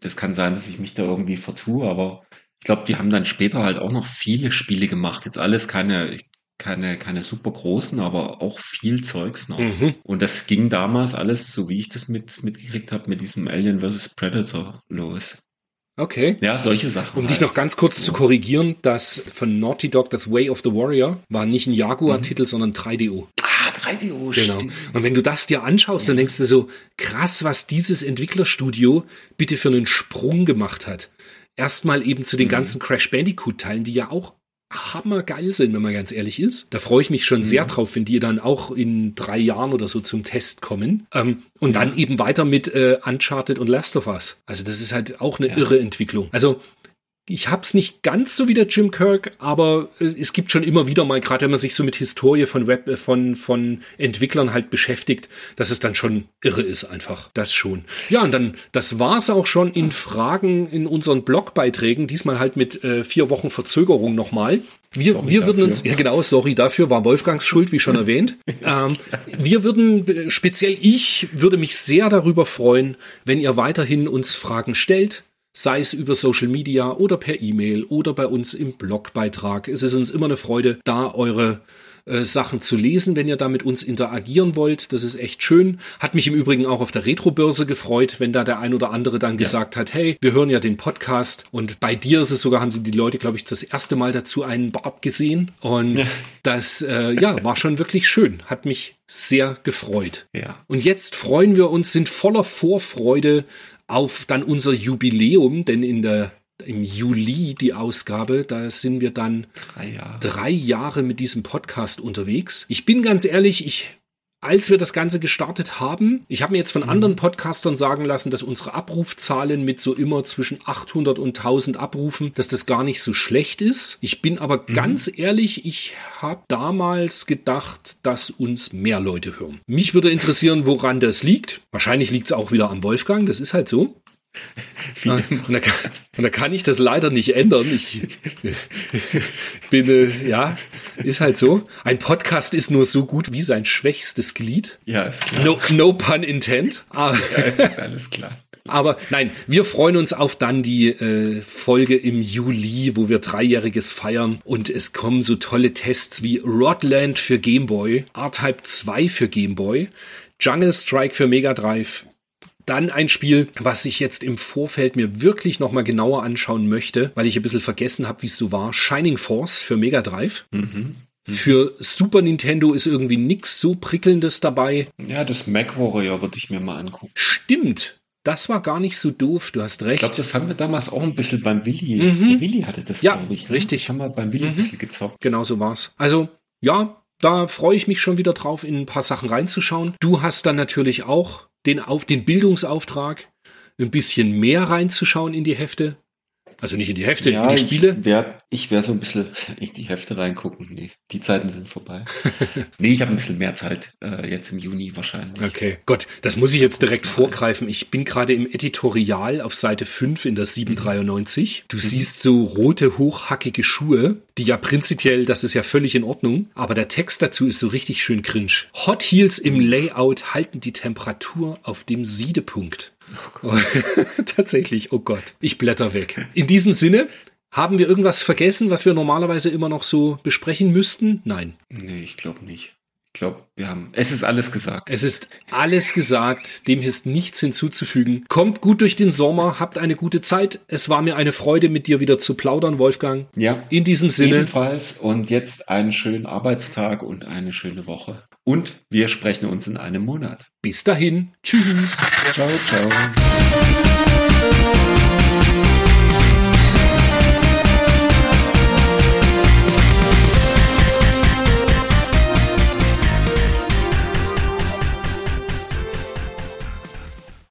das kann sein, dass ich mich da irgendwie vertue, aber ich glaube, die haben dann später halt auch noch viele Spiele gemacht. Jetzt alles keine, ich keine, keine super großen, aber auch viel Zeugs noch. Mhm. Und das ging damals alles, so wie ich das mit, mitgekriegt habe, mit diesem Alien vs. Predator los. Okay. Ja, solche Sachen. Um halt. dich noch ganz kurz ja. zu korrigieren, das von Naughty Dog, das Way of the Warrior, war nicht ein Jaguar-Titel, mhm. sondern 3DO. Ah, 3DO, Genau. Stimmt. Und wenn du das dir anschaust, ja. dann denkst du so, krass, was dieses Entwicklerstudio bitte für einen Sprung gemacht hat. Erstmal eben zu den mhm. ganzen Crash Bandicoot-Teilen, die ja auch hammergeil sind, wenn man ganz ehrlich ist. Da freue ich mich schon mhm. sehr drauf, wenn die dann auch in drei Jahren oder so zum Test kommen. Ähm, und ja. dann eben weiter mit äh, Uncharted und Last of Us. Also das ist halt auch eine ja. irre Entwicklung. Also ich hab's nicht ganz so wie der Jim Kirk, aber es gibt schon immer wieder mal, gerade wenn man sich so mit Historie von Web, äh, von, von Entwicklern halt beschäftigt, dass es dann schon irre ist einfach. Das schon. Ja, und dann, das war's auch schon in Fragen in unseren Blogbeiträgen, diesmal halt mit äh, vier Wochen Verzögerung nochmal. Wir, sorry wir würden uns, ja genau, sorry dafür, war Wolfgangs Schuld, wie schon (laughs) erwähnt. ähm, wir würden, äh, speziell ich, würde mich sehr darüber freuen, wenn ihr weiterhin uns Fragen stellt sei es über Social Media oder per E-Mail oder bei uns im Blogbeitrag. Es ist uns immer eine Freude, da eure äh, Sachen zu lesen, wenn ihr da mit uns interagieren wollt. Das ist echt schön. Hat mich im Übrigen auch auf der Retrobörse gefreut, wenn da der ein oder andere dann ja. gesagt hat, hey, wir hören ja den Podcast und bei dir ist es sogar, haben sie die Leute, glaube ich, das erste Mal dazu einen Bart gesehen und ja. das, äh, ja, war schon wirklich schön. Hat mich sehr gefreut. Ja. Und jetzt freuen wir uns, sind voller Vorfreude auf dann unser Jubiläum, denn in der im Juli die Ausgabe. Da sind wir dann drei Jahre. drei Jahre mit diesem Podcast unterwegs. Ich bin ganz ehrlich, ich als wir das Ganze gestartet haben, ich habe mir jetzt von mhm. anderen Podcastern sagen lassen, dass unsere Abrufzahlen mit so immer zwischen 800 und 1000 Abrufen, dass das gar nicht so schlecht ist. Ich bin aber mhm. ganz ehrlich, ich habe damals gedacht, dass uns mehr Leute hören. Mich würde interessieren, woran das liegt. Wahrscheinlich liegt es auch wieder am Wolfgang, das ist halt so. Und da, kann, und da, kann, ich das leider nicht ändern. Ich bin, äh, ja, ist halt so. Ein Podcast ist nur so gut wie sein schwächstes Glied. Ja, ist klar. No, no pun intent. Aber, ja, ist alles klar. Aber nein, wir freuen uns auf dann die äh, Folge im Juli, wo wir Dreijähriges feiern und es kommen so tolle Tests wie Rodland für Game Boy, R-Type 2 für Game Boy, Jungle Strike für Mega Drive, dann ein Spiel, was ich jetzt im Vorfeld mir wirklich nochmal genauer anschauen möchte, weil ich ein bisschen vergessen habe, wie es so war. Shining Force für Mega Drive. Mhm. Für Super Nintendo ist irgendwie nichts so prickelndes dabei. Ja, das Mac Warrior würde ich mir mal angucken. Stimmt. Das war gar nicht so doof, du hast recht. Ich glaube, das haben wir damals auch ein bisschen beim Willi. Mhm. Willi hatte das, ja, glaube ich. Ne? Richtig. Das haben wir beim Willi mhm. ein bisschen gezockt. Genau so war's. Also, ja, da freue ich mich schon wieder drauf, in ein paar Sachen reinzuschauen. Du hast dann natürlich auch den, auf, den Bildungsauftrag, ein bisschen mehr reinzuschauen in die Hefte. Also nicht in die Hefte, ja, in die Spiele. Ich werde ich werd so ein bisschen (laughs) in die Hefte reingucken. Nee, die Zeiten sind vorbei. (laughs) nee, ich habe ein bisschen mehr Zeit äh, jetzt im Juni wahrscheinlich. Okay, Gott, das muss ich jetzt direkt vorgreifen. Ich bin gerade im Editorial auf Seite 5 in der 793. Du mhm. siehst so rote, hochhackige Schuhe, die ja prinzipiell, das ist ja völlig in Ordnung, aber der Text dazu ist so richtig schön cringe. Hot Heels im Layout halten die Temperatur auf dem Siedepunkt. Oh (laughs) Tatsächlich, oh Gott. Ich blätter weg. In diesem Sinne, haben wir irgendwas vergessen, was wir normalerweise immer noch so besprechen müssten? Nein. Nee, ich glaube nicht. Ich glaube, wir haben. Es ist alles gesagt. Es ist alles gesagt. Dem ist nichts hinzuzufügen. Kommt gut durch den Sommer, habt eine gute Zeit. Es war mir eine Freude, mit dir wieder zu plaudern, Wolfgang. Ja. In diesem Sinne. Ebenfalls. Und jetzt einen schönen Arbeitstag und eine schöne Woche. Und wir sprechen uns in einem Monat. Bis dahin. Tschüss. Ciao, ciao.